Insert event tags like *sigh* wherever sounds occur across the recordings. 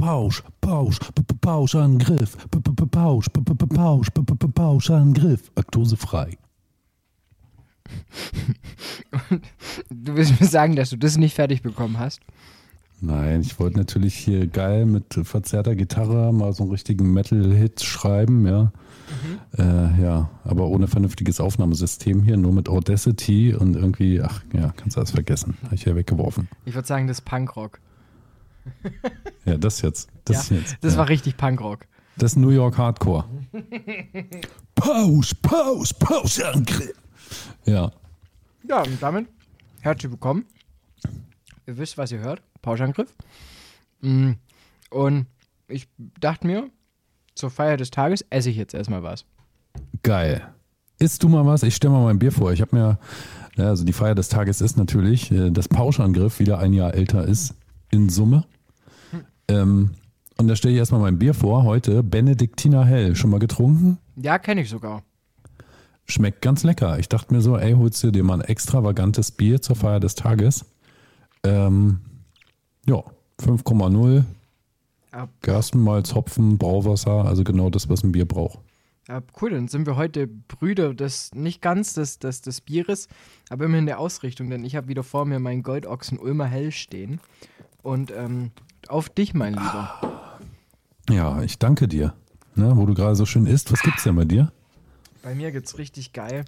Pausch, Pausch, Pauschangriff, Pausch, Pausch, Pauschangriff, laktosefrei. Du willst mir sagen, dass du das nicht fertig bekommen hast? Nein, ich wollte natürlich hier geil mit verzerrter Gitarre mal so einen richtigen Metal-Hit schreiben, ja. Mhm. Äh, ja, aber ohne vernünftiges Aufnahmesystem hier, nur mit Audacity und irgendwie, ach ja, kannst du alles vergessen. Habe ich ja weggeworfen. Ich würde sagen, das ist Punkrock. *laughs* ja, das jetzt. Das ja, jetzt. Das ja. war richtig Punkrock. Das ist New York Hardcore. *laughs* Pausch, Pausch, Pausch, Angriff. Ja. Ja, und damit herzlich willkommen. Ihr wisst, was ihr hört. Pauschangriff. Mm, und ich dachte mir, zur Feier des Tages esse ich jetzt erstmal was. Geil. Isst du mal was? Ich stelle mal mein Bier vor. Ich habe mir, also die Feier des Tages ist natürlich, äh, dass Pauschangriff wieder ein Jahr älter ist in Summe. Hm. Ähm, und da stelle ich erstmal mein Bier vor. Heute Benediktiner Hell. Schon mal getrunken? Ja, kenne ich sogar. Schmeckt ganz lecker. Ich dachte mir so, ey, holst du dir mal ein extravagantes Bier zur Feier des Tages? Ähm, ja, 5,0. Ja. Gerstenmalz, Hopfen, Brauwasser, also genau das, was ein Bier braucht. Ja, cool, dann sind wir heute Brüder des, nicht ganz des, des, des Bieres, aber immer in der Ausrichtung, denn ich habe wieder vor mir meinen Goldochsen Ulmer Hell stehen. Und ähm, auf dich, mein Lieber. Ja, ich danke dir. Ne, wo du gerade so schön isst, was gibt's denn bei dir? Bei mir gibt's richtig geil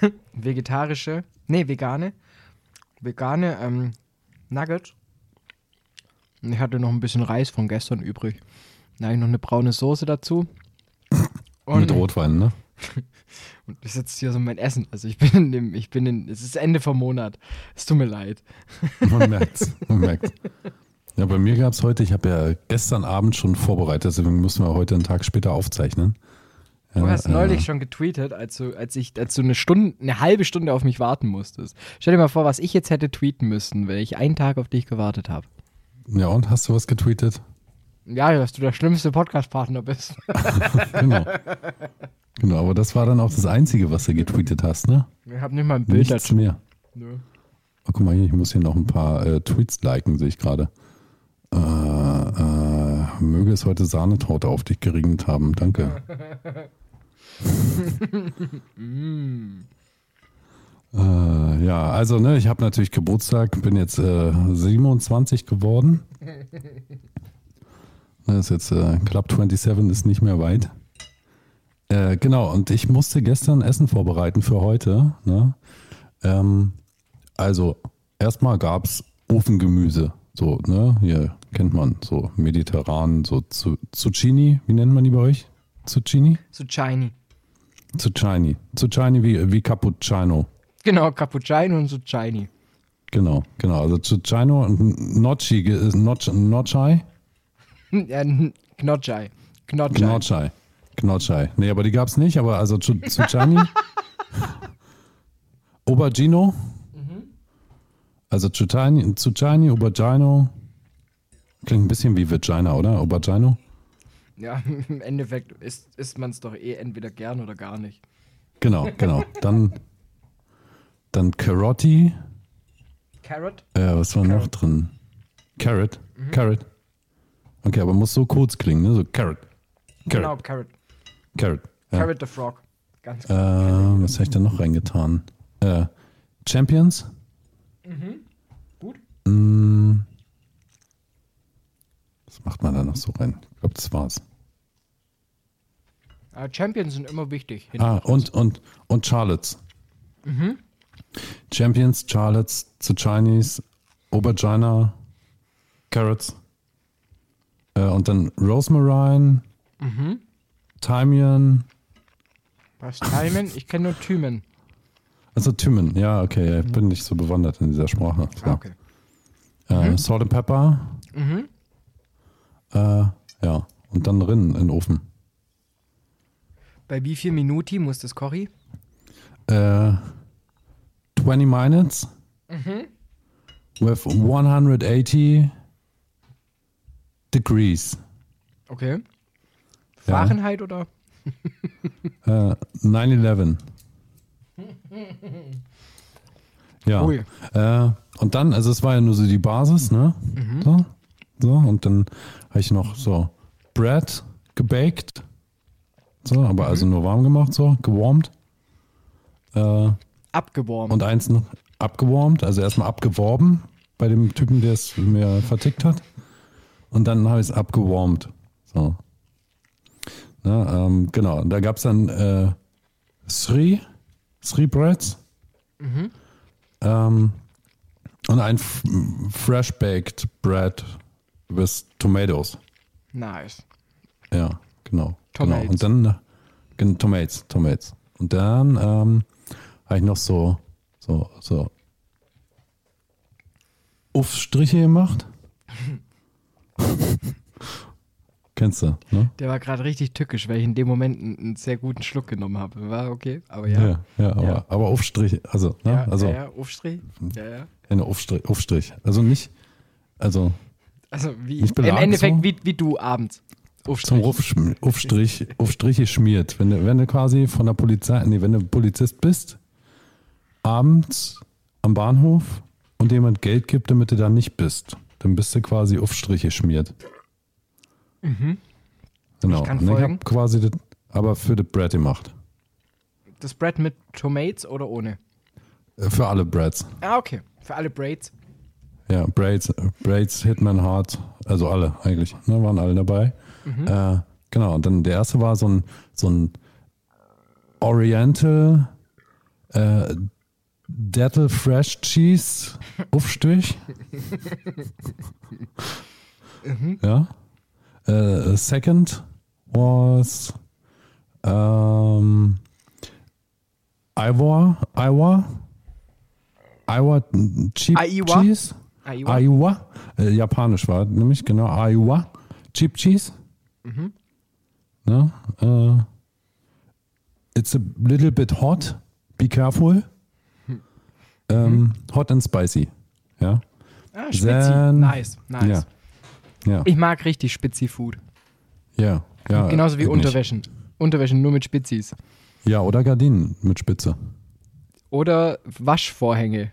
*laughs* vegetarische, nee, vegane, vegane ähm, Nugget ich hatte noch ein bisschen Reis von gestern übrig. Dann habe ich noch eine braune Soße dazu. *laughs* Und Mit Rotwein, ne? *laughs* und das ist jetzt hier so mein Essen. Also ich bin in dem, ich bin in, es ist Ende vom Monat. Es tut mir leid. Man merkt's, man merkt's. Ja, bei mir gab es heute, ich habe ja gestern Abend schon vorbereitet, deswegen müssen wir heute einen Tag später aufzeichnen. Du hast äh, neulich schon getweetet, als du, als ich, als du eine Stunde, eine halbe Stunde auf mich warten musstest. Stell dir mal vor, was ich jetzt hätte tweeten müssen, wenn ich einen Tag auf dich gewartet habe. Ja, und hast du was getweetet? Ja, dass du der schlimmste Podcast-Partner bist. *laughs* genau. Genau, aber das war dann auch das Einzige, was du getweetet hast, ne? Ich habe nicht mal ein Bild Nichts dazu. mehr. Nö. Oh, guck mal hier, ich muss hier noch ein paar äh, Tweets liken, sehe ich gerade. Äh, äh, möge es heute Sahnetorte auf dich geregnet haben. Danke. mm. *laughs* Äh, ja, also ne, ich habe natürlich Geburtstag, bin jetzt äh, 27 geworden. Das ist jetzt äh, Club 27 ist nicht mehr weit. Äh, genau, und ich musste gestern Essen vorbereiten für heute. Ne? Ähm, also, erstmal gab es Ofengemüse. So, ne? Hier kennt man so mediterran, so Zucchini. Wie nennt man die bei euch? Zucchini? Zucchini. Zucchini. Zucchini wie, wie Cappuccino. Genau, Cappuccino und Zucchini. Genau, genau. Also Zucchino und Nocci Nocci. Nocci? Ja, Knotschei. Knotschei. Knotschei. Knotschei. Nee, aber die gab es nicht, aber also *laughs* Zucchini. Aubergino. Mhm. Also Zucchini, Zucchini, Aubergino. Klingt ein bisschen wie Vagina, oder? Aubergino? Ja, *laughs* im Endeffekt isst, isst man es doch eh entweder gern oder gar nicht. Genau, genau. Dann dann Carotti. Carrot? Ja, was war Carrot. noch drin? Carrot. Mhm. Carrot. Okay, aber muss so kurz klingen, ne? So Carrot. Carrot. Genau, Carrot. Carrot. Ja. Carrot the Frog. Ganz gut. Äh, was habe ich da noch reingetan? Äh, Champions. Mhm. Gut. Mm. Was macht man da noch so rein? Ich glaube, das war's. Uh, Champions sind immer wichtig. Ah, und, und, und Charlottes. Mhm. Champions, Charlottes, Zucchinis, Aubergina, Carrots. Äh, und dann Rosemarine, mhm. Thymian. Was, Thymian? Ich kenne nur Thymen. Also Thymen, ja, okay. Ich mhm. bin nicht so bewandert in dieser Sprache. So. Ah, okay. Äh, mhm. Salt and Pepper. Mhm. Äh, ja, und dann rinnen in den Ofen. Bei wie viel Minuten muss das Curry? Äh, 20 minutes mhm. with 180 degrees. Okay. Fahrenheit ja. oder? äh, 9-11. *laughs* ja. Ui. Äh, und dann, also es war ja nur so die Basis, ne? Mhm. So. So, und dann habe ich noch so Bread gebaked. So, aber also nur warm gemacht, so, gewarmt. Äh, Abgeworben. und eins noch abgewarmt, also erstmal abgeworben bei dem Typen, der es mir vertickt hat. Und dann habe ich es abgewarmt. So. Na, ähm, genau, da gab es dann äh, Sri, Sri Breads. Ähm, und ein Fresh Baked Bread with Tomatoes. nice. Ja, genau. Tomates. Genau. Und dann äh, Tomates, Tomates. Und dann ähm, habe ich noch so, so, so Aufstriche gemacht. *laughs* Kennst du, ne? Der war gerade richtig tückisch, weil ich in dem Moment einen, einen sehr guten Schluck genommen habe. War okay, aber ja. Ja, ja, aber, Ja. aber Aufstriche, also, ne? Ja, also ja, ja, Aufstrich. Ja, ja. eine Aufstrich, Aufstrich. Also nicht, also Also wie im Endeffekt so? wie, wie du abends. zum Aufstrich. Aufstrich, Aufstriche schmiert. Wenn du, wenn du quasi von der Polizei, nee, wenn du Polizist bist, abends am Bahnhof und jemand Geld gibt, damit du da nicht bist, dann bist du quasi Aufstriche schmiert. Genau. Ich ich habe quasi das, aber für das Bread gemacht. Das Bread mit Tomates oder ohne? Äh, Für alle Breads. Ah, okay. Für alle Braids. Ja, Braids, Braids, Hitman Heart, also alle eigentlich, ne, waren alle dabei. Äh, genau, und dann der erste war so ein, so ein Oriental äh, Dettel Fresh Cheese *laughs* Aufstrich. Ja. Äh, second was ähm, Iowa, Iowa, Iowa Cheap Iowa? Cheese. Iowa. Iowa, äh, japanisch war nämlich, genau, Iowa, Cheap Cheese. Ne? Äh, it's a little bit hot, be careful. Ähm, hot and spicy. Ja. Ah, Spezi. Then- nice, nice. Ja. Ja. Ich mag richtig Spezi-Food. ja. ja. Genauso wie nicht. Unterwäschen. Unterwäschen nur mit Spezis. Ja, oder Gardinen mit Spitze. Oder Waschvorhänge,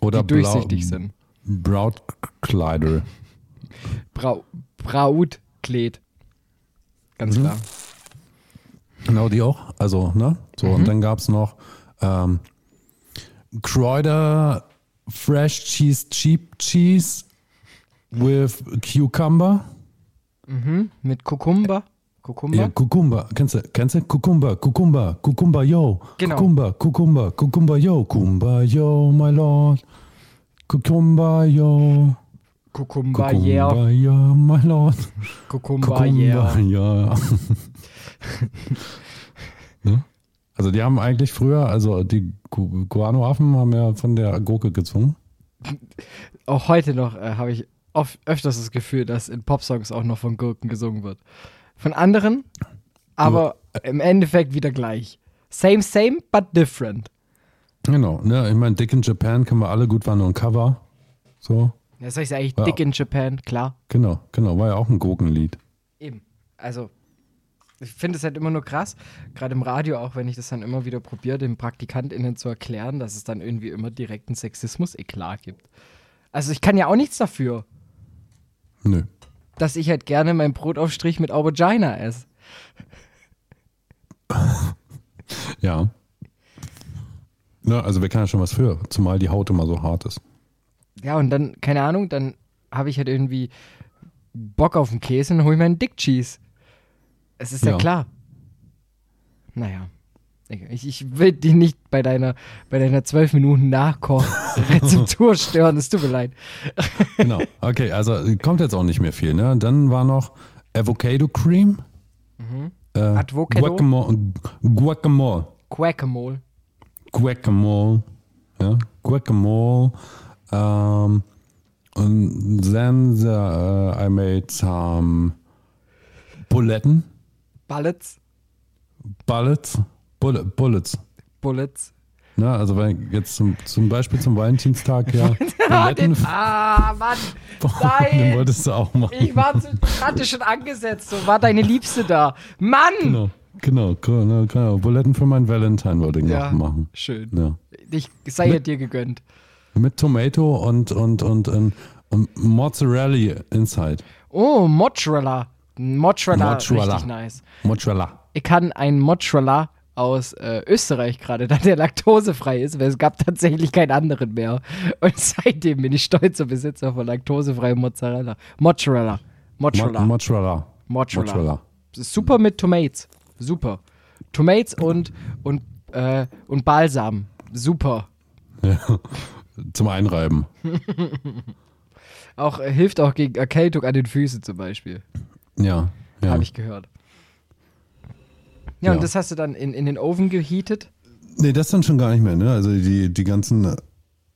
Oder die durchsichtig sind. Brautkleider. Brau Brautkleid. Ganz Mhm. klar. Genau, die auch. Also, ne? So, und dann gab es noch ähm, Kräuter Fresh Cheese Cheap Cheese with Cucumber. Mhm. Mit Kukumba. Kukumba. Ja, Cucumber. Kennst du? Kennst du? Cucumber, Cucumber, Cucumber, yo. Genau. Cucumber, Cucumber, Cucumber, yo. Cucumber, yo, my lord. Cucumber, yo. Kukumba, Cucumber, yeah. yo, my lord. Kukumba, yeah. ja. *laughs* ne? Also die haben eigentlich früher, also die Gu- Guano-Affen haben ja von der Gurke gezwungen. Auch heute noch äh, habe ich oft, öfters das Gefühl, dass in Popsongs auch noch von Gurken gesungen wird. Von anderen, aber im Endeffekt wieder gleich. Same, same, but different. Genau, ne? ich meine, Dick in Japan kennen wir alle gut, war nur ein Cover. So, Ja, soll ich sagen, eigentlich Ja. Dick in Japan, klar. genau, genau, war ja auch ein Gurkenlied. Eben. Also, ich finde es halt immer nur krass, gerade im Radio auch, wenn ich das dann immer wieder probiere, den PraktikantInnen zu erklären, dass es dann irgendwie immer direkt einen Sexismus-Eklat gibt. Also, ich kann ja auch nichts dafür, Nö. dass ich halt gerne mein Brotaufstrich mit Aubergina esse. *laughs* Ja. Ne, also wer kann ja schon was für, zumal die Haut immer so hart ist. Ja, und dann, keine Ahnung, dann habe ich halt irgendwie Bock auf den Käse und hole ich meinen Dick Cheese. Es ist ja, Ja. klar. Naja. Ich, ich will dich nicht bei deiner, bei deiner 12 Minuten Nachkoch-Rezeptur *laughs* stören, es tut mir leid. *laughs* Genau. Okay, also kommt jetzt auch nicht mehr viel. Ne? Dann war noch Avocado Cream. Äh, Advocado? Guacamole. Guacamole. Quackemole. Guacamole. Ja, Guacamole. Um, and then the, uh, I made some Buletten. Bullets. Bullets. Bullet, bullets. Bullets. Ne, also wenn jetzt zum, zum Beispiel zum Valentinstag ja *laughs* Ah, Buletten, den, ah, Mann. *laughs* den Nein. wolltest du auch machen. Ich war zu, hatte schon angesetzt, so war deine Liebste da. Mann! Genau, genau, genau, genau. Buletten für meinen Valentine wollte ich Ja, noch machen. schön. Ja. Ich sei ja dir gegönnt. Mit Tomato und, und, und, und, Und Mozzarella Inside. Oh, Mozzarella. Mozzarella, Mozzarella. richtig nice. Mozzarella. Ich kann einen Mozzarella aus äh, Österreich gerade, *laughs* da der laktosefrei ist, weil es gab tatsächlich keinen anderen mehr. Und seitdem bin ich stolzer Besitzer von laktosefreiem Mozzarella. Mozzarella. Mozzarella. Mo Mozzarella. Mozzarella. Mozzarella. Super mit Tomates. Super. Tomates und, und, äh, und Balsam. Super. Ja. Zum Einreiben. Auch äh, hilft auch gegen Erkältung an den Füßen zum Beispiel. Ja. ja. Habe ich gehört. Ja, Ja. und das hast du dann in, in den Ofen geheatet. Nee, das dann schon gar nicht mehr, ne? Also die, die ganzen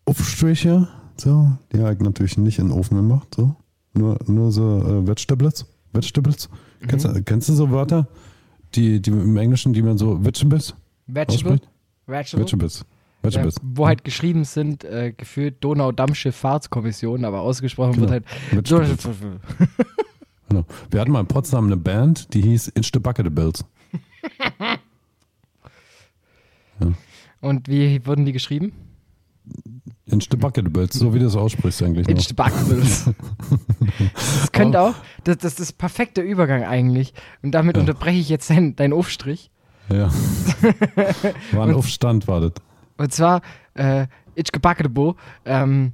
Aufstriche, so, die habe ich natürlich nicht in den Ofen gemacht, so. Nur, nur so äh, Vegetables. Vegetables. Kennst, Mhm. du, kennst du so Wörter, die, die im Englischen, die man so Vegetables Vegetable. Vegetable. Vegetables. Ja, Vegetables. wo halt geschrieben sind, äh, gefühlt Donau-Damm-Schifffahrtskommission, aber ausgesprochen Genau. wird Vegetables. halt. Genau. Wir hatten mal in Potsdam eine Band, die hieß Inch the Bucketables. *laughs* Und wie wurden die geschrieben? Inch the Bucketables, so wie du es aussprichst eigentlich the Buckles. *laughs* das könnte auch, das, das ist das perfekte Übergang eigentlich. Und damit Ja. unterbreche ich jetzt deinen dein Aufstrich. Ja. *laughs* War ein Aufstand, war das. Und zwar, äh, ich gebackebo. Ähm,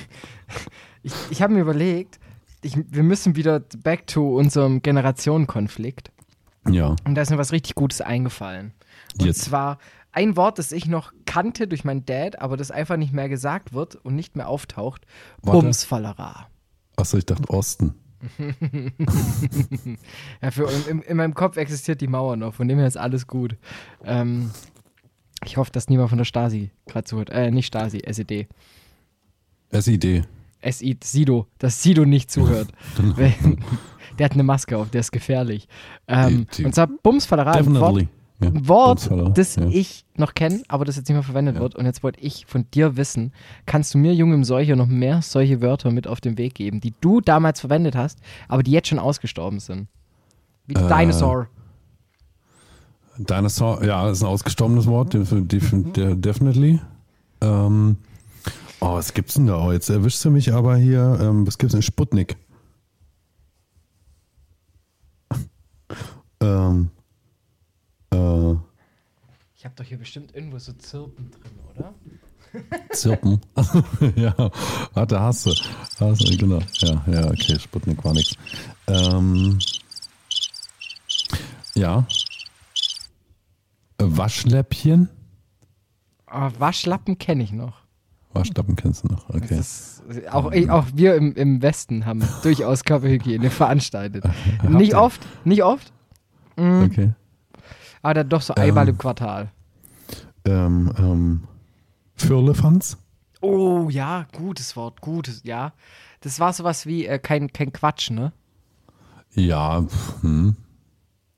*laughs* ich ich habe mir überlegt, ich, wir müssen wieder back to unserem Generationenkonflikt. Ja. Und da ist mir was richtig Gutes eingefallen. Und Jetzt. zwar ein Wort, das ich noch kannte durch meinen Dad, aber das einfach nicht mehr gesagt wird und nicht mehr auftaucht. Warte. Bumsfallera. Achso, ich dachte Osten. *laughs* Ja, für, in, in meinem Kopf existiert die Mauer noch, von dem her ist alles gut. Ähm, ich hoffe, dass niemand von der Stasi gerade zuhört. Äh, nicht Stasi, SED. SID. SI, Sido, dass Sido nicht zuhört. *laughs* *laughs* Der hat eine Maske auf, der ist gefährlich. Ähm, Die- die- und zwar Bumsfallerei, ein Wort, Definitely. Ja. ein Wort Bumsfaller, das ja. ich noch kenne, aber das jetzt nicht mehr verwendet Ja. wird. Und jetzt wollte ich von dir wissen, kannst du mir, jungem Seucher, noch mehr solche Wörter mit auf den Weg geben, die du damals verwendet hast, aber die jetzt schon ausgestorben sind? Wie Äh, Dinosaur. Dinosaur, ja, ist ein ausgestorbenes Wort, def def de definitely. Ähm, oh, was gibt's denn da? Oh, jetzt erwischst du mich aber hier. Ähm, was gibt's denn? Sputnik. *laughs* ähm, äh, Ich habe doch hier bestimmt irgendwo so Zirpen drin, oder? *laughs* Zirpen. *laughs* ja, warte, hast du. Hast du, genau. Ja, ja, okay, Sputnik war nix. Ähm, ja. Äh, Waschläppchen. Ah, Waschlappen kenne ich noch. Waschlappen kennst du noch, okay. Ist, auch, ich, auch wir im, im Westen haben durchaus Körperhygiene *laughs* veranstaltet. Habt nicht ihr? oft, nicht oft, Okay. Aber dann doch so Ähm. einmal im Quartal. Ähm, ähm, Firlefanz? Oh ja, gutes Wort, gutes, ja. Das war sowas wie äh, kein, kein Quatsch, ne? Ja, hm.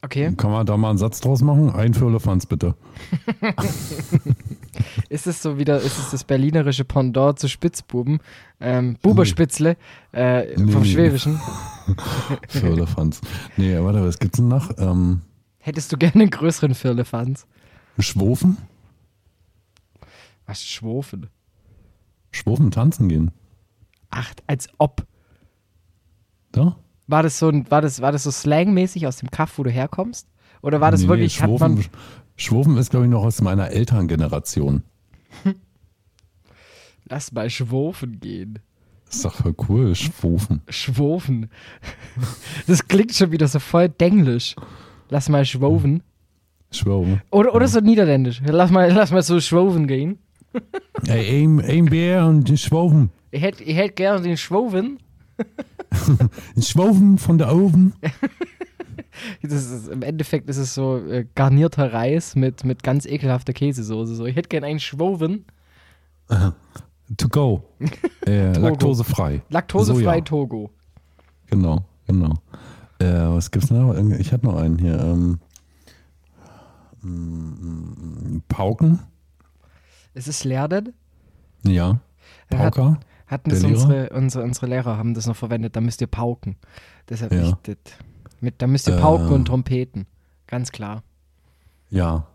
Okay. kann man da mal einen Satz draus machen? Ein Firlefanz bitte. *laughs* Ist es so wieder, ist es das berlinerische Pendant zu Spitzbuben? Ähm, Buberspitzle äh, Nee, vom nee. Schwäbischen. *laughs* Firlefanz. nee, warte, was gibt's denn noch? Ähm, Hättest du gerne einen größeren Firlefanz? Schwofen? Was, Schwofen? Schwofen tanzen gehen. Ach, als ob. Da? War das so, ein, war das, war das so slangmäßig aus dem Kaff, wo du herkommst? Oder war das Nee, wirklich, Schwofen, man, Schwofen ist, glaube ich, noch aus meiner Elterngeneration. *laughs* lass mal Schwofen gehen. Das ist doch voll cool, Schwofen. Schwofen. *laughs* Das klingt schon wieder so voll denglisch. Lass mal schwoven. Schwofen. Oder, oder so niederländisch. Lass mal, lass mal so schwoven gehen. *laughs* Ey, ein, ein Bär und ein Schwofen. Ich hätte ich hätt gerne den Schwoven. *laughs* Ein Schwofen von der Oven. *laughs* Ist, Im Endeffekt ist es so äh, garnierter Reis mit, mit ganz ekelhafter Käsesoße. So. Ich hätte gerne einen Schwoven. To go. Äh, Togo. laktosefrei. Laktosefrei. Togo. Genau, genau. Äh, was gibt's noch? Ich hatte noch einen hier. Ähm, Pauken? Ist es Lerden? Ja. Hat- Pauker? Hatten Der das unsere, unsere, unsere Lehrer haben das noch verwendet, da müsst ihr pauken. Deshalb Ja. ich, das, mit, da müsst ihr pauken Äh. und Trompeten. Ganz klar. Ja.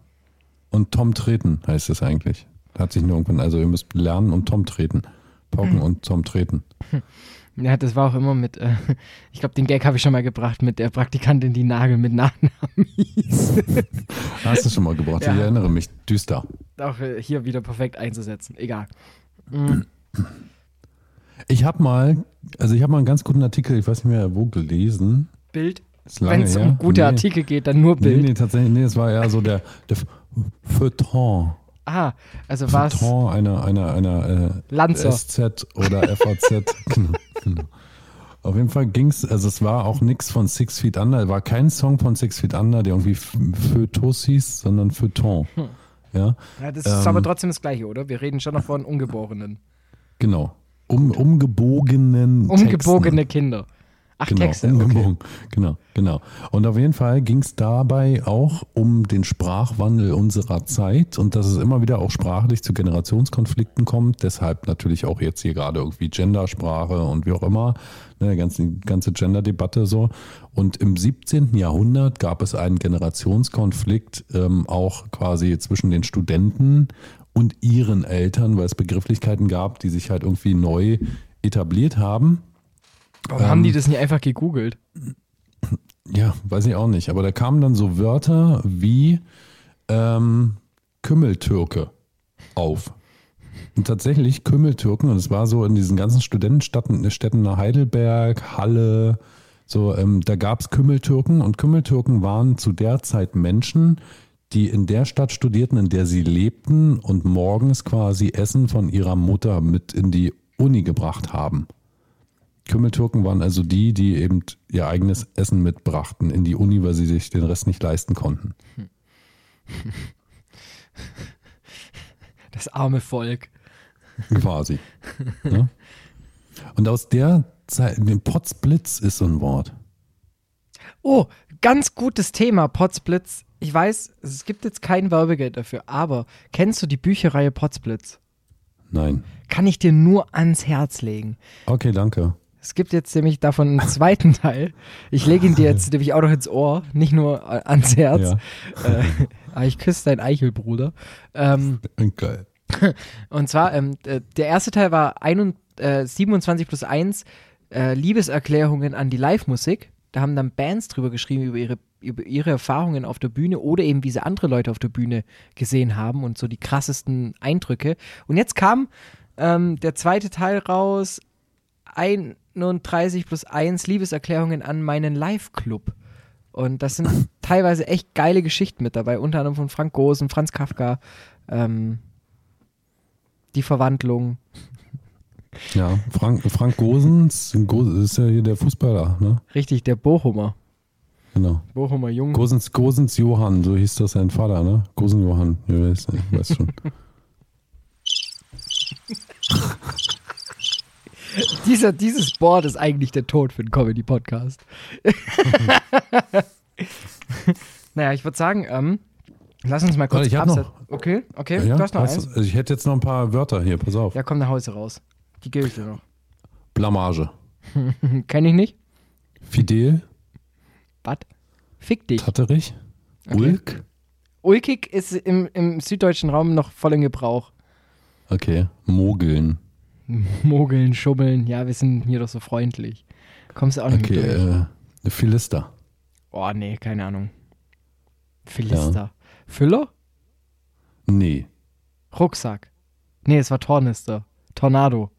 Und Tom treten heißt es eigentlich. Hat sich nur irgendwann, also ihr müsst lernen und Tom treten. Pauken und Tom Treten. *laughs* Ja, das war auch immer mit, äh, *laughs* ich glaube, den Gag habe ich schon mal gebracht mit der Praktikantin, die Nagel mit Nachnamen *laughs* hieß. Hast du schon mal gebracht? Ja. Ich erinnere mich düster. auch äh, hier wieder perfekt einzusetzen. Egal. Mm, *clears throat* Ich habe mal, also ich habe mal einen ganz guten Artikel, ich weiß nicht mehr wo, gelesen. Bild. Wenn es um gute Nee. Artikel geht, dann nur Nee, Bild. nee, tatsächlich, nee, es war eher so der, der Feuilleton. Ah, also war es einer, einer, einer äh, Lanzer. SZ oder FAZ. *laughs* genau, genau. Auf jeden Fall ging es, also es war auch nichts von Six Feet Under, es war kein Song von Six Feet Under, der irgendwie F- Feuilletos hieß, sondern Feuilleton. Hm. Ja, Ja, das ist Ähm, aber trotzdem das Gleiche, oder? Wir reden schon noch von Ungeborenen. genau. Um, umgebogenen Umgebogene Texten. Kinder. Ach, Genau, Texte. Okay. umgebogen. *laughs* Genau, genau. Und auf jeden Fall ging es dabei auch um den Sprachwandel unserer Zeit und dass es immer wieder auch sprachlich zu Generationskonflikten kommt. Deshalb natürlich auch jetzt hier gerade irgendwie Gendersprache und wie auch immer, ne, ganze, ganze Gender-Debatte so. Und im 17. Jahrhundert gab es einen Generationskonflikt ähm, auch quasi zwischen den Studenten und ihren Eltern, weil es Begrifflichkeiten gab, die sich halt irgendwie neu etabliert haben. Warum haben Ähm, die das nicht einfach gegoogelt? Ja, weiß ich auch nicht. Aber da kamen dann so Wörter wie ähm, Kümmeltürke auf. Und tatsächlich Kümmeltürken, und es war so in diesen ganzen Studentenstädten Städten nach Heidelberg, Halle, so, ähm, da gab es Kümmeltürken und Kümmeltürken waren zu der Zeit Menschen, die in der Stadt studierten, in der sie lebten und morgens quasi Essen von ihrer Mutter mit in die Uni gebracht haben. Kümmeltürken waren also die, die eben ihr eigenes Essen mitbrachten in die Uni, weil sie sich den Rest nicht leisten konnten. Das arme Volk. Quasi. ne? Und aus der Zeit, den Potzblitz ist so ein Wort. Oh, ganz gutes Thema, Potzblitz. Ich weiß, es gibt jetzt kein Werbegeld dafür, aber kennst du die Bücherreihe Potzblitz? Nein. Kann ich dir nur ans Herz legen. Okay, danke. Es gibt jetzt nämlich davon einen zweiten Teil. Ich lege ihn dir jetzt nämlich auch noch ins Ohr, nicht nur äh, ans Herz. Ja. Äh, aber *laughs* ich küsse deinen Eichelbruder. Ähm, Geil. *laughs* und zwar, ähm, äh, der erste Teil war ein äh, 27 plus 1 äh, Liebeserklärungen an die Live-Musik. Da haben dann Bands drüber geschrieben, über ihre, über ihre Erfahrungen auf der Bühne oder eben, wie sie andere Leute auf der Bühne gesehen haben und so die krassesten Eindrücke. Und jetzt kam ähm, der zweite Teil raus, 31 plus 1 Liebeserklärungen an meinen Live-Club. Und das sind *laughs* teilweise echt geile Geschichten mit dabei, unter anderem von Frank Gosen, Franz Kafka, ähm, die Verwandlung. Ja, Frank, Frank Gosens Go- ist ja hier der Fußballer, ne? Richtig, der Bochumer. Genau. Bochumer Jung. Gosens, Gosens Johann, so hieß das sein Vater, ne? Gosen Johann, ich weiß, ich weiß schon. *laughs* Dieser, dieses Board ist eigentlich der Tod für einen Comedy-Podcast. *laughs* naja, ich würde sagen, ähm, lass uns mal kurz ich hab absetzen. Okay, okay, ja, du hast noch hast eins. du- also ich hätte jetzt noch ein paar Wörter hier, pass auf. Ja, komm nach Hause raus. Die gebe ich dir noch. Blamage. Hm, *laughs* Kenn ich nicht. Fidel, Was? Fick dich. Tatterich, Okay. Ulk. Ulkig ist im, im süddeutschen Raum noch voll in Gebrauch. Okay, Mogeln. *laughs* Mogeln, schummeln, ja, wir sind hier doch so freundlich. Kommst du auch nicht Okay, mit durch? äh, Philister. Oh, nee, keine Ahnung. Philister. Füller? Nee. Rucksack. Nee, es war Tornister. Tornado.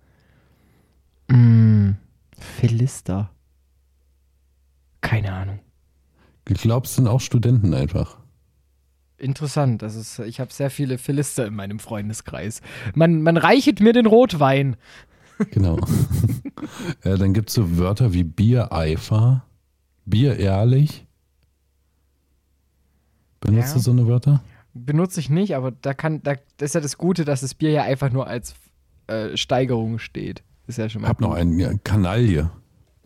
Mm, Philister. Keine Ahnung. Ich glaube, es sind auch Studenten einfach. Interessant. Das ist, ich habe sehr viele Philister in meinem Freundeskreis. Man, man reichet mir den Rotwein. Genau. *laughs* äh, dann gibt es so Wörter wie Biereifer, Bierehrlich. Benutzt Ja. du so eine Wörter? Benutze ich nicht, aber da kann, da das ist ja das Gute, dass das Bier ja einfach nur als äh, Steigerung steht. Ist ja schon mal. Hab noch gut. einen, ja, Kanaille.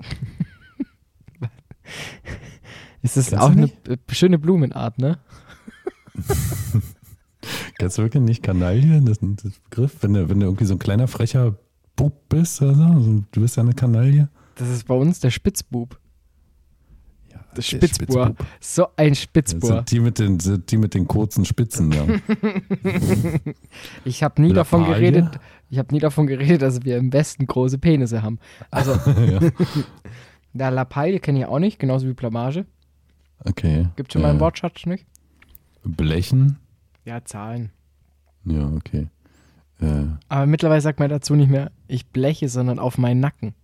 *laughs* Ist das Kennst auch eine schöne Blumenart, ne? *laughs* Kennst du wirklich nicht Kanaille? Das ist ein das Begriff, wenn du, wenn du irgendwie so ein kleiner frecher Bub bist oder so. Also, du bist ja eine Kanaille. Das ist bei uns der Spitzbub. Ja, Das Spitzbohr. So ein Das Spitzbohr. sind die mit den, die mit den kurzen Spitzen, ja. *laughs* Ich habe nie davon geredet, ich habe nie davon geredet, dass wir im Westen große Penisse haben. Also, *laughs* ja. der Lappalie kenne ich auch nicht, genauso wie Blamage. Okay. Gibt schon mal einen Wortschatz nicht? Blechen? Ja, Zahlen. Ja, okay. Äh, Aber mittlerweile sagt man dazu nicht mehr, ich bleche, sondern auf meinen Nacken.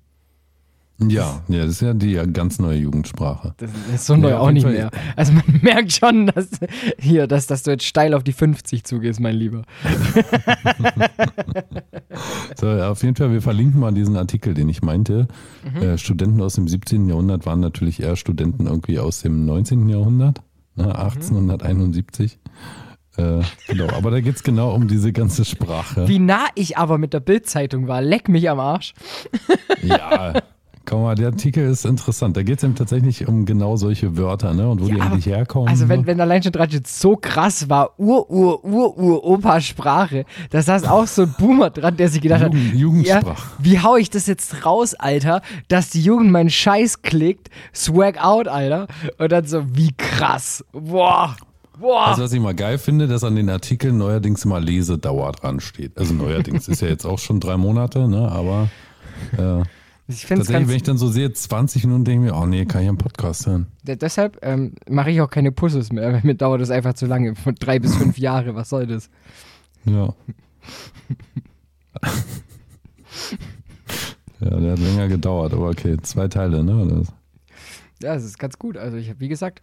ja, ja, das ist ja die ganz neue Jugendsprache. Das ist so neu Ja, auch nicht Fall. mehr. Also man *laughs* merkt schon, dass hier, dass, dass du jetzt steil auf die 50 zugehst, mein Lieber. *laughs* So, auf jeden Fall, wir verlinken mal diesen Artikel, den ich meinte. Mhm. Äh, Studenten aus dem 17. Jahrhundert waren natürlich eher Studenten irgendwie aus dem 19. Jahrhundert. Ne, 1871. Äh, genau, aber da geht es genau um diese ganze Sprache. Wie nah ich aber mit der Bildzeitung war, leck mich am Arsch. Ja, komm mal, der Artikel ist interessant. Da geht es eben tatsächlich um genau solche Wörter, ne? Und wo Ja, die eigentlich herkommen. Also wenn, wenn allein schon dran steht, so krass war Ur, Ur, Ur, Ur, Opa Sprache, da saß auch so ein Boomer dran, der sich gedacht Jugend, hat, Jugendsprache. ja, wie hau ich das jetzt raus, Alter, dass die Jugend meinen Scheiß klickt, swag out, Alter. Und dann so, wie krass. Boah, boah. Also was ich mal geil finde, dass an den Artikeln neuerdings immer Lesedauer dran steht. Also neuerdings ist ja jetzt auch schon drei Monate, ne? Aber äh, ich tatsächlich, ganz, wenn ich dann so sehe, 20 Minuten, denke ich mir, oh nee, kann ich einen Podcast hören. De- Deshalb ähm, mache ich auch keine Pusses mehr, *laughs* weil mir dauert das einfach zu lange. Von drei bis fünf *laughs* Jahre, was soll das? Ja. *laughs* ja, der hat länger gedauert, aber okay, zwei Teile, ne? Ja, das ist ganz gut. Also ich habe, wie gesagt,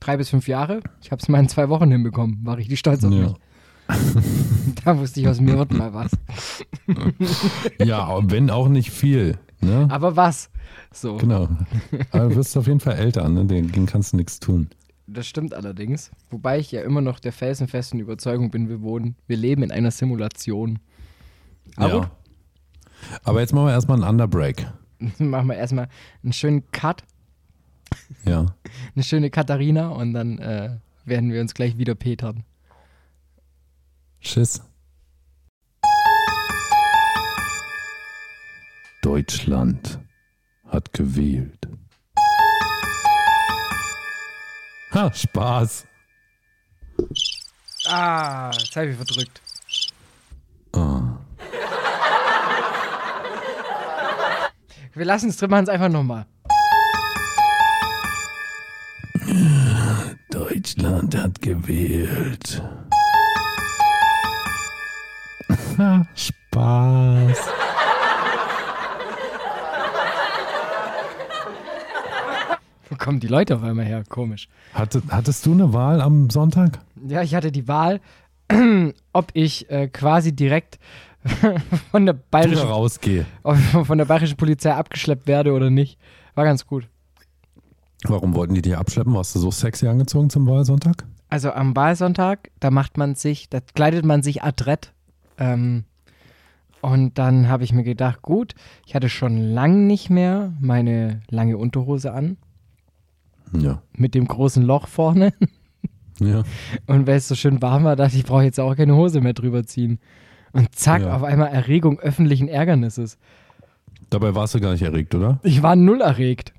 drei bis fünf Jahre. Ich habe es mal in zwei Wochen hinbekommen. War richtig stolz auf Ja. mich. Da wusste ich, aus mir wird mal was. ja, wenn auch nicht viel, ne? Aber was? So, Genau. Aber du wirst auf jeden Fall älter, ne? Dagegen kannst du nichts tun. das stimmt allerdings. Wobei ich ja immer noch der felsenfesten Überzeugung bin, wir wohnen, wir leben in einer Simulation. Aber ja. Aber jetzt machen wir erstmal einen Underbreak. *laughs* machen wir erstmal einen schönen Cut, Ja. *laughs* eine schöne Katharina und dann äh, werden wir uns gleich wieder petern. Tschüss. Deutschland hat gewählt. Ha, Spaß. Ah, jetzt habe ich verdrückt. Ah. Wir lassen es drin, machen es einfach nochmal. Deutschland hat gewählt. Ha, Spaß. Kommen die Leute auf einmal her? Komisch. Hatte, hattest du eine Wahl am Sonntag? Ja, ich hatte die Wahl, *clears throat* ob ich äh, quasi direkt *laughs* von der bayerischen, rausgehe. *laughs* von der bayerischen Polizei abgeschleppt werde oder nicht. War ganz gut. Warum wollten die dich abschleppen? Warst du so sexy angezogen zum Wahlsonntag? Also am Wahlsonntag, da macht man sich, da kleidet man sich adrett. Ähm, und dann habe ich mir gedacht, gut, ich hatte schon lang nicht mehr meine lange Unterhose an Ja. mit dem großen Loch vorne. *laughs* Ja. Und weil es so schön warm war, dachte ich, ich brauche jetzt auch keine Hose mehr drüber ziehen. Und zack, Ja. auf einmal Erregung öffentlichen Ärgernisses. Dabei warst du gar nicht erregt, oder? Ich war null erregt.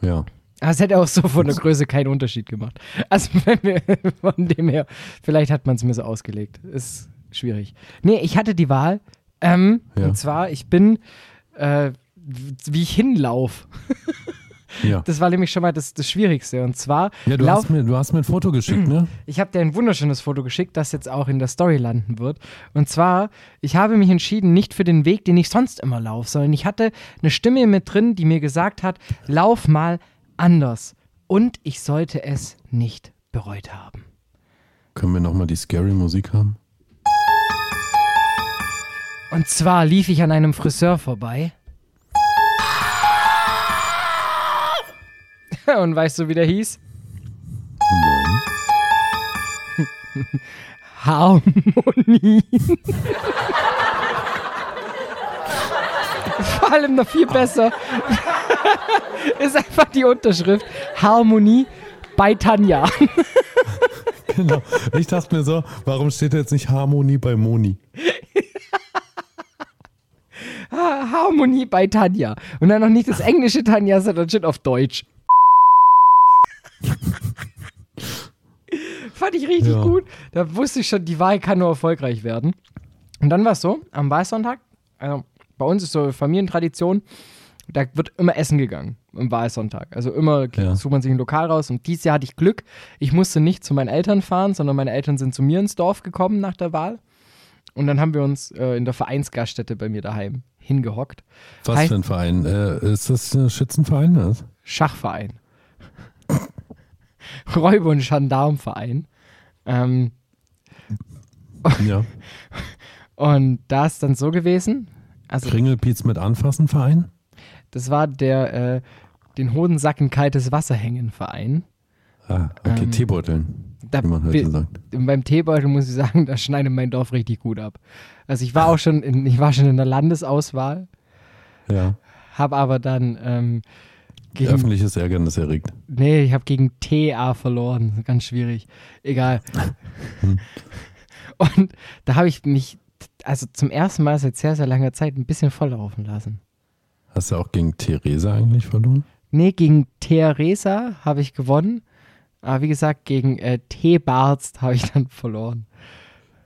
Ja. Aber es hätte auch so von der Größe keinen Unterschied gemacht. Also *laughs* wenn wir, von dem her, vielleicht hat man es mir so ausgelegt. Ist schwierig. Nee, ich hatte die Wahl. Ähm, Ja. Und zwar, ich bin, äh, wie ich hinlauf. *laughs* Ja. Das war nämlich schon mal das, das Schwierigste. Und zwar, Ja, du hast, mir, du hast mir ein Foto geschickt, ne? *clears throat* ich habe dir ein wunderschönes Foto geschickt, das jetzt auch in der Story landen wird. Und zwar, ich habe mich entschieden, nicht für den Weg, den ich sonst immer laufe, sondern ich hatte eine Stimme mit drin, die mir gesagt hat, lauf mal anders. Und ich sollte es nicht bereut haben. Können wir nochmal die scary Musik haben? Und zwar lief ich an einem Friseur vorbei. *laughs* Und weißt du, wie der hieß? Nein. Harmonie. Vor allem noch viel besser. *laughs* Ist einfach die Unterschrift. Harmonie bei Tanja. *laughs* Genau. Ich dachte mir so, warum steht da jetzt nicht Harmonie bei Moni? Harmonie bei Tanja. Und dann noch nicht das englische Tanja, sondern schon auf Deutsch. *laughs* Fand ich richtig Ja. gut. Da wusste ich schon, die Wahl kann nur erfolgreich werden. Und dann war es so, am Wahlsonntag, also bei uns ist so Familientradition, da wird immer essen gegangen am Wahlsonntag. Also immer Ja. sucht man sich ein Lokal raus. Und dieses Jahr hatte ich Glück. Ich musste nicht zu meinen Eltern fahren, sondern meine Eltern sind zu mir ins Dorf gekommen nach der Wahl. Und dann haben wir uns äh, in der Vereinsgaststätte bei mir daheim hingehockt. Was Heißt- für ein Verein? Äh, ist das ein Schützenverein? Schachverein. *laughs* Räuber- und Gendarmverein. Ähm, Ja. *laughs* und da ist dann so gewesen, also Kringelpiez mit Anfassen Verein? das war der äh, den Hodensack in kaltes Wasser hängen Verein. Ah, okay, Ähm, Teebeuteln, Da, wie man heute wir- sagt. beim Teebeutel muss ich sagen, *laughs* da schneidet mein Dorf richtig gut ab. Also ich war auch schon in, ich war schon in der Landesauswahl, Ja. habe aber dann ähm, gegen, Öffentliches Ärgernis erregt. nee, ich habe gegen TA verloren, *laughs* ganz schwierig. Egal. *laughs* Und da habe ich mich also zum ersten Mal seit sehr sehr langer Zeit ein bisschen volllaufen lassen. Hast du auch gegen Theresa eigentlich verloren? Nee, gegen Theresa habe ich gewonnen. Aber wie gesagt, gegen äh, T-Barzt habe ich dann verloren.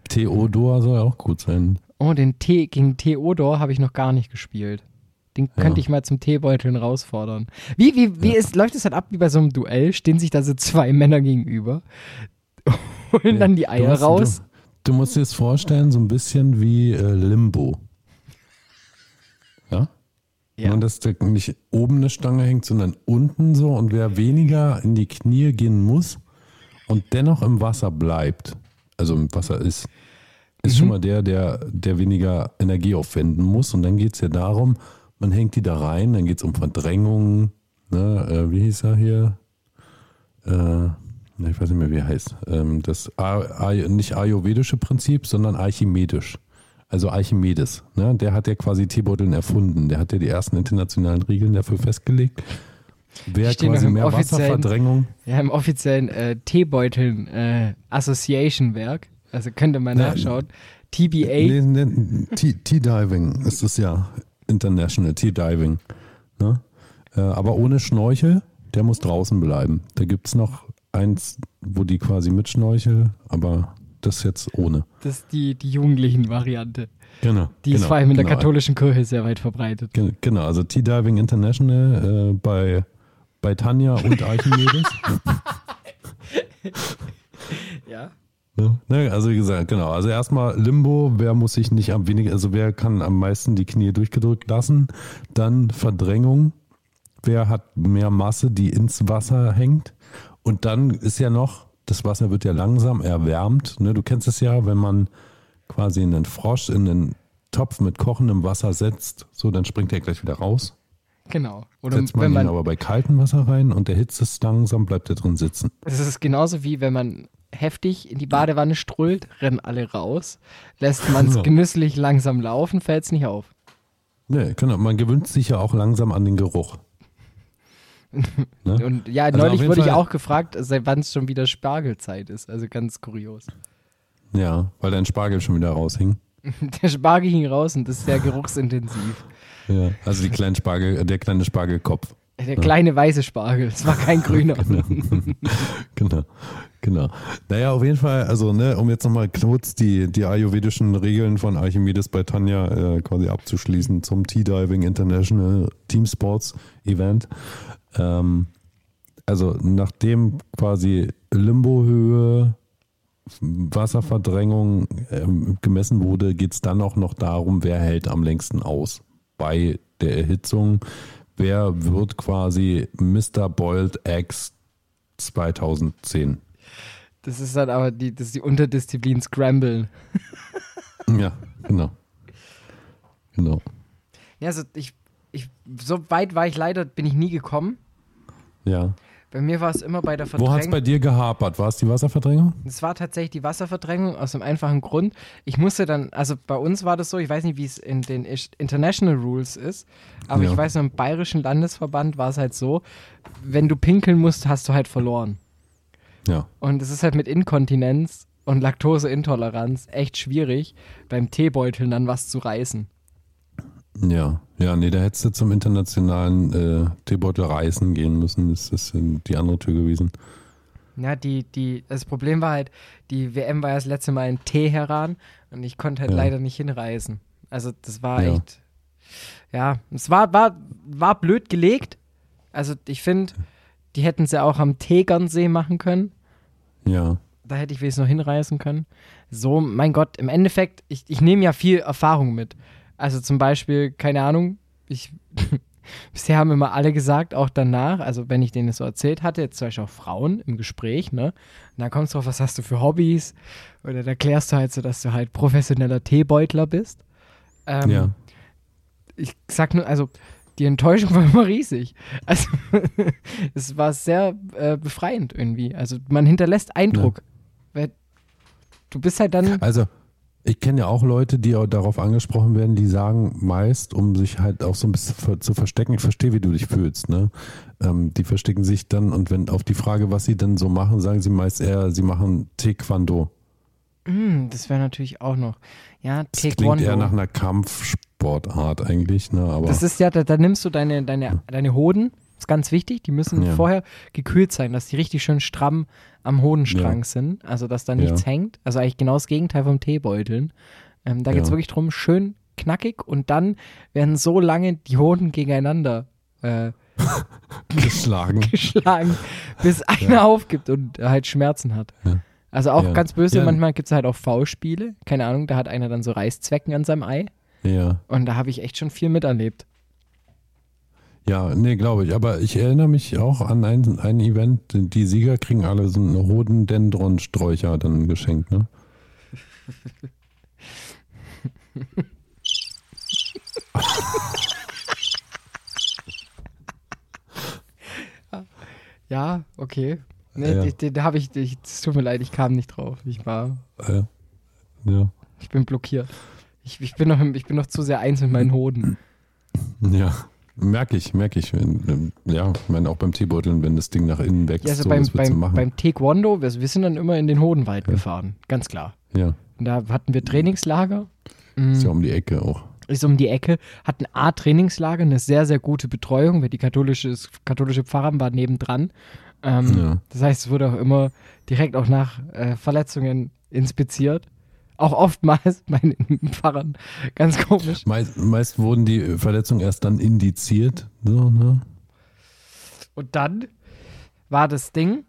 Theodor soll auch gut sein. Oh, den T gegen Theodor habe ich noch gar nicht gespielt. Den Ja. könnte ich mal zum Teebeuteln herausfordern. Wie, wie, wie ist, läuft es dann ab wie bei so einem Duell? Stehen sich da so zwei Männer gegenüber, *laughs* holen dann die Du Eier musst- raus. Du, du musst dir das vorstellen, so ein bisschen wie äh, Limbo. Ja? Ja. Nur, dass da nicht oben eine Stange hängt, sondern unten so und wer weniger in die Knie gehen muss und dennoch im Wasser bleibt, also im Wasser ist, ist Mhm. schon mal der, der, der weniger Energie aufwenden muss. Und dann geht es ja darum, man hängt die da rein, dann geht es um Verdrängung, ne, äh, wie hieß er hier? Äh, ich weiß nicht mehr, wie er heißt. Ähm, das A A nicht ayurvedische Prinzip, sondern archimedisch. Also Archimedes, ne? der hat ja quasi Teebeuteln erfunden. Der hat ja die ersten internationalen Regeln dafür festgelegt. Wer quasi mehr Wasserverdrängung. Ja, im offiziellen äh, Teebeuteln äh, Association Werk. Also könnt ihr mal Ja. nachschauen. TBA. Nee, nee, Tea- Tea-Diving ist es ja. International Tea-Diving. Ne? Äh, aber ohne Schnorchel, der muss draußen bleiben. Da gibt es noch eins, wo die quasi mit Schnorchel, aber das jetzt ohne. Das ist die, die jugendlichen Variante. Genau. Die genau, ist vor allem in der genau. katholischen Kirche sehr weit verbreitet. Gen- Genau, also Tea-Diving International äh, bei, bei Tanja und *laughs* Archimedes. Ja. Ne? Ne, also wie gesagt, genau. Also erstmal Limbo, wer muss sich nicht am weniger, also wer kann am meisten die Knie durchgedrückt lassen? Dann Verdrängung, wer hat mehr Masse, die ins Wasser hängt? Und dann ist ja noch, das Wasser wird ja langsam erwärmt. Ne? Du kennst es ja, wenn man quasi einen Frosch in einen Topf mit kochendem Wasser setzt, so dann springt er gleich wieder raus. Genau. Oder Setzt man, wenn ihn man, aber bei kaltem Wasser rein und erhitzt es langsam, bleibt er drin sitzen. es ist genauso wie wenn man heftig in die Badewanne strullt, rennen alle raus. Lässt man es genüsslich langsam laufen, fällt es nicht auf. Nee, genau. Man gewöhnt sich ja auch langsam an den Geruch. *laughs* Ne? Und ja, Also neulich wurde ich Fall- auch gefragt, seit wann es schon wieder Spargelzeit ist. Also ganz kurios. Ja, weil dein Spargel schon wieder raushing. *laughs* Der Spargel hing raus und das ist sehr geruchsintensiv. Ja. Also die kleinen Spargel, äh, der kleine Spargelkopf. Der kleine weiße Spargel, es war kein grüner. *laughs* Genau, genau. Naja, auf jeden Fall, also ne, um jetzt nochmal kurz die, die ayurvedischen Regeln von Archimedes bei Tanja äh, quasi abzuschließen zum Tea-Diving International Team Sports Event. Ähm, also nachdem quasi Limbohöhe, Wasserverdrängung ähm, gemessen wurde, geht es dann auch noch darum, wer hält am längsten aus bei der Erhitzung. Wer wird quasi Mr. Boiled Eggs 2010? Das ist dann aber die, das die Unterdisziplin Scramble. *laughs* Ja, genau. Genau. Ja, also ich, ich, so weit war ich leider, bin ich nie gekommen. Ja. Bei mir war es immer bei der Wo hat es bei Verdrängung. dir gehapert? War es die Wasserverdrängung? Es war tatsächlich die Wasserverdrängung aus dem einfachen Grund. Ich musste dann, also bei uns war das so, ich weiß nicht, wie es in den International Rules ist, aber Ja. ich weiß, noch, im bayerischen Landesverband war es halt so, wenn du pinkeln musst, hast du halt verloren. Ja. Und es ist halt mit Inkontinenz und Laktoseintoleranz echt schwierig, beim Teebeuteln dann was zu reißen. Ja, ja, nee, da hättest du zum internationalen äh, Teebeutel Reisen gehen müssen. Das ist die andere Tür gewesen. Ja, die, die, das Problem war halt, die WM war ja das letzte Mal in Teheran und ich konnte halt Ja. leider nicht hinreisen. Also das war Ja. echt, ja, es war, war, war blöd gelegt. Also ich finde, die hätten es ja auch am Tegernsee machen können. Ja, Da hätte ich wenigstens noch hinreisen können. So, mein Gott, im Endeffekt, ich, ich nehme ja viel Erfahrung mit. Also zum Beispiel, keine Ahnung, ich, *laughs* bisher haben immer alle gesagt, auch danach, also wenn ich denen das so erzählt hatte, jetzt zum Beispiel auch Frauen im Gespräch, ne? Und dann kommst du drauf, was hast du für Hobbys? Oder da erklärst du halt so, dass du halt professioneller Teebeutler bist. Ähm, ja. ich sag nur, also die Enttäuschung *laughs* war immer riesig. Also *laughs* es war sehr äh, befreiend irgendwie. Also man hinterlässt Eindruck. Weil du bist halt dann, Also, ich kenne ja auch Leute, die auch darauf angesprochen werden, die sagen meist, um sich halt auch so ein bisschen zu verstecken, ich verstehe, wie du dich fühlst, ne? Ähm, die verstecken sich dann und wenn auf die Frage, was sie denn so machen, sagen sie meist eher, sie machen Taekwondo. hm, das wäre natürlich auch noch. Ja, Das klingt Taekwondo. eher nach einer Kampfsportart eigentlich, ne? Aber Das ist ja, da, da nimmst du deine, deine, deine Hoden, ist ganz wichtig, die müssen Ja. vorher gekühlt sein, dass die richtig schön stramm am Hodenstrang Ja. sind, also dass da nichts Ja. hängt. Also eigentlich genau das Gegenteil vom Teebeuteln. Ähm, da geht es Ja. wirklich drum, schön knackig und dann werden so lange die Hoden gegeneinander äh, *laughs* geschlagen. *laughs* geschlagen, bis einer aufgibt und halt Schmerzen hat. Ja. Also auch Ja. ganz böse, Ja. manchmal gibt es halt auch Foulspiele. Keine Ahnung, da hat einer dann so Reißzwecken an seinem Ei. ja. Und da habe ich echt schon viel miterlebt. Ja, nee, glaube ich. Aber ich erinnere mich auch an ein, ein Event, die Sieger kriegen alle so eine Hodendendron-Sträucher dann geschenkt, ne? *laughs* Ja, okay. Nee, Ja. den, den habe ich, es tut mir leid, ich kam nicht drauf. Ich war, Äh, ja. ich bin blockiert. Ich, ich, bin noch, ich bin noch zu sehr eins mit meinen Hoden. Ja. Merke ich, merke ich. Wenn, ähm, Ja, ich meine auch beim Teebeuteln, wenn das Ding nach innen wächst, Ja, also so, beim, beim, machen? beim Taekwondo, wir, wir sind dann immer in den Hodenwald gefahren, ganz klar. ja, Und da hatten wir Trainingslager. ist ja um die Ecke auch. ist um die Ecke, hatten A Trainingslager, eine sehr, sehr gute Betreuung, weil die katholische, katholische Pfarramt war nebendran. Ähm, Ja. Das heißt, es wurde auch immer direkt auch nach äh, Verletzungen inspiziert. Auch oftmals *laughs* bei den Pfarrern. Ganz komisch. Meist, meist wurden die Verletzungen erst dann indiziert. So, ne? Und dann war das Ding,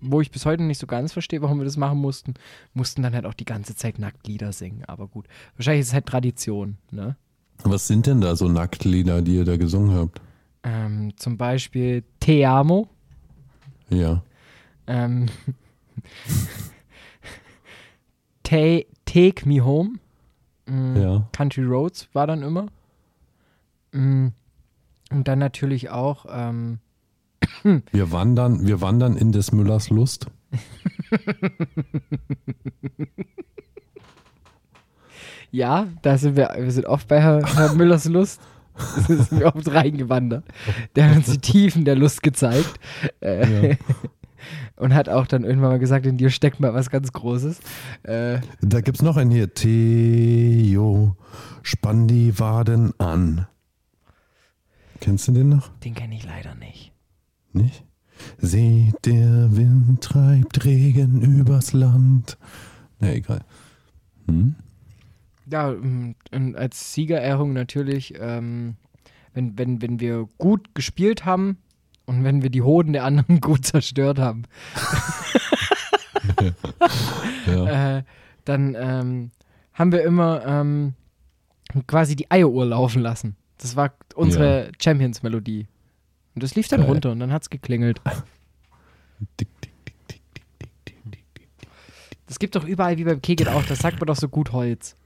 wo ich bis heute nicht so ganz verstehe, warum wir das machen mussten, mussten dann halt auch die ganze Zeit Nacktlieder singen. Aber gut, wahrscheinlich ist es halt Tradition. Ne? Was sind denn da so Nacktlieder, die ihr da gesungen habt? Ähm, zum Beispiel Te Amo. Ja. Ähm, *laughs* Ta- Take Me Home. Mm, Ja. Country Roads war dann immer. Mm, Und dann natürlich auch, ähm, *clears throat* Wir wandern, wir wandern in des Müllers Lust. *laughs* ja, da sind wir, wir sind oft bei Herr, Herr Müllers Lust. *laughs* Da sind wir oft reingewandert. Der hat uns die Tiefen der Lust gezeigt. Äh, Ja. *laughs* Und hat auch dann irgendwann mal gesagt, in dir steckt mal was ganz Großes. Äh, Da gibt's noch einen hier. Theo, spann die Waden an. Kennst du den noch? den kenne ich leider nicht. Nicht? Seht, der Wind treibt Regen übers Land. Na, egal. Hm? Ja, und und als Siegerehrung natürlich, ähm, wenn, wenn, wenn wir gut gespielt haben und wenn wir die Hoden der anderen *laughs* gut zerstört haben, *laughs* ja. äh, dann ähm, haben wir immer ähm, quasi die Eieruhr laufen lassen. Das war unsere ja. Champions-Melodie. Und das lief dann Geil. runter und dann hat es geklingelt. Das gibt doch überall wie beim Kegel auch, das sagt man doch so gut Holz.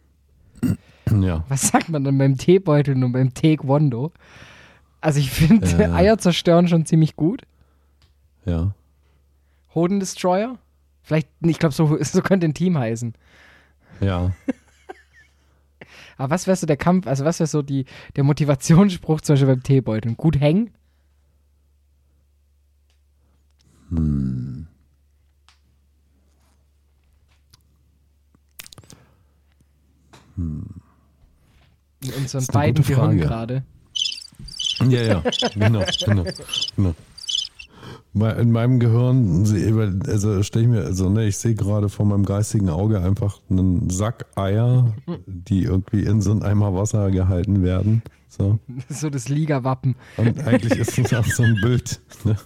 Ja. Was sagt man dann beim Teebeutel und beim Taekwondo? Äh, also ich finde Äh. Eier zerstören schon ziemlich gut. Ja. Hodendestroyer? Vielleicht, ich glaube, so, *laughs* so könnte ein Team heißen. Ja. *laughs* Aber was wäre so der Kampf, also was wäre so die, der Motivationsspruch zum Beispiel beim Teebeutel? Gut hängen? Hm. Hm. in unseren beiden Frage. gerade. Ja, ja, genau, genau, genau. In meinem Gehirn, also stelle ich mir, also ne, ich sehe gerade vor meinem geistigen Auge einfach einen Sack Eier, die irgendwie in so einem Eimer Wasser gehalten werden. So. Das *laughs* ist so das Liga-Wappen. Und eigentlich ist es auch so ein Bild, ne,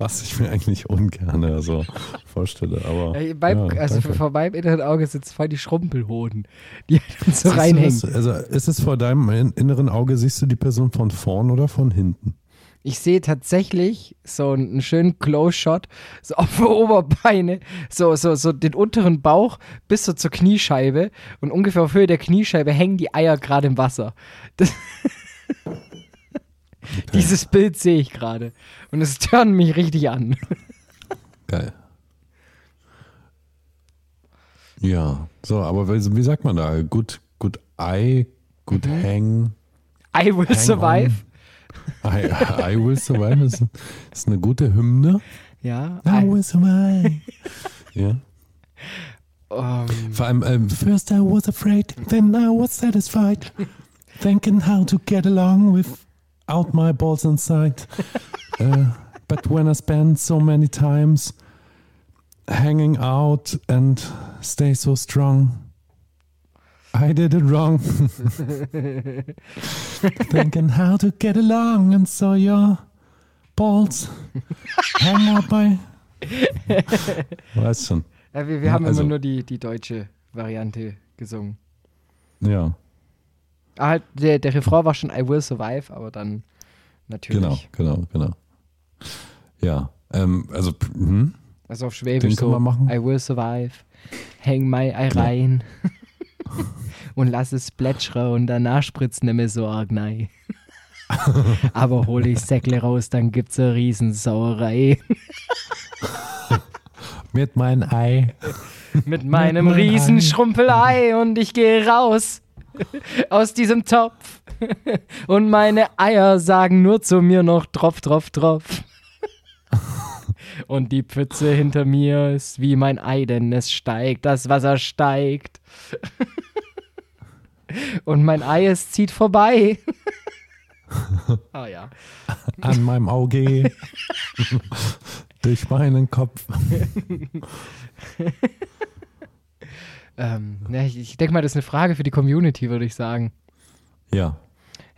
was ich mir eigentlich ungern so vorstelle. Aber Ey, beim, ja, also danke. vor meinem inneren Auge sitzt voll die Schrumpelhoden, die *laughs* so reinhängen. das? Also ist es vor deinem in- inneren Auge, siehst du die Person von vorn oder von hinten? Ich sehe tatsächlich so einen schönen Close-Shot, so auf die Oberbeine, so, so, so den unteren Bauch bis so zur Kniescheibe und ungefähr auf Höhe der Kniescheibe hängen die Eier gerade im Wasser. *laughs* Das Dieses Bild sehe ich gerade und es turnt mich richtig an. Geil. Ja, so, aber wie, sagt man da? Good, good eye, good Mhm. hang. I will hang survive. On. I, I will survive ist, ist eine gute Hymne. Ja. I I, will survive. ja. ähm, Vor allem, ähm, first I was afraid, then I was satisfied. Thinking how to get along without my balls inside. *laughs* uh, but when I spend so many times hanging out and stay so strong, I did it wrong. *laughs* Thinking how to get along and so your balls hang out my. Weißt schon. ja, wir wir haben also- immer nur die, die deutsche Variante gesungen. Ja. Ah, halt, der, der Refrain war schon I will survive, aber dann natürlich. Genau, genau, genau. Ja, ähm, also, hm? Also auf Schwäbisch Den so, machen. I will survive, häng mein Ei rein *laughs* *laughs* und lass es plätschern und danach spritzt mir so arg nein. *laughs* Aber hol ich Säckle raus, dann gibt's eine Riesensauerei. mit meinem Ei. Mit meinem meinem Ei. Riesenschrumpelei und ich gehe raus *laughs* aus diesem Topf. *laughs* Und meine Eier sagen nur zu mir noch Tropf, Tropf, Tropf. *laughs* Und die Pfütze hinter mir ist wie mein Ei, denn es steigt, das Wasser steigt. Und mein Ei, es zieht vorbei. Ah ja. An meinem Auge. durch meinen Kopf. Ähm, ja, ich ich denke mal, das ist eine Frage für die Community, würde ich sagen. Ja,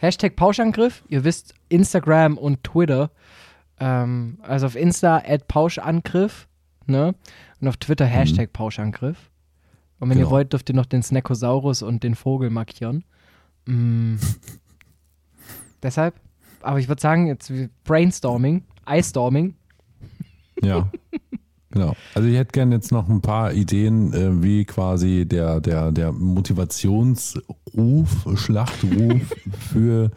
Hashtag Pauschangriff. Ihr wisst, Instagram und Twitter. Ähm, also auf Insta at Pauschangriff. Ne? Und auf Twitter Hashtag Pauschangriff. Und wenn ihr Genau. wollt, dürft ihr noch den Snackosaurus und den Vogel markieren. Mm. *laughs* Deshalb, aber ich würde sagen, jetzt Brainstorming, Eye-Storming. ja. *laughs* Genau. Also ich hätte gerne jetzt noch ein paar Ideen, äh, wie quasi der, der, der Motivationsruf, Schlachtruf *laughs* für,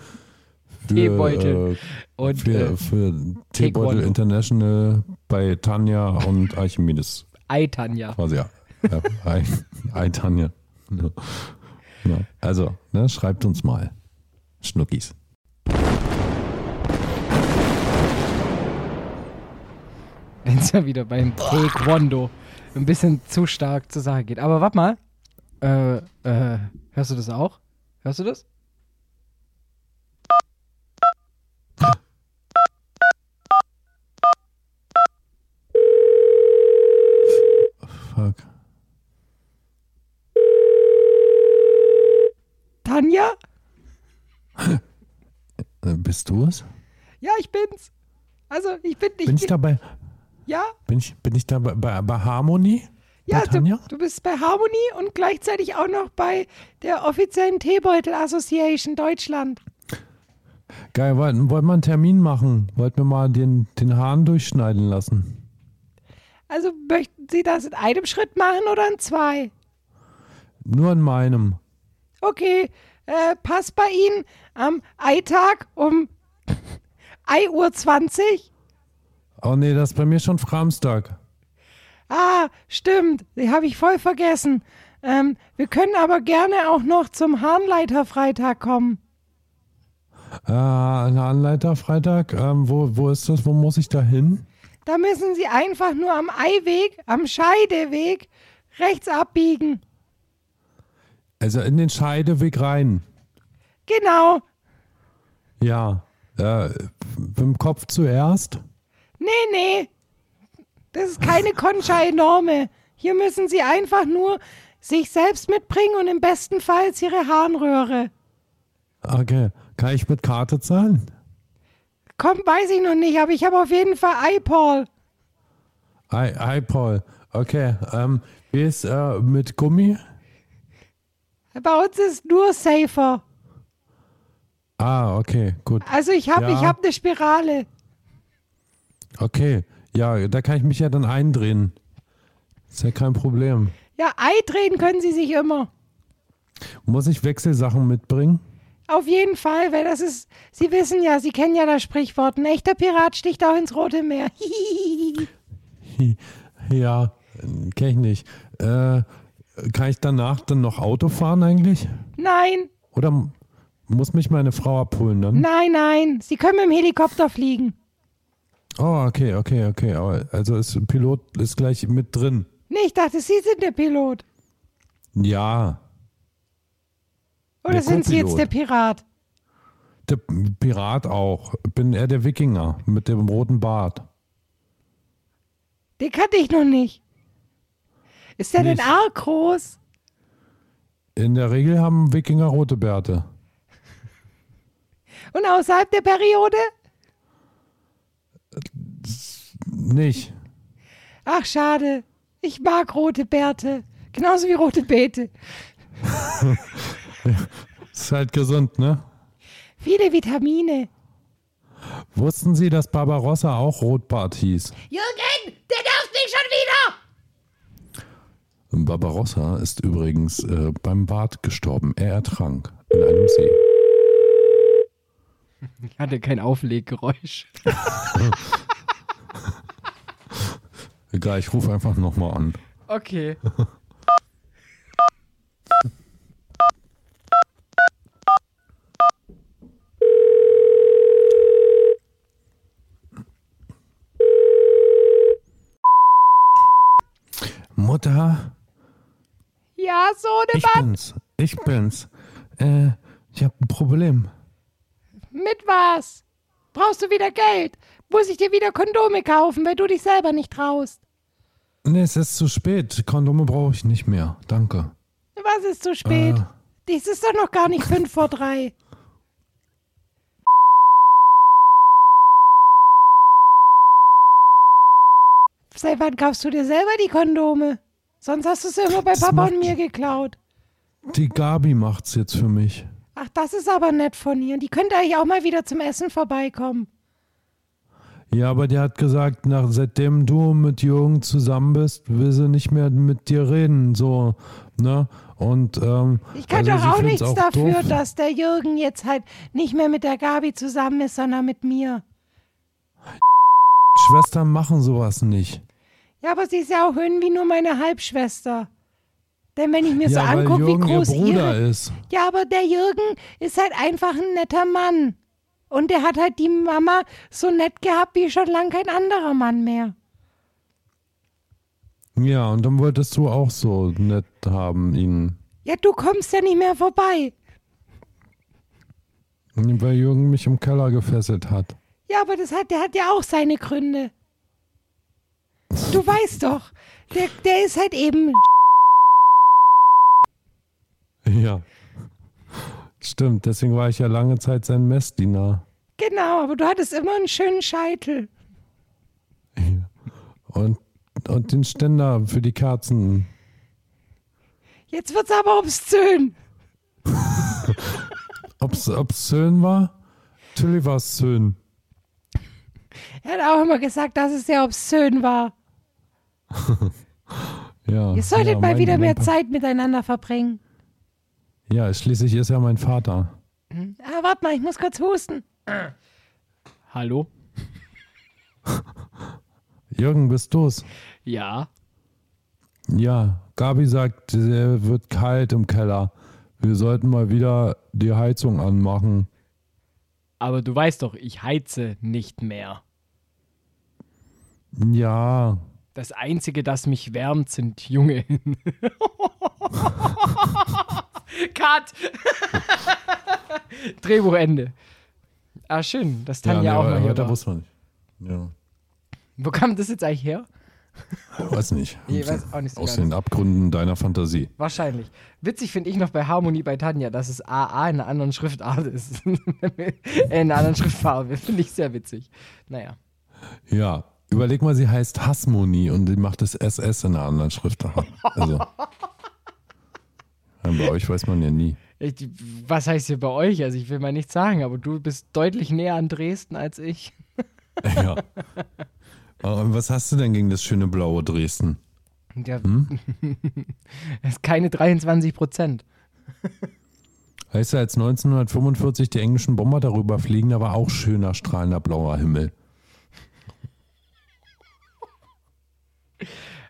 für, Teebeutel äh, und für, äh, für. Teebeutel International bei Tanja und Archimedes. Ei-Tanja. Quasi, ja. ja ein, *laughs* ein Tanja. Ja. Genau. Also, ne, schreibt uns mal. Schnuckis. Wenn es ja wieder beim Taekwondo ein bisschen zu stark zur Sache geht. Aber warte mal. Äh, äh, hörst du das auch? Hörst du das? Fuck. Tanja? Äh, Bist du es? Ja, ich bin's. Also, ich bin nicht. Bin ich dabei? Ja, Bin ich, bin ich da bei, bei, bei Harmony? ja bei du, du bist bei Harmony und gleichzeitig auch noch bei der offiziellen Teebeutel Association Deutschland. Geil, wollten, wir einen Termin machen? Wollten wir mal den, den Hahn durchschneiden lassen? Also, möchten Sie das in einem Schritt machen oder in zwei? Nur in meinem. Okay, äh, passt bei Ihnen am Eitag um *laughs* Ei Uhr 20? Oh nee, das ist bei mir schon Framstag. Ah, stimmt. Die habe ich voll vergessen. Ähm, wir können aber gerne auch noch zum Hahnleiterfreitag kommen. Äh, ein Anleiter Freitag. Ähm, wo, wo ist das? Wo muss ich da hin? Da müssen Sie einfach nur am Eiweg, am Scheideweg, rechts abbiegen. Also in den Scheideweg rein. Genau. Ja. Äh, mit dem Kopf zuerst? Nee, nee. Das ist keine Concha enorme. Hier müssen Sie einfach nur sich selbst mitbringen und im besten Fall Ihre Harnröhre. Okay. Kann ich mit Karte zahlen? Komm, weiß ich noch nicht, aber ich habe auf jeden Fall iPaul. Hi, hi Paul. Okay. Ähm, wie ist äh, mit Gummi? Bei uns ist nur safer. Ah, okay, gut. Also ich habe Ja. ich hab eine Spirale. Okay. Ja, da kann ich mich ja dann eindrehen. Ist ja kein Problem. Ja, Ei drehen können Sie sich immer. Muss ich Wechselsachen mitbringen? Auf jeden Fall, weil das ist, Sie wissen ja, Sie kennen ja das Sprichwort, ein echter Pirat sticht auch ins Rote Meer. *laughs* Ja, kenne ich nicht. Äh, kann ich danach dann noch Auto fahren eigentlich? nein, Oder muss mich meine Frau abholen dann? nein, nein, Sie können mit dem Helikopter fliegen. Oh, okay, okay, okay. Also ist Pilot ist gleich mit drin. Nee, ich dachte, Sie sind der Pilot. Ja, Oder Der sind Sie jetzt der Pirat? der Pirat auch. Bin eher der Wikinger mit dem roten Bart. Den kannte ich noch nicht. Ist der denn Nicht. arg groß? In der Regel haben Wikinger rote Bärte. Und außerhalb der Periode? Nicht. Ach, schade. Ich mag rote Bärte. Genauso wie rote Beete. *laughs* Ist halt gesund, ne? Viele Vitamine. Wussten Sie, dass Barbarossa auch Rotbart hieß? Jürgen, der nervt mich schon wieder. Barbarossa ist übrigens äh, beim Bad gestorben. Er ertrank in einem See. Ich *laughs* hatte kein Aufleggeräusch. *laughs* *laughs* Egal, ich rufe einfach nochmal an. Okay. Mutter, Ja, so ne ich bin's. Ich bin's. Äh, ich hab ein Problem. Mit was? Brauchst du wieder Geld? Muss ich dir wieder Kondome kaufen, weil du dich selber nicht traust? Nee, es ist zu spät. Kondome brauche ich nicht mehr. Danke. Was ist zu spät? Äh. Dies ist doch noch gar nicht *laughs* fünf vor drei. Seit wann kaufst du dir selber die Kondome? Sonst hast du es immer bei Das Papa und mir geklaut. Die Gabi macht's jetzt für mich. Ach, das ist aber nett von ihr. Die könnte eigentlich auch mal wieder zum Essen vorbeikommen. Ja, aber die hat gesagt, nach, seitdem du mit Jürgen zusammen bist, will sie nicht mehr mit dir reden. So, ne? Und ähm, Ich kann also doch auch nichts dafür, doof. dass der Jürgen jetzt halt nicht mehr mit der Gabi zusammen ist, sondern mit mir. Schwestern machen sowas nicht. Ja, aber sie ist ja auch irgendwie nur meine Halbschwester. Denn wenn ich mir so ja, weil angucke, wie Jürgen ihr groß Bruder ihre... ist. Ja, aber der Jürgen ist halt einfach ein netter Mann. Und der hat halt die Mama so nett gehabt wie schon lang kein anderer Mann mehr. Ja, und dann wolltest du auch so nett haben, ihn. Ja, du kommst ja nicht mehr vorbei. Weil Jürgen mich im Keller gefesselt hat. Ja, aber das hat, der hat ja auch seine Gründe. Du weißt doch, der, der ist halt eben. Ja. Stimmt, deswegen war ich ja lange Zeit sein Messdiener. Genau, aber du hattest immer einen schönen Scheitel. Und, und den Ständer für die Kerzen. Jetzt wird's aber obszön. *laughs* Ob's, ob's schön war? Natürlich war es schön. Er hat auch immer gesagt, dass es sehr obszön war. *laughs* Ja, Ihr solltet ja, mal wieder mehr Zeit miteinander verbringen. Ja, schließlich ist er mein Vater. Ah, warte mal, ich muss kurz husten. Hallo? *laughs* Jürgen, bist du's? Ja. Ja, Gabi sagt, es wird kalt im Keller. Wir sollten mal wieder die Heizung anmachen. Aber du weißt doch, ich heize nicht mehr. Ja, Das Einzige, das mich wärmt, sind Jungen. *laughs* Cut! *laughs* Drehbuchende. Ah, schön, dass Tanja nee, auch mal aber hier da war. wusste man nicht. Ja, Wo kam das jetzt eigentlich her? weiß nicht. *laughs* Ich weiß auch nicht so Aus den Abgründen deiner Fantasie. Wahrscheinlich. Witzig finde ich noch bei Harmonie bei Tanja, dass es AA in einer anderen Schriftart ist. *laughs* in einer anderen Schriftfarbe. Finde ich sehr witzig. Naja. Ja, überleg mal, sie heißt Hasmoni und die macht das SS in einer anderen Schriftart. Also. Bei euch weiß man ja nie. Ich, was heißt hier bei euch? Also ich will mal nichts sagen, aber du bist deutlich näher an Dresden als ich. *laughs* Ja. Und was hast du denn gegen das schöne blaue Dresden? Ja, Hm? *laughs* das ist keine 23 Prozent. Weißt du, als 1945 die englischen Bomber darüber fliegen, da war auch schöner, strahlender blauer Himmel.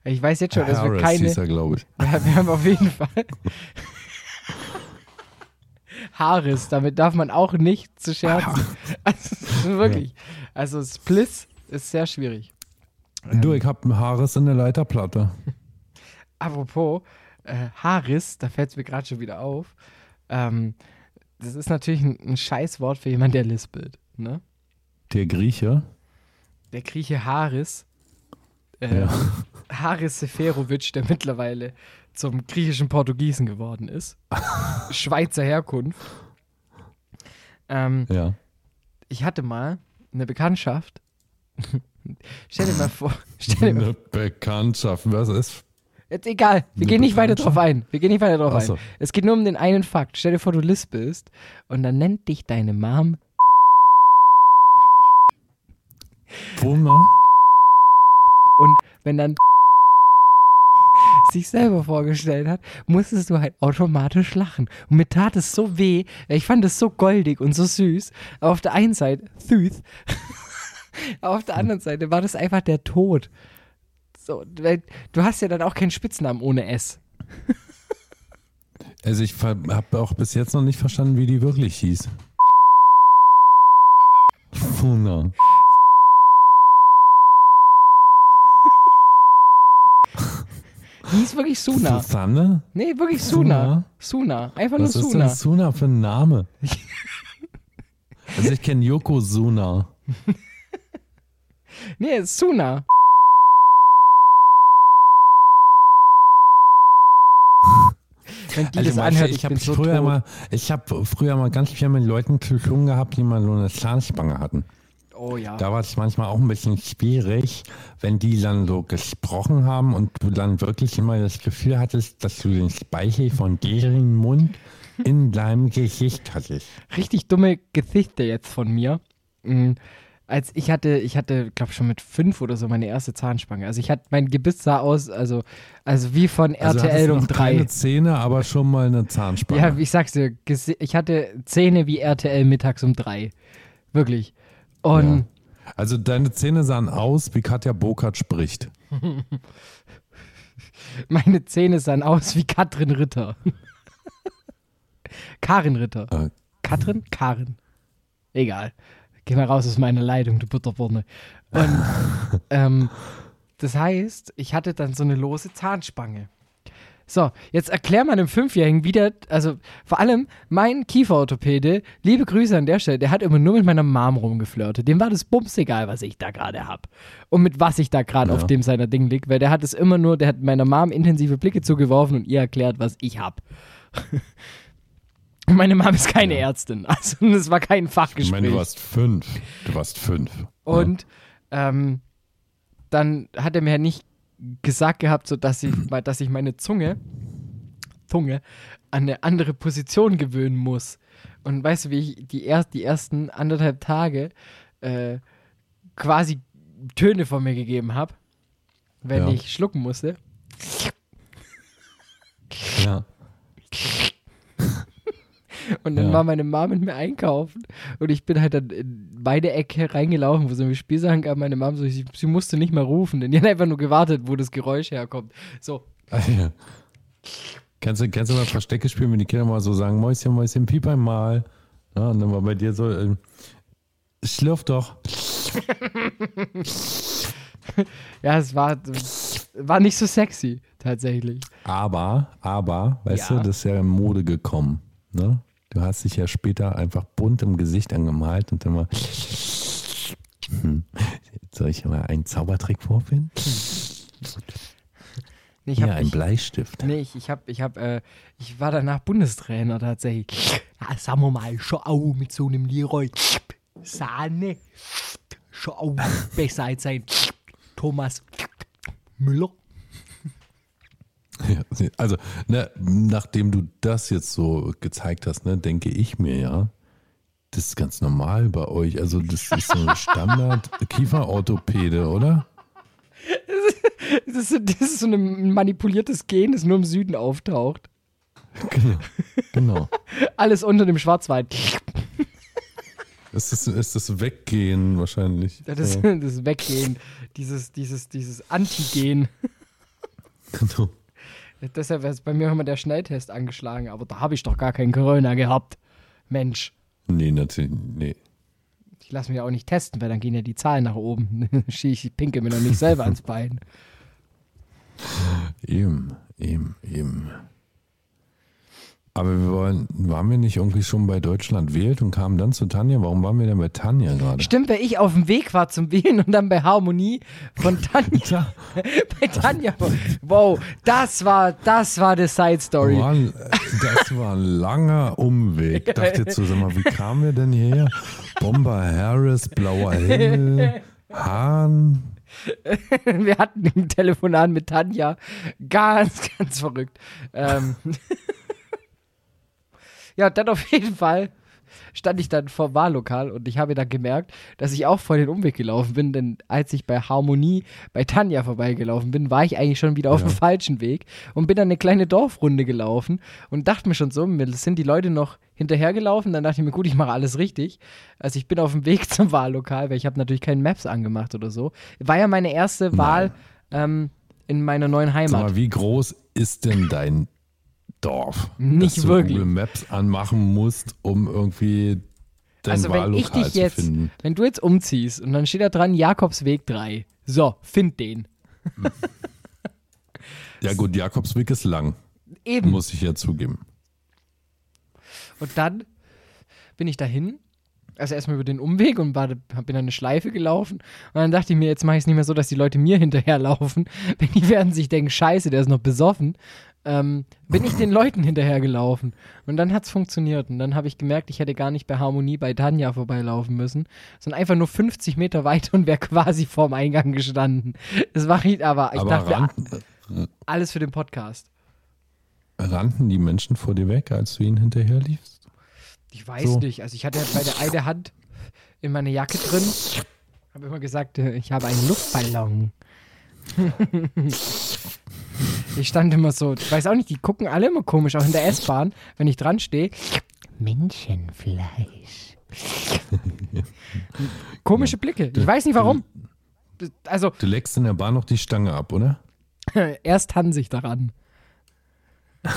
Ich weiß jetzt schon, dass wir Harris keine. hieß er, glaube ich. *laughs* Wir, wir haben auf jeden Fall. Haares, damit darf man auch nicht zu scherzen. *laughs* Also, wirklich. Also, Spliss ist sehr schwierig. Du, ich hab ein Haares in der Leiterplatte. *laughs* Apropos, äh, Haares, da fällt es mir gerade schon wieder auf. Ähm, das ist natürlich ein, ein Scheißwort für jemanden, der lispelt. Ne? Der Grieche. Der Grieche Haris, äh, Ja. Haris Seferovic, der mittlerweile zum griechischen Portugiesen geworden ist. *laughs* Schweizer Herkunft. Ähm, Ja. ich hatte mal eine Bekanntschaft. *laughs* stell dir mal vor, *laughs* stell dir Eine Bekanntschaft. Was ist? Jetzt egal, wir Eine gehen nicht weiter drauf ein. Wir gehen nicht weiter drauf Ach so. ein. Es geht nur um den einen Fakt. Stell dir vor, du lispelst und dann nennt dich deine Mom Wunder? und wenn dann sich selber vorgestellt hat, musstest du halt automatisch lachen. Und mir tat es so weh. Ich fand es so goldig und so süß. Aber auf der einen Seite, süß. *laughs* Auf der anderen Seite war das einfach der Tod. So, du hast ja dann auch keinen Spitznamen ohne S. *laughs* Also ich habe auch bis jetzt noch nicht verstanden, wie die wirklich hieß. Wunder. Hieß wirklich Suna. Susanne? Nee, wirklich Suna. Suna. Einfach Was nur ist Suna. denn Suna für ein Name? Also ich kenne Yokozuna. *laughs* Nee, es ist Suna. Wenn die das weißt du, anhört, ich, ich habe so früher tot. mal, ich habe früher mal ganz viel mit Leuten zu tun gehabt, die mal so eine Zahnspange hatten. Oh ja. Da war es manchmal auch ein bisschen schwierig, wenn die dann so gesprochen haben und du dann wirklich immer das Gefühl hattest, dass du den Speichel von deren Mund in deinem Gesicht hattest. Richtig dumme Gesichter jetzt von mir. Mhm. Als ich hatte, ich hatte, glaube schon mit fünf oder so meine erste Zahnspange. Also ich hatte, mein Gebiss sah aus, also, also wie von Also RTL du um noch drei. keine Zähne, aber schon mal eine Zahnspange. Ja, ich sag's dir, ich hatte Zähne wie RTL mittags um drei. Wirklich. Und Also deine Zähne sahen aus, wie Katja Burkhardt spricht. *laughs* meine Zähne sahen aus wie Katrin Ritter. *laughs* Karin Ritter. Äh, Katrin? Karin. Egal. Geh mal raus aus meiner Leitung, du Butterburne. Und *laughs* ähm, das heißt, ich hatte dann so eine lose Zahnspange. So, jetzt erklär mal einem Fünfjährigen wieder, also vor allem mein Kieferorthopäde, liebe Grüße an der Stelle, der hat immer nur mit meiner Mom rumgeflirtet. Dem war das bums egal, was ich da gerade hab. Und mit was ich da gerade Ja. auf dem seiner Ding liegt, weil der hat es immer nur, der hat meiner Mom intensive Blicke zugeworfen und ihr erklärt, was ich hab. Und *laughs* meine Mom ist keine Ärztin, also das war kein ich Fachgespräch. meine, du warst fünf. Du warst fünf. Und ähm, dann hat er mir nicht gesagt gehabt, so dass ich, mal- dass ich meine Zunge, Zunge an eine andere Position gewöhnen muss. Und weißt du, wie ich die, erst, die ersten anderthalb Tage äh, quasi Töne von mir gegeben habe, wenn Ja. ich schlucken musste? Ja. Und dann Ja. war meine Mom mit mir einkaufen und ich bin halt dann in meine Ecke reingelaufen, wo so eine Spielsachen gab. Meine Mom so, sie, sie musste nicht mal rufen, denn die hat einfach nur gewartet, wo das Geräusch herkommt. So, Ah, ja. Kennst du, kennst du mal Verstecke spielen, wenn die Kinder mal so sagen, Mäuschen, Mäuschen, piep einmal. Ja, und dann war bei dir so, ähm, schlürf doch. ja, es war, war nicht so sexy, tatsächlich. Aber, aber, weißt Ja. du, das ist ja in Mode gekommen. Ne? Du hast dich ja später einfach bunt im Gesicht angemalt und dann mal. Hm. Soll ich mal einen Zaubertrick vorfinden? Nee, ich Ja, ein Bleistift. nee, ich, ich, hab, ich, hab, äh, ich war danach Bundestrainer tatsächlich. Ja, sagen wir mal, schon auch mit so einem Leroy. Sahne. Schon auch besser als ein Thomas Müller. *laughs* Ja, also, ne, nachdem du das jetzt so gezeigt hast, ne, denke ich mir ja, das ist ganz normal bei euch. Also, das ist so ein Standard-Kieferorthopäde, *laughs* oder? Das ist, das ist so ein manipuliertes Gen, das nur im Süden auftaucht. Genau. genau. *laughs* Alles unter dem Schwarzwald. Es ist, ist das Weggehen wahrscheinlich. Das das Weggehen, dieses, dieses, dieses Antigen. genau. Deshalb ist bei mir immer der Schnelltest angeschlagen, aber da habe ich doch gar keinen Corona gehabt. Mensch, Nee, natürlich, nee. ich lasse mich auch nicht testen, weil dann gehen ja die Zahlen nach oben. *laughs* ich pinke mir noch nicht selber ans Bein. Eben, eben, eben. Aber wir wollen, waren wir nicht irgendwie schon bei Deutschland wählt und kamen dann zu Tanja? Warum waren wir denn bei Tanja gerade? Stimmt, weil ich auf dem Weg war zum Wählen und dann bei Harmonie von Tanja. *laughs* Bei Tanja. Wow, das war, das war die Side Story. ein- das war ein langer Umweg. Dachte jetzt so, sag mal, wie kamen wir denn hierher? Bomber Harris, blauer Himmel, Hahn. Wir hatten ein Telefonat mit Tanja. Ganz, ganz verrückt. Ähm ja, dann auf jeden Fall stand ich dann vor dem Wahllokal und ich habe dann gemerkt, dass ich auch vor den Umweg gelaufen bin, denn als ich bei Harmonie bei Tanja vorbeigelaufen bin, war ich eigentlich schon wieder auf Ja. dem falschen Weg und bin dann eine kleine Dorfrunde gelaufen und dachte mir schon so, mir sind die Leute noch hinterhergelaufen, dann dachte ich mir, gut, ich mache alles richtig. Also ich bin auf dem Weg *laughs* zum Wahllokal, weil ich habe natürlich keinen Maps angemacht oder so. War ja meine erste Wahl ähm, in meiner neuen Sag Heimat. mal, wie groß ist denn dein Dorf? Nicht dass du wirklich. Google Maps anmachen musst, um irgendwie dein Also wenn ich dich zu jetzt, finden. wenn du jetzt umziehst und dann steht da dran Jakobsweg 3. So, find den. *laughs* Ja gut, Jakobsweg ist lang, Eben. muss ich ja zugeben. Und dann bin ich dahin. Also erstmal über den Umweg und war, bin dann eine Schleife gelaufen. Und dann dachte ich mir, jetzt mache ich es nicht mehr so, dass die Leute mir *laughs* hinterherlaufen. Wenn die werden sich denken, scheiße, der ist noch besoffen. Ähm, bin ich den Leuten hinterhergelaufen. Und dann hat es funktioniert. Und dann habe ich gemerkt, ich hätte gar nicht bei Harmonie bei Tanja vorbeilaufen müssen, sondern einfach nur 50 Meter weiter und wäre quasi vorm Eingang gestanden. Das war ich, aber ich Aber dachte, rannten, alles für den Podcast. rannten die Menschen vor dir weg, als du ihnen hinterherliefst? Ich weiß So. nicht. Also ich hatte bei der eine Hand in meine Jacke drin. Habe immer gesagt, äh, ich habe einen Luftballon. *laughs* ich stand immer so, ich weiß auch nicht, die gucken alle immer komisch, auch in der S-Bahn, wenn ich dran stehe. Menschenfleisch. Komische Blicke. Ich weiß nicht warum. Also, Du leckst in der Bahn noch die Stange ab, oder? *laughs* erst tanze ich daran. *laughs*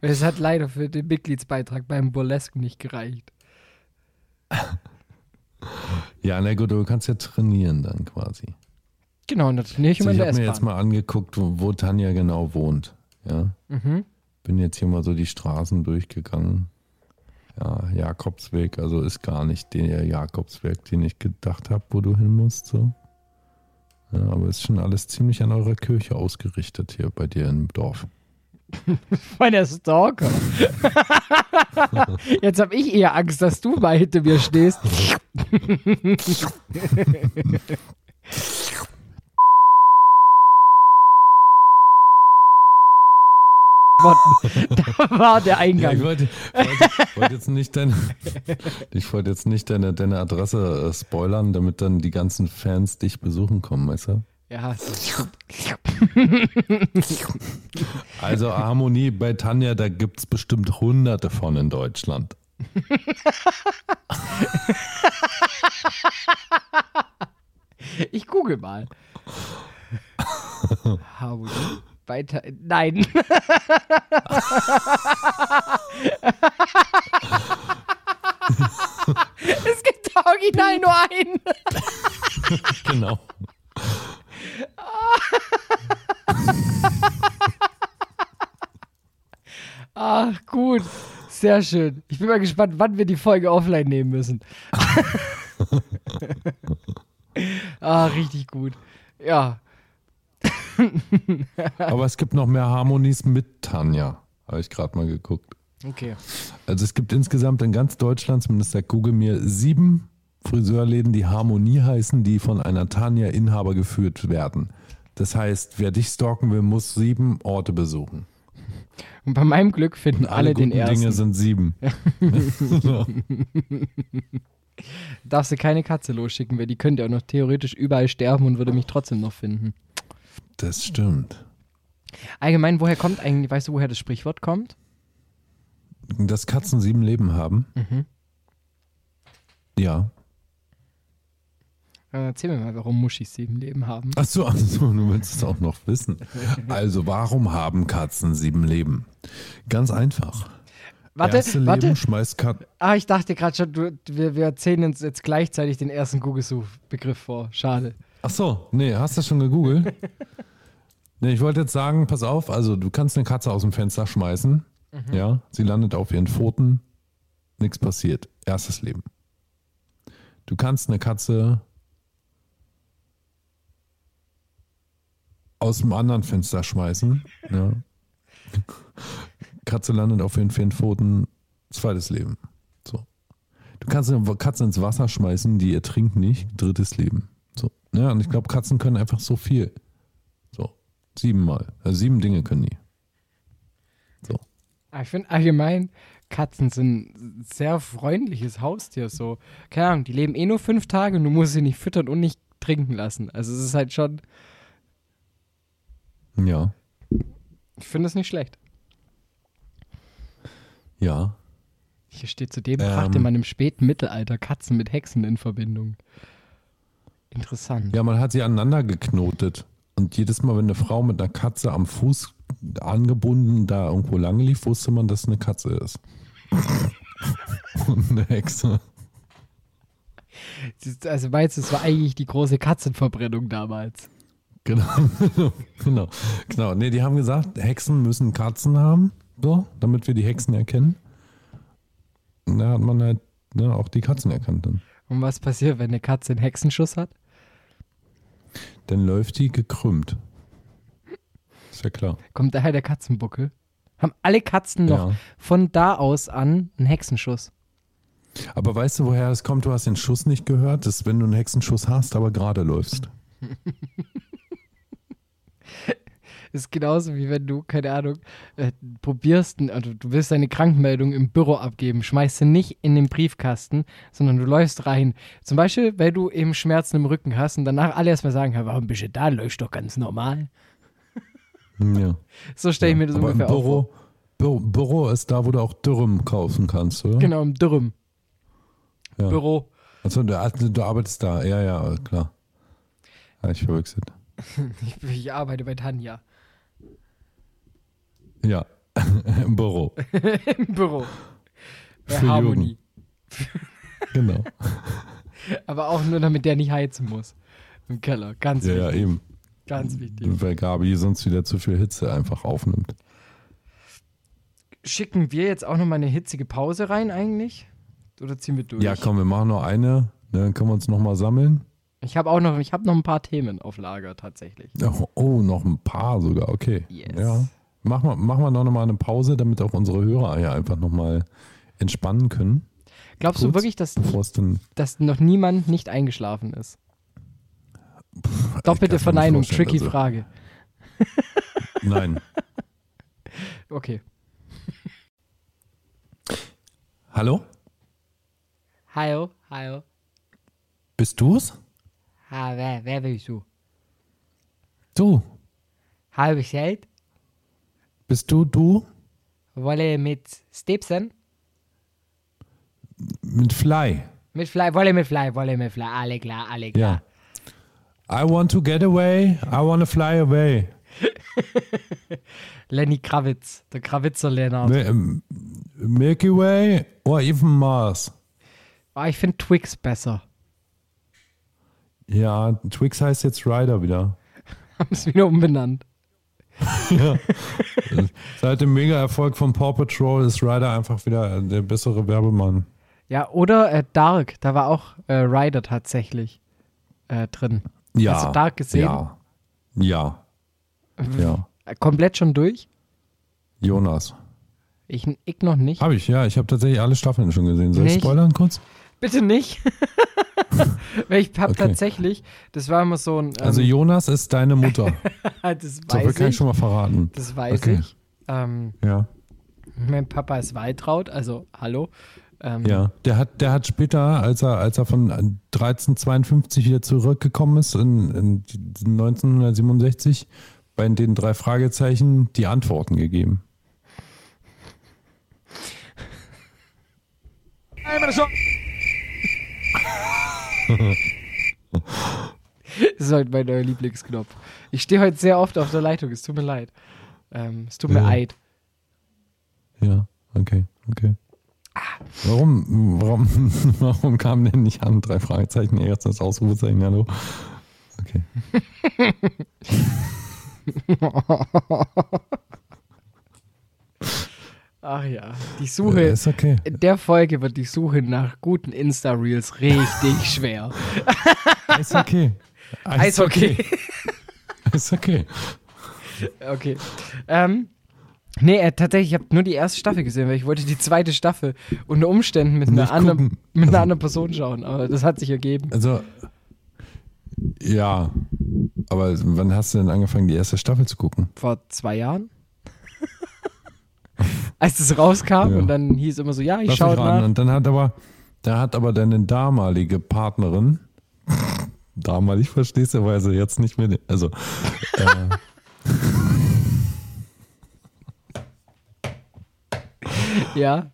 es hat leider für den Mitgliedsbeitrag beim Burlesque nicht gereicht. Ja, na gut, du kannst ja trainieren dann quasi. Genau, und das trainiere ich Also ich in der habe mir jetzt mal angeguckt, wo, wo Tanja genau wohnt. Ja, Mhm. bin jetzt hier mal so die Straßen durchgegangen. Ja, Jakobsweg, also ist gar nicht der Jakobsweg, den ich gedacht habe, wo du hin musst. So. Ja, aber ist schon alles ziemlich an eurer Kirche ausgerichtet hier bei dir im Dorf. *laughs* Der Stalker. *laughs* Jetzt habe ich eher Angst, dass du mal hinter mir stehst. *laughs* *laughs* da war der Ja, ich Eingang. wollte, wollte, wollte jetzt nicht deine, ich wollte jetzt nicht deine, deine Adresse äh, spoilern, damit dann die ganzen Fans dich besuchen kommen, weißt du? Ja. Also Harmonie bei Tanja, da gibt es bestimmt hunderte von in Deutschland. Ich google mal. Harmonie. Weiter. Nein. *laughs* es gibt original nur einen. *laughs* Genau. Ach, gut. Sehr schön. Ich bin mal gespannt, wann wir die Folge offline nehmen müssen. *laughs* ah, richtig gut. Ja. *laughs* Aber es gibt noch mehr Harmonies mit Tanja. Habe ich gerade mal geguckt. Okay. Also es gibt insgesamt in ganz Deutschland, zumindest sagt Google mir, sieben Friseurläden, die Harmonie heißen, die von einer Tanja-Inhaber geführt werden. Das heißt, wer dich stalken will, muss sieben Orte besuchen. Und bei meinem Glück finden alle, Alle den ersten. Dinge sind sieben. *laughs* Darfst du keine Katze losschicken, weil die könnte auch noch theoretisch überall sterben und würde mich trotzdem noch finden. Das stimmt. Allgemein, woher kommt eigentlich, weißt du, woher das Sprichwort kommt? Dass Katzen sieben Leben haben? Mhm. Ja. Äh, Erzähl mir mal, warum Muschis sieben Leben haben. Achso, du willst es auch noch wissen. Also, warum haben Katzen sieben Leben? Ganz einfach. Warte, Erste warte. Leben schmeißt Kat Ah, ich dachte gerade schon, du, wir, wir erzählen uns jetzt gleichzeitig den ersten Google-Suchbegriff vor. Schade. Achso, nee, hast du schon gegoogelt? *laughs* nee, ich wollte jetzt sagen, pass auf, also du kannst eine Katze aus dem Fenster schmeißen. Ja, sie landet auf ihren Pfoten, nichts passiert. Erstes Leben. Du kannst eine Katze aus dem anderen Fenster schmeißen. Ja. *laughs* Katze landet auf ihren vier Pfoten, zweites Leben. So. Du kannst eine Katze ins Wasser schmeißen, die ertrinkt nicht, drittes Leben. So. Ja, und ich glaube, Katzen können einfach so viel. So. Siebenmal. Also sieben Dinge können die. So. Aber ich finde allgemein, Katzen sind ein sehr freundliches Haustier. So, keine Ahnung, die leben eh nur fünf Tage und du musst sie nicht füttern und nicht trinken lassen. Also es ist halt schon, Ja. ich finde es nicht schlecht. Ja. Hier steht zudem, Ähm. brachte man im späten Mittelalter Katzen mit Hexen in Verbindung. Interessant. Ja, man hat sie aneinander geknotet. Und jedes Mal, wenn eine Frau mit einer Katze am Fuß angebunden da irgendwo lang lief, wusste man, dass es eine Katze ist. *laughs* Und eine Hexe. Also meinst du, es war eigentlich die große Katzenverbrennung damals? Genau. *laughs* genau. Genau. Nee, die haben gesagt, Hexen müssen Katzen haben, so, damit wir die Hexen erkennen. Und da hat man halt ne, auch die Katzen erkannt dann. Und was passiert, wenn eine Katze einen Hexenschuss hat? Dann läuft die gekrümmt. Ist ja klar. Kommt daher der Katzenbuckel? Haben alle Katzen noch Ja. von da aus an einen Hexenschuss? Aber weißt du, woher es kommt? Du hast den Schuss nicht gehört. Das ist, wenn du einen Hexenschuss hast, aber gerade läufst. *laughs* ist genauso wie wenn du, keine Ahnung, äh, probierst, also du willst deine Krankmeldung im Büro abgeben, schmeißt sie nicht in den Briefkasten, sondern du läufst rein. Zum Beispiel, weil du eben Schmerzen im Rücken hast und danach alle erstmal sagen, "Ja, warum bist du da? Läufst doch ganz normal. Ja. *laughs* So stelle ich mir das aber ungefähr auch vor. Büro, Büro, Büro ist da, wo du auch Dürrem kaufen kannst, oder? Genau, im Dürrem. Ja. Büro. Also du, du arbeitest da. Ja, ja, klar. Ja, ich verwechselt. Ich, *laughs* ich arbeite bei Tanja. Ja, *laughs* im Büro. *laughs* Im Büro. Bei Für Harmonie. Genau. *laughs* Aber auch nur, damit der nicht heizen muss. Im Keller. Ganz Ja, ja, wichtig. eben. Ganz wichtig. Weil Gabi sonst wieder zu viel Hitze einfach aufnimmt. Schicken wir jetzt auch noch mal eine hitzige Pause rein eigentlich? Oder ziehen wir durch? Ja, komm, wir machen noch eine. ne, Dann können wir uns nochmal sammeln. Ich habe auch noch, ich habe noch ein paar Themen auf Lager tatsächlich. Oh, oh, noch ein paar sogar. Okay. Yes. Ja. Machen wir, machen wir noch mal eine Pause, damit auch unsere Hörer hier einfach nochmal entspannen können. Glaubst du Kurz, wirklich, dass, dass noch niemand nicht eingeschlafen ist? ich Doppelte Verneinung, tricky also, Frage. *laughs* Nein. Okay. Hallo? Hallo, hallo. Bist du's? Ha, wer, wer bist du? Du. Halb bestellt? Bist du du? Wolle mit Stipsen? Mit Fly. Mit Fly, Wolle mit Fly, Wolle mit Fly. Alle klar, alle Ja. klar. I want to get away. I want to fly away. *laughs* Lenny Kravitz, der Kravitzer Lennart. Ähm, Milky Way or even Mars? Ah, ich finde Twix besser. Ja, Twix heißt jetzt Ryder wieder. *laughs* Haben es wieder umbenannt. Seit dem Mega-Erfolg von Paw Patrol ist Ryder einfach wieder der bessere Werbemann. Ja, oder äh, Dark, da war auch äh, Ryder tatsächlich äh, drin. Ja. Hast du Dark gesehen? Ja. Ja. Ja. Äh, Komplett schon durch? Jonas. Ich, ich noch nicht. Habe ich, ja. Ich habe tatsächlich alle Staffeln schon gesehen. Soll ich spoilern kurz? Bitte nicht. *laughs* Weil ich habe Okay. tatsächlich, das war immer so ein. Ähm, Also Jonas ist deine Mutter. *laughs* das So viel weiß kann ich ich. schon mal verraten. Das weiß Okay. ich. Ähm, Ja. mein Papa ist Waltraud, also hallo. Ähm, Ja. Der hat, der hat später, als er, als er von 1352 wieder zurückgekommen ist, in, in die- 1967, bei den drei Fragezeichen die Antworten gegeben. Das ist heute mein neuer Lieblingsknopf. Ich stehe heute sehr oft auf der Leitung, es tut mir leid. Ähm, es tut mir Ja. leid. Ja, okay, okay. Warum, warum, *laughs* warum kam denn nicht an? Drei Fragezeichen, erst das Ausrufezeichen, hallo. Okay. *laughs* Ach ja, die Suche. ist okay. In der Folge wird die Suche nach guten Insta-Reels richtig *laughs* schwer. Ist okay. Eishockey. *laughs* Ist okay. Okay. Ähm, nee, äh, tatsächlich, ich habe nur die erste Staffel gesehen, weil ich wollte die zweite Staffel unter Umständen mit einer, anderen, mit einer anderen Person schauen, aber das hat sich ergeben. Also, ja. Aber wann hast du denn angefangen, die erste Staffel zu gucken? Vor zwei Jahren. *laughs* Als es rauskam Ja. und dann hieß immer so, ja, ich Lass schaue nach. Und dann hat aber, da hat aber deine damalige Partnerin, damalig verstehst du, weil sie jetzt nicht mehr, also, äh, *laughs* Ja.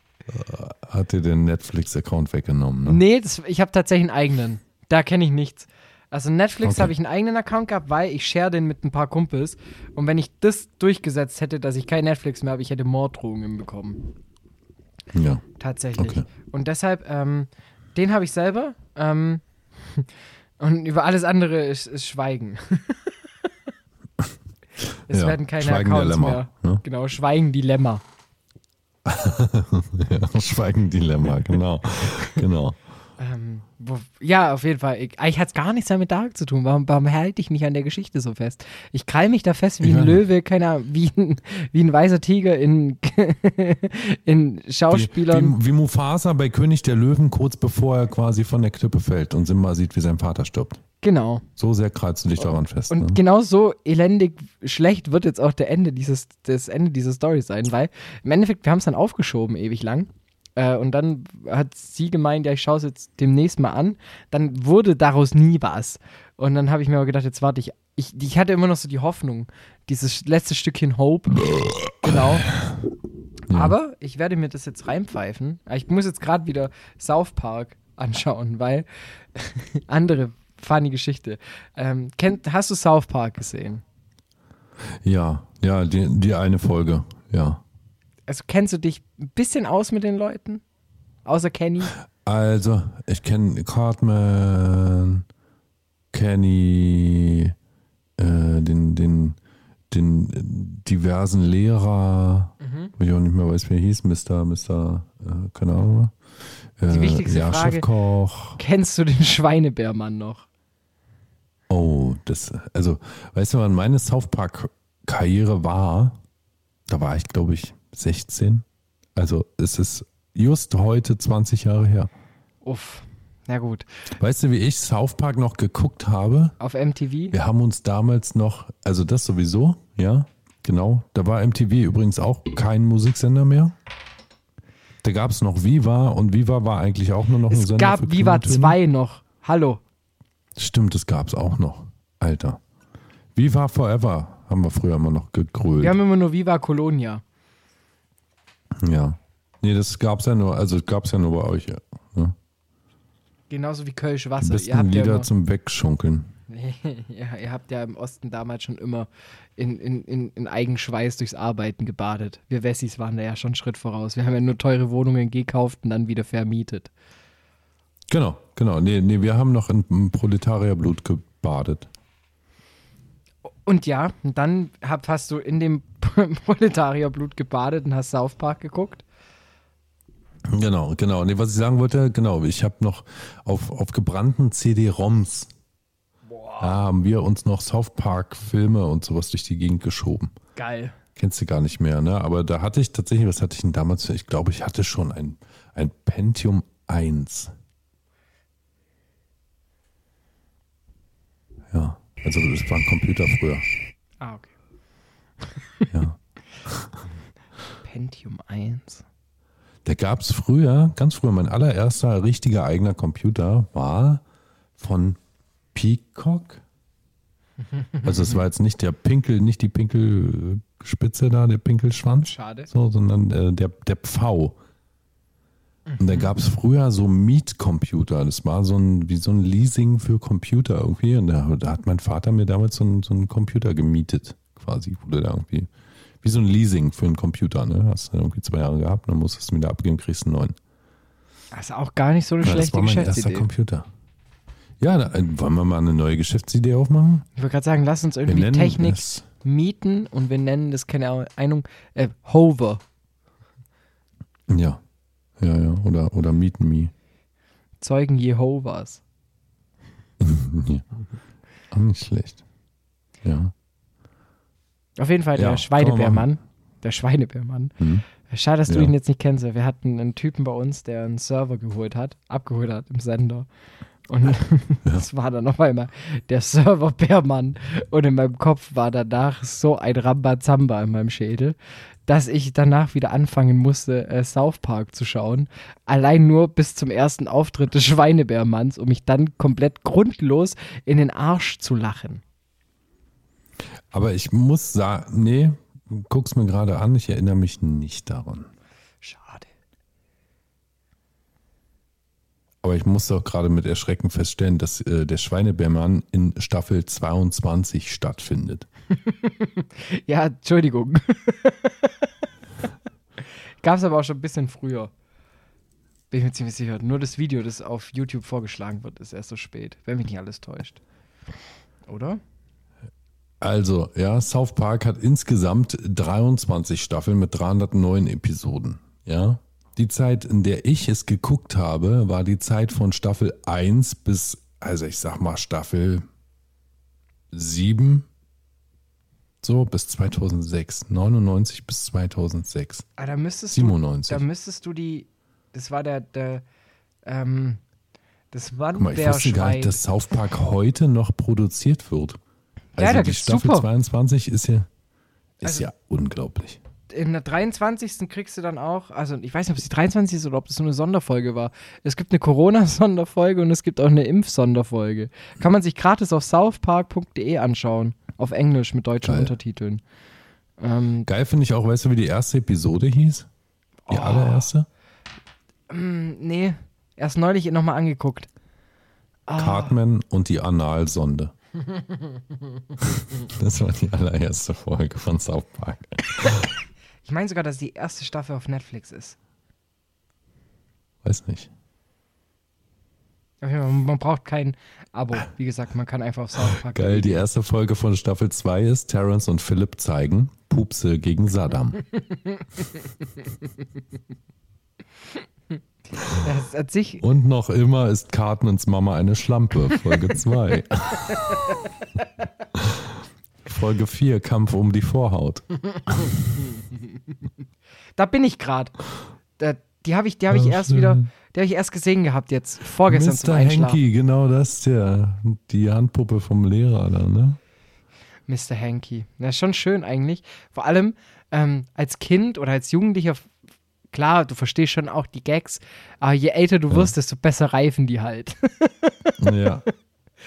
hat dir den Netflix-Account weggenommen, ne? Nee, das, ich habe tatsächlich einen eigenen. Da kenne ich nichts. Also Netflix Okay. habe ich einen eigenen Account gehabt, weil ich share den mit ein paar Kumpels. Und wenn ich das durchgesetzt hätte, dass ich kein Netflix mehr habe, ich hätte Morddrohungen bekommen. Ja. Tatsächlich. Okay. Und deshalb, ähm, den habe ich selber. Ähm, *laughs* und über alles andere ist, ist Schweigen. *laughs* es Ja, werden keine Schweigen Accounts Lämmer, mehr. ne? Genau, Schweigen Dilemma. *laughs* ja Schweigen-Dilemma, genau. genau. Ähm, ja, auf jeden Fall. Ich, eigentlich hat es gar nichts mehr mit Dark zu tun. Warum, warum halte ich mich an der Geschichte so fest? Ich krall mich da fest wie Ja. ein Löwe, keine Ahnung, wie ein, wie ein weißer Tiger in, *laughs* in Wie, Schauspielern. wie, wie Mufasa bei König der Löwen, kurz bevor er quasi von der Klippe fällt und Simba sieht, wie sein Vater stirbt. genau. So sehr krallst du dich daran fest. Und ne? genau so elendig schlecht wird jetzt auch der Ende dieses, das Ende dieser Story sein, weil im Endeffekt, wir haben es dann aufgeschoben ewig lang. Äh, und dann hat sie gemeint, ja, ich schaue es jetzt demnächst mal an. Dann wurde daraus nie was. Und dann habe ich mir aber gedacht, jetzt warte ich. ich. Ich hatte immer noch so die Hoffnung, dieses letzte Stückchen Hope. *laughs* genau. Aber ich werde mir das jetzt reinpfeifen. Ich muss jetzt gerade wieder South Park anschauen, weil *laughs* andere funny Geschichte. Ähm, kennt, hast du South Park gesehen? Ja, ja, die, die eine Folge, ja. Also kennst du dich ein bisschen aus mit den Leuten? Außer Kenny? Also, ich kenne Cartman, Kenny, äh, den, den, den diversen Lehrer, Mhm. wo ich auch nicht mehr weiß, wer hieß, Mr. Mr. Äh, keine Ahnung. Äh, Die wichtigste ja, Frage- Chefkoch. Kennst du den Schweinebärmann noch? Oh, das, also, weißt du, wann meine South Park-Karriere war? Da war ich, glaube ich, 16. Also, es ist just heute 20 Jahre her. Uff, na gut. Weißt du, wie ich South Park noch geguckt habe? Auf MTV? Wir haben uns damals noch, also das sowieso, ja, genau. Da war MTV übrigens auch kein Musiksender mehr. Da gab es noch Viva und Viva war eigentlich auch nur noch ein Es Sender gab für Viva Klingeltöne. 2 noch. Hallo. Stimmt, das gab es auch noch. Alter. Viva Forever haben wir früher immer noch gegrölt. Wir haben immer nur Viva Colonia. Ja. Nee, das gab's ja nur, also gab's ja nur bei euch. Ja. Ne? Genauso wie Kölsch Die Wasser. Ihr besten habt, ja Lieder immer, zum Wegschunkeln. *laughs* ja, ihr habt ja im Osten damals schon immer in, in, in, in Eigenschweiß durchs Arbeiten gebadet. Wir Wessis waren da ja schon einen Schritt voraus. Wir haben ja nur teure Wohnungen gekauft und dann wieder vermietet. Genau, genau. Nee, nee, wir haben noch in, Proletarierblut gebadet. Und ja, dann hab, hast du in dem *laughs* Proletarierblut gebadet und hast South Park geguckt. Genau, genau. Nee, was ich sagen wollte, genau, ich habe noch auf, auf gebrannten CD-ROMs haben wir uns noch South Park-Filme und sowas durch die Gegend geschoben. Geil. Kennst du gar nicht mehr, ne? Aber da hatte ich tatsächlich, was hatte ich denn damals? Ich glaube, ich hatte schon ein, ein Pentium 1. Ja, also das war ein Computer früher. Ah, okay. Ja. *laughs* Pentium 1. Da gab es früher, ganz früher, mein allererster richtiger eigener Computer war von Peacock. *laughs* Also es war jetzt nicht der Pinkel, nicht die Pinkelspitze da, der Pinkelschwanz, Schade. so, sondern äh, der, der Pfau. Und da gab es früher so Mietcomputer. Das war so ein, wie so ein Leasing für Computer irgendwie. Und da, da hat mein Vater mir damals so, so einen Computer gemietet, quasi. Wurde da irgendwie, wie so ein Leasing für einen Computer, ne? Hast du irgendwie zwei Jahre gehabt, dann musstest du wieder abgeben, kriegst einen neuen. Das ist auch gar nicht so eine Ja, das schlechte war mein erster Geschäftsidee. Computer. Ja, da, äh, wollen wir mal eine neue Geschäftsidee aufmachen? Ich wollte gerade sagen, lass uns irgendwie Technik es, mieten und wir nennen das, keine Ahnung, äh, Hover. ja, ja, ja, oder, oder Meet Me. Zeugen Jehovas. *laughs* ja. Auch nicht schlecht. Ja. Auf jeden Fall der Ja, Schweinebärmann. Der Schweinebärmann. Hm. Schade, dass du Ja. ihn jetzt nicht kennst. Wir hatten einen Typen bei uns, der einen Server geholt hat, abgeholt hat im Sender. Und *laughs* das war dann auf einmal der Server-Bärmann. Und in meinem Kopf war danach so ein Rambazamba in meinem Schädel, dass ich danach wieder anfangen musste, äh, South Park zu schauen. Allein nur bis zum ersten Auftritt des Schweinebärmanns, um mich dann komplett grundlos in den Arsch zu lachen. Aber ich muss sagen, nee, guck's mir gerade an, ich erinnere mich nicht daran. Schade. Aber ich muss auch gerade mit Erschrecken feststellen, dass äh, der Schweinebärmann in Staffel 22 stattfindet. *laughs* Ja, Entschuldigung. *laughs* Gab es aber auch schon ein bisschen früher. Bin ich mir ziemlich sicher. Nur das Video, das auf YouTube vorgeschlagen wird, ist erst so spät, wenn mich nicht alles täuscht. Oder? Also, ja, South Park hat insgesamt 23 Staffeln mit 309 Episoden. Ja. Die Zeit, in der ich es geguckt habe, war die Zeit von Staffel 1 bis, also ich sag mal, Staffel 7. So, bis 2006. 99 bis 2006. Ah, da müsstest du, 97. da müsstest du die, das war der, der, ähm, das Guck mal, ich wusste gar nicht, dass South Park heute noch produziert wird. Ja, Also da die Staffel super. 22 ist ja, ist Also- ja unglaublich. in der 23. kriegst du dann auch, also ich weiß nicht, ob es die 23. ist oder ob das so eine Sonderfolge war. Es gibt eine Corona-Sonderfolge und es gibt auch eine Impf-Sonderfolge. Kann man sich gratis auf southpark.de anschauen. Auf Englisch mit deutschen Geil. Untertiteln. Ähm, Geil finde ich auch, weißt du, wie die erste Episode hieß? Die Oh. allererste? mh, nee, erst neulich nochmal angeguckt. Ah, Cartman und die Analsonde. *laughs* das war die allererste Folge von South Park. *laughs* ich meine sogar, dass die erste Staffel auf Netflix ist. Weiß nicht. Man braucht kein Abo. Wie gesagt, man kann einfach auf South Park. Geil, die erste Folge von Staffel 2 ist, Terrence und Philipp zeigen Pupse gegen Saddam. *laughs* Das hat sich, Und noch immer ist Cartmans Mama eine Schlampe, Folge *laughs* 2. Folge 4, Kampf um die Vorhaut. da bin ich gerade. Die habe ich, die habe ich Oh, erst schön. wieder, die habe ich erst gesehen gehabt jetzt vorgestern zum Mr. Einschlafen. Henky, genau das, der, die Handpuppe vom Lehrer da, ne? Mr. Hanky. Na, ist schon schön eigentlich. Vor allem ähm, als Kind oder als Jugendlicher, klar, du verstehst schon auch die Gags, aber je älter du wirst, desto besser reifen die halt. *laughs* Ja,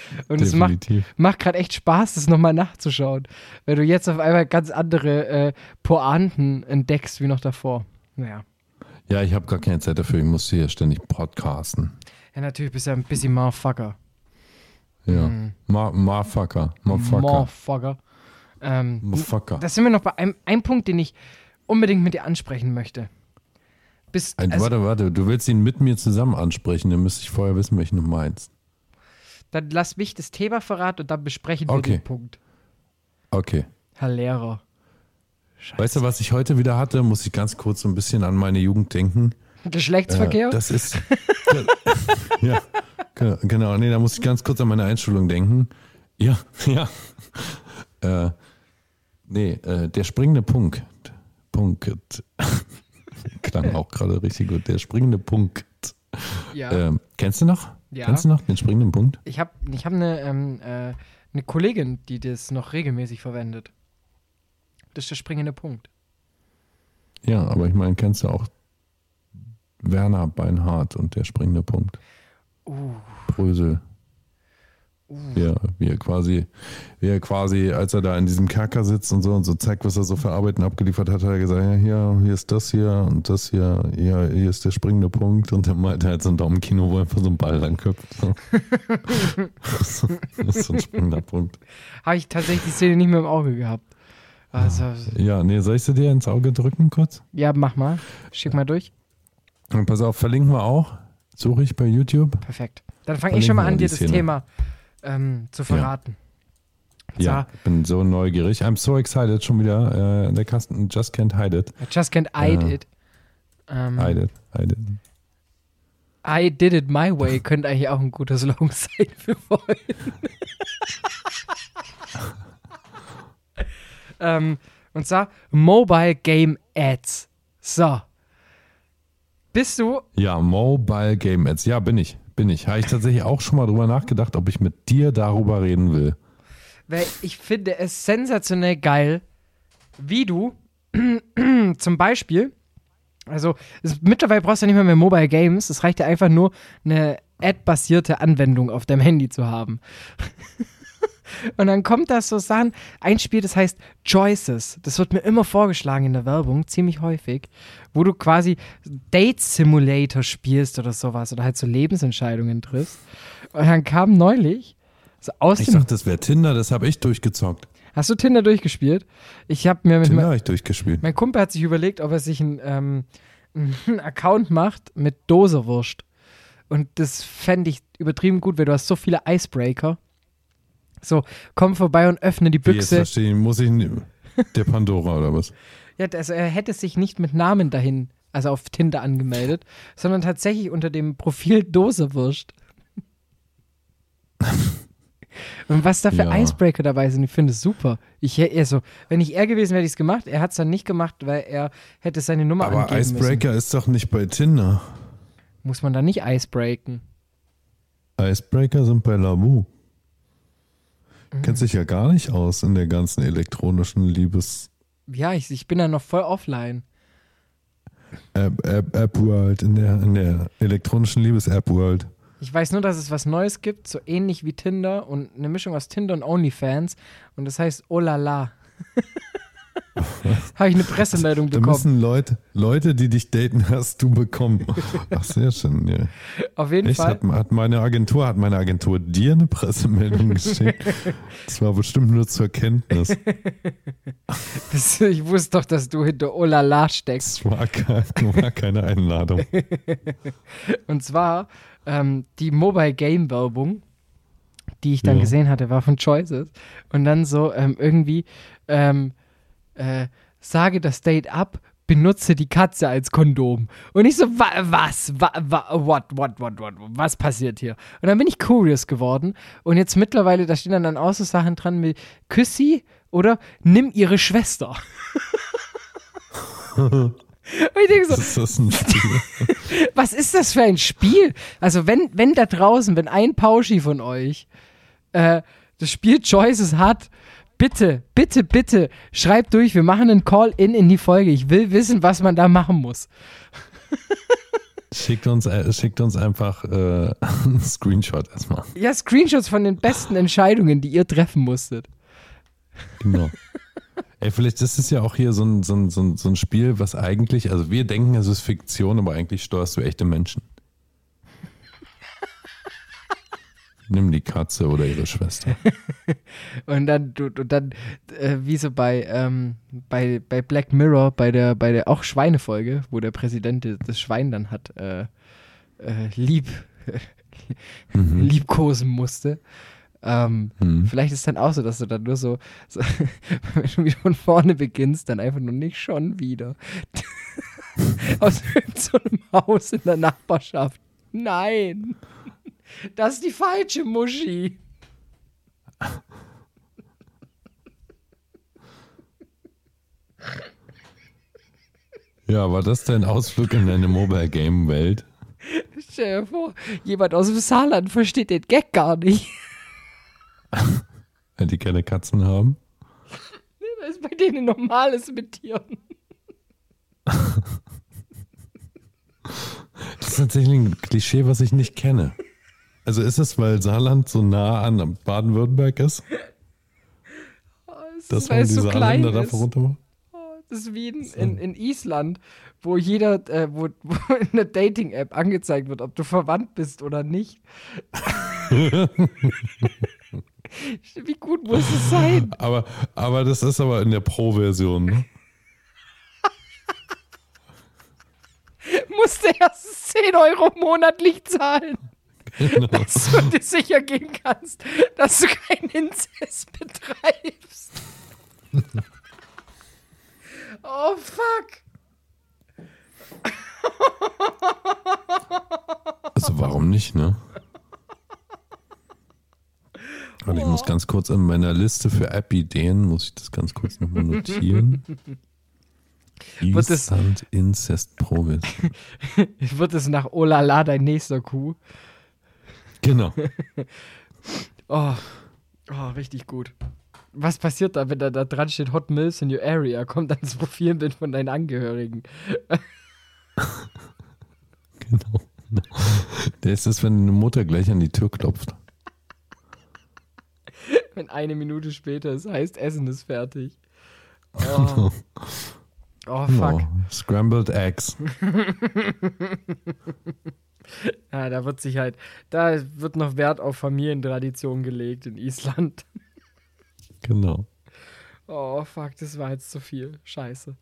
*laughs* Und es macht, macht gerade echt Spaß, das nochmal nachzuschauen. Wenn du jetzt auf einmal ganz andere äh, Pointen entdeckst wie noch davor. Naja. Ja, ich habe gar keine Zeit dafür, ich muss hier ständig podcasten. Ja, natürlich bist du ja ein bisschen Motherfucker. Ja. Mhm. Motherfucker. Motherfucker. Ähm, Motherfucker. da sind wir noch bei einem, einem Punkt, den ich unbedingt mit dir ansprechen möchte. Ein, also, warte, warte, du willst ihn mit mir zusammen ansprechen, dann müsste ich vorher wissen, welchen du meinst. Dann lass mich das Thema verraten und dann besprechen wir Okay. den Punkt. Okay. Herr Lehrer. Weißt du, was ich heute wieder hatte? Muss ich ganz kurz so ein bisschen an meine Jugend denken. Geschlechtsverkehr? Äh, das ist. *laughs* ja, genau, genau. Nee, da muss ich ganz kurz an meine Einschulung denken. Ja, *laughs* ja. Äh, nee, äh, der springende Punkt. Punkt. *laughs* Klang auch gerade richtig gut. Der springende Punkt. ja. Ähm, kennst du noch? Ja. Kennst du noch den springenden Punkt? Ich habe ich hab eine, ähm, äh, eine Kollegin, die das noch regelmäßig verwendet. Das ist der springende Punkt. Ja, aber ich meine, kennst du auch Werner Beinhardt und der springende Punkt? Uh, Brösel. Ja, wie er quasi, wie er quasi, als er da in diesem Kerker sitzt und so und so zeigt, was er so verarbeitet und abgeliefert hat, hat er gesagt, ja, hier, hier ist das hier und das hier, hier, hier ist der springende Punkt und der meinte halt so ein Daumenkino, wo er einfach so einen Ball lang köpft. So. *laughs* das ist so ein springender Punkt. habe ich tatsächlich die Szene nicht mehr im Auge gehabt. Also, Ja, nee, soll ich sie dir ins Auge drücken kurz? ja, mach mal. Schick mal durch. Und pass auf, verlinken wir auch. Suche ich bei YouTube. Perfekt. Dann fange ich schon mal an, dir das Szene. Thema ähm, zu verraten. Ja, ich bin so neugierig. I'm so excited schon wieder. Äh, der Kasten just can't hide it. I just can't hide Ja. it. Ähm, Hide it, hide it. I did it my way könnte eigentlich auch ein guter Slogan *laughs* sein für vorhin. *laughs* ähm, und zwar Mobile Game Ads. So. Bist du Ja, Mobile Game Ads. Ja, bin ich. Bin ich. Habe ich tatsächlich auch schon mal drüber nachgedacht, ob ich mit dir darüber reden will. Weil ich finde es sensationell geil, wie du *clears throat* zum Beispiel, also es, mittlerweile brauchst du ja nicht mehr mehr Mobile Games, es reicht ja einfach nur eine Ad-basierte Anwendung auf deinem Handy zu haben. *laughs* Und dann kommt da so Sachen, ein Spiel, das heißt Choices. Das wird mir immer vorgeschlagen in der Werbung, ziemlich häufig, wo du quasi Date Simulator spielst oder sowas oder halt so Lebensentscheidungen triffst. Und dann kam neulich so aus Ich dachte, das wäre Tinder, das habe ich durchgezockt. Hast du Tinder durchgespielt? Ich habe mir mit Tinder habe ich durchgespielt. mein Kumpel hat sich überlegt, ob er sich einen, ähm, einen Account macht mit Doserwurst. Und das fände ich übertrieben gut, weil du hast so viele Icebreaker. So, komm vorbei und öffne die Wie, jetzt Büchse. verstehe ich, muss ich nie- der Pandora oder was? *laughs* Ja, also er hätte sich nicht mit Namen dahin, also auf Tinder angemeldet, sondern tatsächlich unter dem Profil Doserwurst. *laughs* Und was da für Ja. Icebreaker dabei sind, ich finde es super. Ich also, wenn ich er gewesen wäre, hätte ich es gemacht. Er hat es dann nicht gemacht, weil er hätte seine Nummer Aber angeben Icebreaker ist doch nicht bei Tinder. müssen. Muss man da nicht icebreaken? Icebreaker sind bei Lavu. Mhm. Kennt sich ja gar nicht aus in der ganzen elektronischen Liebes Ja, ich, ich bin da noch voll offline. App, App, App World, in der, in der elektronischen Liebes App World. Ich weiß nur, dass es was Neues gibt, so ähnlich wie Tinder und eine Mischung aus Tinder und OnlyFans. Und das heißt Oh la la. *laughs* *laughs* Habe ich eine Pressemeldung Da bekommen. müssen Leute, Leute, die dich daten, hast du bekommen. *laughs* Ach, sehr schön. Ja. Auf jeden Echt? Fall. Hat, hat meine Agentur, hat meine Agentur dir eine Pressemeldung geschickt? *laughs* Das war bestimmt nur zur Kenntnis. Das, ich wusste doch, dass du hinter Oh la la steckst. Das war, kein, war keine Einladung. Und zwar ähm, die Mobile Game Werbung, die ich dann Ja. gesehen hatte, war von Choices. Und dann so ähm, irgendwie ähm, äh, sage das Date ab, benutze die Katze als Kondom. Und ich so, wa was? Wa wa what, what, what, what, was passiert hier? Und dann bin ich curious geworden. Und jetzt mittlerweile, da stehen dann, auch so Sachen dran wie Küss sie oder nimm ihre Schwester. *laughs* Und ich denke so, Das ist ein Spiel. *laughs* was ist das für ein Spiel? Also wenn, wenn da draußen, wenn ein Pauschi von euch äh, das Spiel Choices hat, bitte, bitte, bitte, schreibt durch. Wir machen einen Call-In in die Folge. Ich will wissen, was man da machen muss. Schickt uns, äh, schickt uns einfach äh, *laughs* einen Screenshot erstmal. Ja, Screenshots von den besten Entscheidungen, die ihr treffen musstet. Genau. Ey, vielleicht ist es ja auch hier so ein, so, ein, so, ein, so ein Spiel, was eigentlich, also wir denken, es ist Fiktion, aber eigentlich steuerst du echte Menschen. Nimm die Katze oder ihre Schwester. *laughs* Und dann, du dann äh, wie so bei, ähm, bei, bei Black Mirror, bei der, bei der auch Schweinefolge, wo der Präsident das- Schwein dann hat äh, äh, lieb, *laughs* Mhm. liebkosen musste. Ähm, Hm. Vielleicht ist es dann auch so, dass du dann nur so, so *laughs* wenn du wieder von vorne beginnst, dann einfach nur nicht schon wieder. Aus so einem Haus in der Nachbarschaft. Nein. Das ist die falsche Muschi. Ja, war das dein Ausflug in deine Mobile Game Welt? Stell dir vor, jemand aus dem Saarland versteht den Gag gar nicht. Wenn die keine Katzen haben? Das ist bei denen normales mit Tieren. Das ist tatsächlich ein Klischee, was ich nicht kenne. Also ist es, weil Saarland so nah an Baden-Württemberg ist, Das dass ist, man weil die es so klein Saarländer ist. da runter macht? Das ist wie in, in, in Island, wo jeder, äh, wo, *laughs* wo in der Dating-App angezeigt wird, ob du verwandt bist oder nicht. *laughs* wie gut muss es sein? Aber, aber das ist aber in der Pro-Version. Ne? *laughs* Musst du erst 10 Euro monatlich zahlen, Genau. *laughs* dass du dir sicher gehen kannst, dass du keinen Inzest betreibst. *laughs* oh, fuck. *laughs* Also warum nicht, ne? Und ich muss ganz kurz in meiner Liste für App-Ideen, muss ich das ganz kurz nochmal notieren. Wird es- Incest Provis. Wird es nach Olala dein nächster Kuh? Genau. *laughs* Oh, oh, richtig gut. Was passiert da, wenn da, da dran steht Hot Mills in your area? Kommt dann das Profilbild von deinen Angehörigen. *laughs* genau. Der ist es, wenn eine Mutter gleich an die Tür klopft. Wenn eine Minute später es heißt, Essen ist fertig. Oh, oh fuck. Genau. Scrambled Eggs. *laughs* Ja, da wird sich halt, da wird noch Wert auf Familientradition gelegt in Island. Genau. Oh, fuck, das war jetzt zu viel. Scheiße.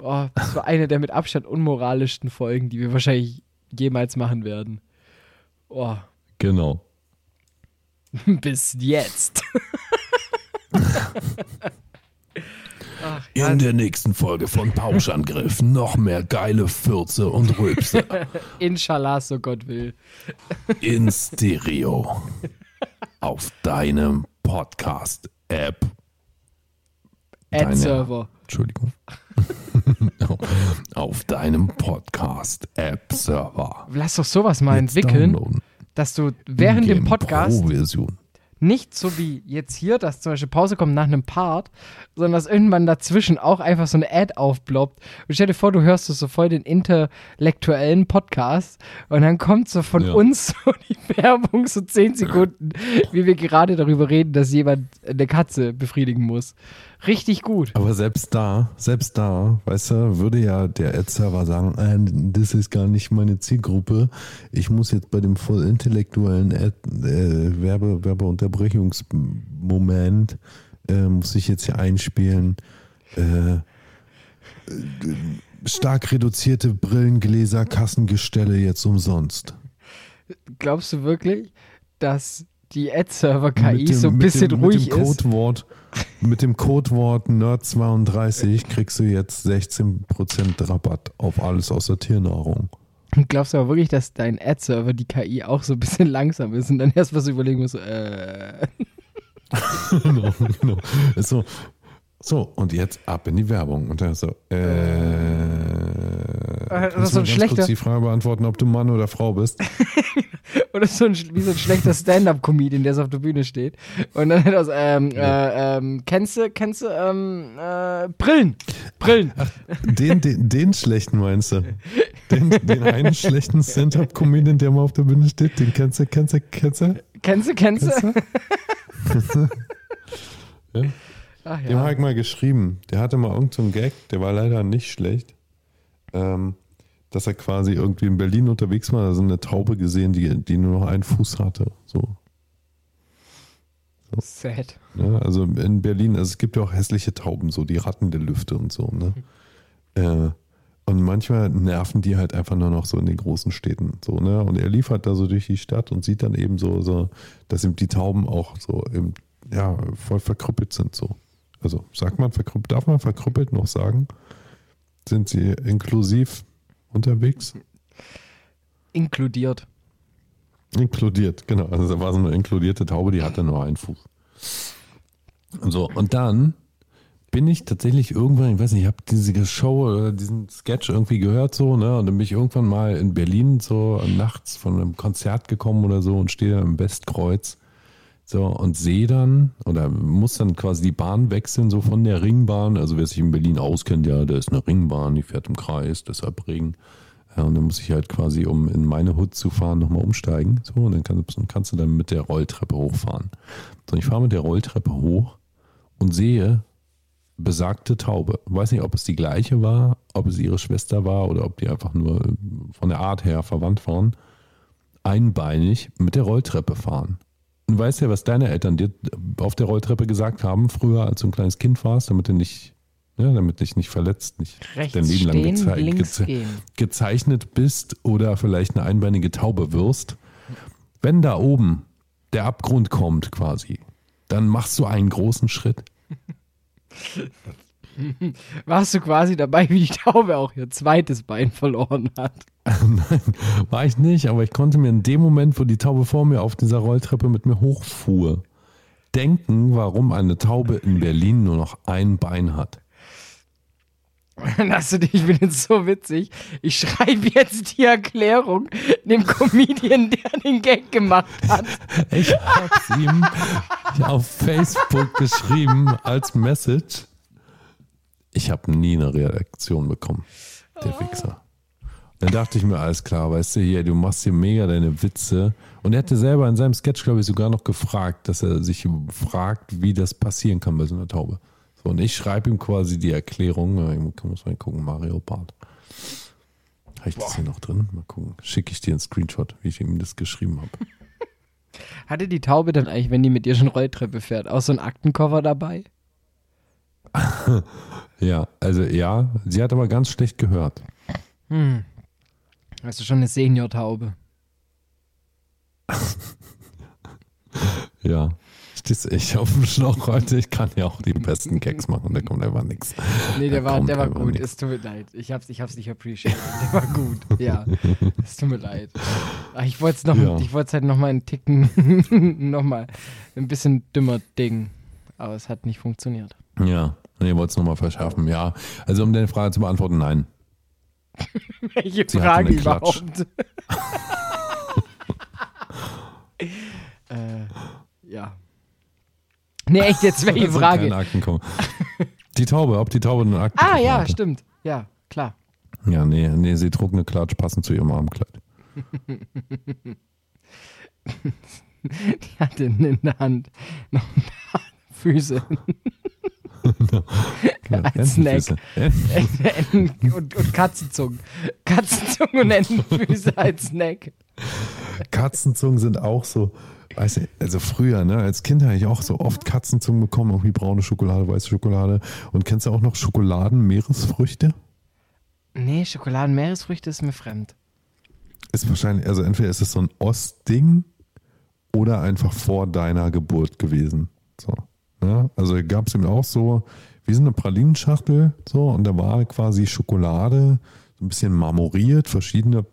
Oh, das war eine der mit Abstand unmoralischsten Folgen, die wir wahrscheinlich jemals machen werden. Oh, Genau. *laughs* bis jetzt. *laughs* Ach, ja, In der nächsten Folge von Pauschangriff *laughs* noch mehr geile Fürze und Rülpse *laughs* inshallah, so Gott will. *laughs* in Stereo auf deinem Podcast-App. Ad-Server. Entschuldigung. auf deinem Podcast-App-Server. Lass doch sowas mal Jetzt entwickeln, downloaden. dass du während dem Podcast Pro-Version. Nicht so wie jetzt hier, dass zum Beispiel Pause kommt nach einem Part, sondern dass irgendwann dazwischen auch einfach so eine Ad aufploppt. Und stell dir vor, du hörst so voll den intellektuellen Podcast und dann kommt so von Ja. uns *laughs* so die Werbung, so zehn Sekunden, wie wir gerade darüber reden, dass jemand eine Katze befriedigen muss. Richtig gut. Aber selbst da, selbst da, weißt du, würde ja der Ad-Server sagen, äh, das ist gar nicht meine Zielgruppe. Ich muss jetzt bei dem voll intellektuellen Ad, äh, Werbe, Werbeunterbrechungsmoment, äh, muss ich jetzt hier einspielen, äh, stark reduzierte Brillengläser, Kassengestelle jetzt umsonst. Glaubst du wirklich, dass die Ad-Server-KI so ein bisschen dem, ruhig mit dem ist? Mit dem Codewort Nerd32 kriegst du jetzt 16% Rabatt auf alles außer Tiernahrung. Glaubst du aber wirklich, dass dein Ad-Server, die KI, auch so ein bisschen langsam ist und dann erst was überlegen muss, äh, *laughs* genau, genau. So, so, und jetzt ab in die Werbung. Und dann so, äh. Das kannst ist so ein schlechter- kurz die Frage beantworten, ob du Mann oder Frau bist? *laughs* oder so ein, wie so ein schlechter Stand-Up-Comedian, der so auf der Bühne steht. Und dann er so, ähm, äh, ähm, kennst du, kennst du, ähm, äh, Brillen, Brillen. Den, den, den schlechten meinst du? Den, den einen schlechten Stand-Up-Comedian, der mal auf der Bühne steht, den kennst du, kennst du, kennst du? Kennst du, kennst du? Kennst du? *laughs* ja. Ach Dem habe ja. ich mal geschrieben. Der hatte mal irgendeinen so einen Gag, der war leider nicht schlecht. Ähm, dass er quasi irgendwie in Berlin unterwegs war, da so eine Taube gesehen, die, die nur noch einen Fuß hatte. So. Sad. Ja, also in Berlin, also es gibt ja auch hässliche Tauben, so die Ratten der Lüfte und so. Ne? Äh, Und manchmal nerven die halt einfach nur noch so in den großen Städten. So, ne? Und er liefert da so durch die Stadt und sieht dann eben so, so dass eben die Tauben auch so im, ja, voll verkrüppelt sind. So. Also sagt man verkrüppelt, darf man verkrüppelt noch sagen? Sind sie inklusiv unterwegs? Inkludiert. Inkludiert, genau. Also da war so eine inkludierte Taube, die hatte nur einen Fuß. So, und dann bin ich tatsächlich irgendwann, ich weiß nicht, ich habe diese Show oder diesen Sketch irgendwie gehört so, ne? Und dann bin ich irgendwann mal in Berlin so nachts von einem Konzert gekommen oder so und stehe dann im Westkreuz so und sehe dann oder muss dann quasi die Bahn wechseln, so von der Ringbahn. Also wer sich in Berlin auskennt, ja, da ist eine Ringbahn, die fährt im Kreis, deshalb Ring. Ja, und dann muss ich halt quasi, um in meine Hut zu fahren, nochmal umsteigen. So, und dann kannst, kannst du dann mit der Rolltreppe hochfahren. So, ich fahre mit der Rolltreppe hoch und sehe besagte Taube. Weiß nicht, ob es die gleiche war, ob es ihre Schwester war oder ob die einfach nur von der Art her verwandt waren. Einbeinig mit der Rolltreppe fahren. Und weißt ja, was deine Eltern dir auf der Rolltreppe gesagt haben, früher, als du ein kleines Kind warst, damit du nicht, ja, damit dich nicht verletzt, nicht Rechts dein Leben lang geze gehen. gezeichnet bist oder vielleicht eine einbeinige Taube wirst. Wenn da oben der Abgrund kommt quasi, dann machst du einen großen Schritt. *laughs* *laughs* Warst du quasi dabei, wie die Taube auch ihr zweites Bein verloren hat? *laughs* Nein, war ich nicht, aber ich konnte mir in dem Moment, wo die Taube vor mir auf dieser Rolltreppe mit mir hochfuhr, denken, warum eine Taube in Berlin nur noch ein Bein hat. *laughs* Hast du dich, ich bin jetzt so witzig. Ich schreibe jetzt die Erklärung dem Comedian, der den Gag gemacht hat. Ich hab's ihm auf Facebook geschrieben als Message. Ich habe nie eine Reaktion bekommen. Der Wichser. Dann dachte ich mir, alles klar, weißt du, hier, du machst hier mega deine Witze. Und er hatte selber in seinem Sketch, glaube ich, sogar noch gefragt, dass er sich fragt, wie das passieren kann bei so einer Taube. So, und ich schreibe ihm quasi die Erklärung. Ich muss mal gucken, Mario Bart. Habe ich das hier noch drin? Mal gucken. Schicke ich dir einen Screenshot, wie ich ihm das geschrieben habe. *laughs* Hatte die Taube dann eigentlich, wenn die mit dir schon Rolltreppe fährt, auch so einen Aktenkoffer dabei? *laughs* Ja, also ja, sie hat aber ganz schlecht gehört. Hm. Hast du schon eine Senior-Taube? *laughs* Ja. Stehst echt auf dem Schlauch heute? Ich kann ja auch die besten Gags machen, da kommt einfach nichts. Nee, der Da war, der war gut. nix. Es tut mir leid. Ich hab's, ich hab's nicht appreciated. Der war gut. Ja. Es tut mir leid. Ach, ich wollte es noch, Ja. ich wollte halt noch mal einen Ticken, *laughs* noch mal ein bisschen dümmer Ding. Aber es hat nicht funktioniert. Ja, nee, wollte es nochmal verschärfen. Ja, also um deine Frage zu beantworten, nein. *laughs* Welche Sie hatte Frage überhaupt? *laughs* äh, ja. Nee, echt jetzt, *laughs* welche Frage? Die Taube, ob die Taube einen Akten Ah, ja, stimmt. Ja, klar. Ja, nee, nee, sie trug eine Klatsch passend zu ihrem Armkleid. Die hatte in der Hand noch ein paar Füße *laughs* Genau, Als. Enten- Enten- und, und Katzenzungen. Katzenzungen und Entenfüße als Snack. Katzenzungen sind auch so, weißt du, also früher, ne, als Kind habe ich auch so oft Katzenzungen bekommen, irgendwie braune Schokolade, weiße Schokolade. Und kennst du auch noch Schokoladen-Meeresfrüchte? Nee, Schokoladen-Meeresfrüchte ist mir fremd. Ist wahrscheinlich, also entweder ist es so ein Ostding oder einfach vor deiner Geburt gewesen. So. Ja, also gab es eben auch so, wie so eine Pralinenschachtel, so, und da war quasi Schokolade, so ein bisschen marmoriert, verschiedene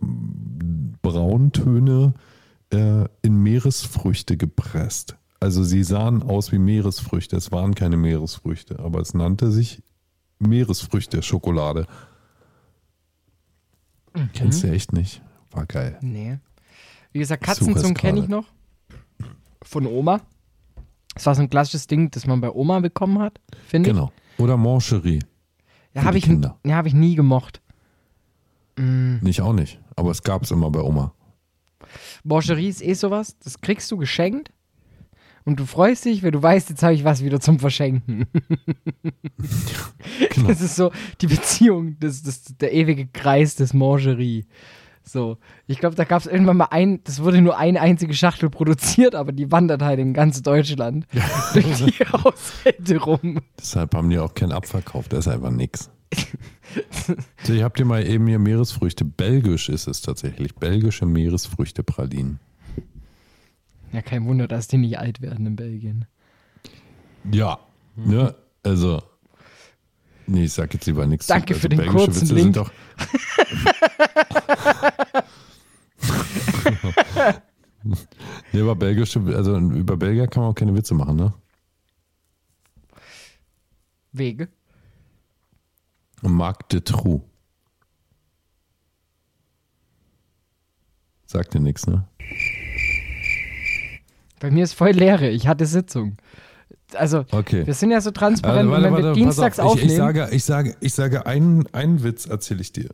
Brauntöne äh, in Meeresfrüchte gepresst. Also sie sahen aus wie Meeresfrüchte. Es waren keine Meeresfrüchte, aber es nannte sich Meeresfrüchte-Schokolade. Kennst du echt nicht? War geil. Nee. Wie gesagt, Katzenzungen kenne ich noch. Von Oma. Das war so ein klassisches Ding, das man bei Oma bekommen hat, finde ich. Genau. Oder Mancherie. Ja, habe ich, ja, hab ich nie gemocht. Mm. Nicht auch nicht. Aber es gab es immer bei Oma. Borcherie ist eh sowas, das kriegst du geschenkt und du freust dich, weil du weißt, jetzt habe ich was wieder zum Verschenken. *laughs* Genau. Das ist so die Beziehung, das, das, der ewige Kreis des Mangerie. So, ich glaube, da gab es irgendwann mal ein, das wurde nur eine einzige Schachtel produziert, aber die wandert halt in ganz Deutschland *laughs* durch die Haushalte rum. Deshalb haben die auch keinen Abverkauf. Da ist einfach nix. *laughs* So, ich hab dir mal eben hier Meeresfrüchte. Belgisch ist es tatsächlich. Belgische Meeresfrüchte-Pralinen. Ja, kein Wunder, dass die nicht alt werden in Belgien. Ja. Ne? Also. Nee, ich sag jetzt lieber nichts. Danke also, für den kurzen Witze Link. Sind doch *laughs* nee, über belgische, also über Belgier kann man auch keine Witze machen, ne? Wege. Marc de Trou. Sagt dir nichts, ne? Bei mir ist voll Leere. Ich hatte Sitzung. Also, Okay. wir sind ja so transparent, Also, und wenn wir dienstags pass auf. aufnehmen. Ich, ich sage, ich sage, ich sage einen, einen Witz erzähle ich dir.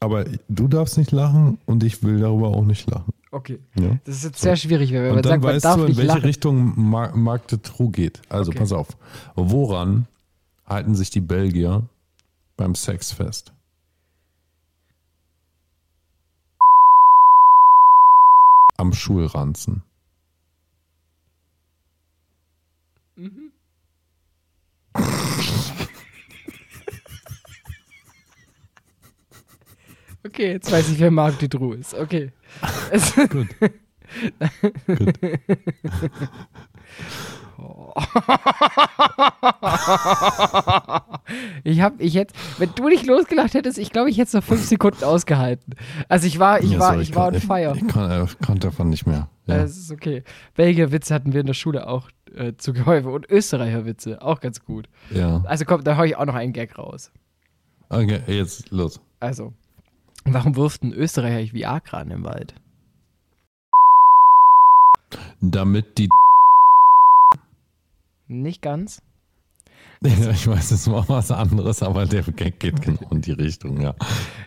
Aber du darfst nicht lachen und ich will darüber auch nicht lachen. okay. Ja? Das ist jetzt sehr schwierig, wenn man sagt, man weißt darf du, in welche lachen. Richtung Mar de Trou geht. Also Okay. pass auf. Woran halten sich die Belgier beim Sex fest? Am Schulranzen. Okay, jetzt weiß ich, wer Marc Dutroux ist. Okay. Gut. Gut. *laughs* ich hab, ich hätte, wenn du nicht losgelacht hättest, ich glaube, ich hätte es noch fünf Sekunden ausgehalten. Also ich war, ich Ja, war, sorry, ich war on fire. Ich, ich kann, äh, konnte davon nicht mehr. Ja. Es ist okay. Belgier Witze hatten wir in der Schule auch äh, zu Gehäufe und Österreicher Witze auch ganz gut. ja. Also komm, da hau ich auch noch einen Gag raus. Okay, jetzt los. Also, warum wirft ein Österreicher Viagra in den Wald? Damit die. Nicht ganz. Ja, *laughs* ich weiß, es war was anderes, aber der Gag geht genau in die Richtung, ja.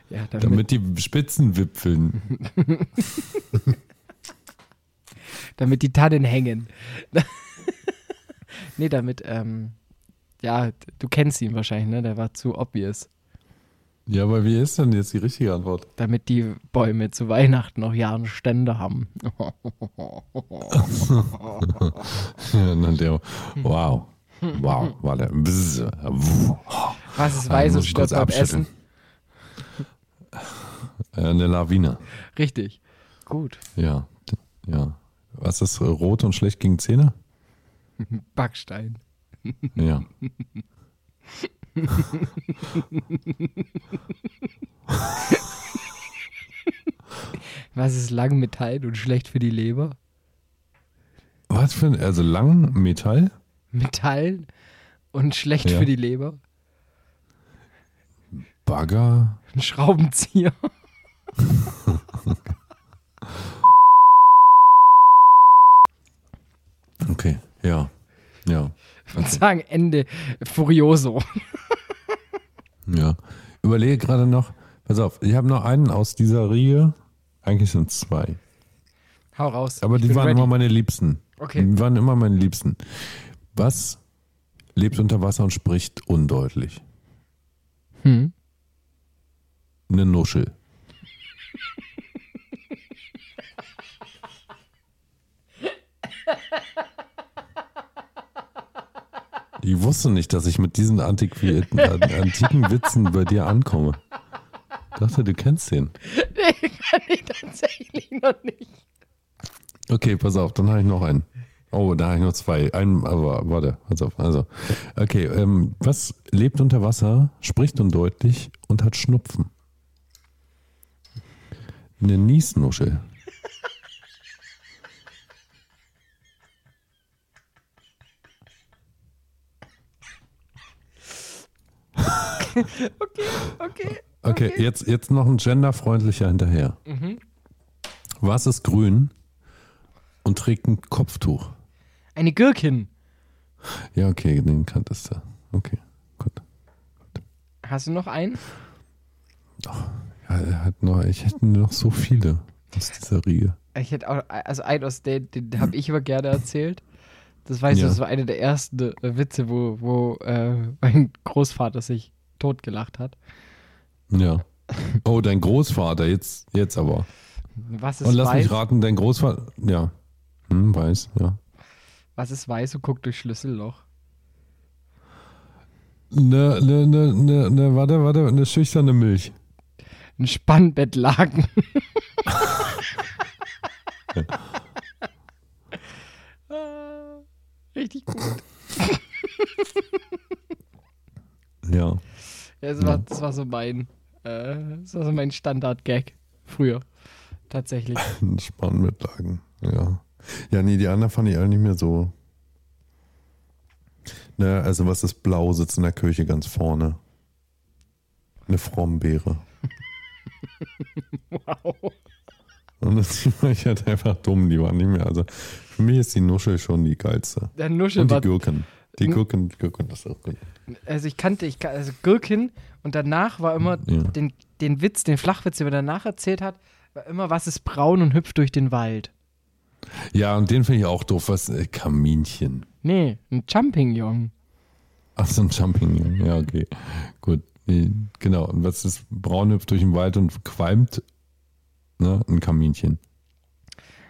Ja, damit, Damit die Spitzen wipfeln. *laughs* damit die Tannen hängen. *laughs* nee, damit, ähm, ja, du kennst ihn wahrscheinlich, ne? Der war zu obvious. Ja, aber wie ist denn jetzt die richtige Antwort? Damit die Bäume zu Weihnachten noch Jahren Stände haben. *laughs* Ja, na, der, wow. Wow, war der. Was ist weiß und muss ich kurz stört beim. Essen? Äh, Eine Lawine. Richtig. Gut. Ja. Ja. Was ist äh, rot und schlecht gegen Zähne? *laughs* Backstein. Ja. *laughs* Was ist lang Metall und schlecht für die Leber? Was für ein, also lang Metall? Metall und schlecht Ja. für die Leber? Bagger? Ein Schraubenzieher. *laughs* Okay, ja. Ja. Und sagen Ende Furioso. *laughs* Ja. Überlege gerade noch, pass auf, ich habe noch einen aus dieser Reihe. Eigentlich sind es zwei. Hau raus. Aber Ich die waren ready. immer meine Liebsten. Okay. Die waren immer meine Liebsten. Was lebt unter Wasser und spricht undeutlich? Hm. Eine Nuschel. *laughs* Ich wusste nicht, dass ich mit diesen antiquierten, an- *laughs* antiken Witzen bei dir ankomme. Ich dachte, du kennst den. Nee, kann ich tatsächlich noch nicht. Okay, pass auf, dann habe ich noch einen. Oh, da habe ich noch zwei. Einen, aber warte, pass auf. Also, okay, ähm, was lebt unter Wasser, spricht undeutlich und hat Schnupfen? Eine Niesnuschel. *laughs* *laughs* Okay. Okay, jetzt, jetzt noch ein genderfreundlicher hinterher. Was ist grün und trägt ein Kopftuch? Eine Gürkin. Ja, okay, den kanntest du. Okay, gut. Hast du noch einen? Ja, er hat noch, ich hätte noch so viele aus dieser Riege. Ich hätte auch, also einen aus den, den habe ich immer gerne erzählt. Das weiß ich, Ja. das war einer der ersten äh, Witze, wo, wo äh, *laughs* mein Großvater sich totgelacht hat. Ja. Oh, dein Großvater, jetzt, jetzt aber. Was ist Und lass weiß? mich raten, dein Großvater, ja. Hm, weiß, ja. Was ist weiß und guckt durch Schlüsselloch? Eine, eine, eine, eine, eine, warte, warte, eine schüchterne Milch. Ein Spannbettlaken. Richtig *laughs* gut. Ja. Ja, das, war, das war so mein, äh, das war so mein Standard-Gag früher. Tatsächlich. *laughs* Ein Spannbettlaken. Ja. Ja, nee, die anderen fand ich alle nicht mehr so. Ne, also was ist blau, sitzt in der Kirche ganz vorne. Eine Frombeere. *laughs* Wow. Und das war ich halt einfach dumm, die waren nicht mehr. Also für mich ist die Nuschel schon die geilste. Der Nuschel Und die war. Gürken. Die Hm? Gürken, die Gürken, das ist auch gut. Also ich kannte, ich, also Gürkin und danach war immer Ja. den, den Witz, den Flachwitz, den er danach erzählt hat, war immer, was ist braun und hüpft durch den Wald. Ja, und den finde ich auch doof. Was? Äh, Kaminchen. Nee, ein Champignon. Ach, so ein Champignon. Ja, okay. Gut. Nee, Genau. Und was ist braun hüpft durch den Wald und qualmt? Ne? Ein Kaminchen.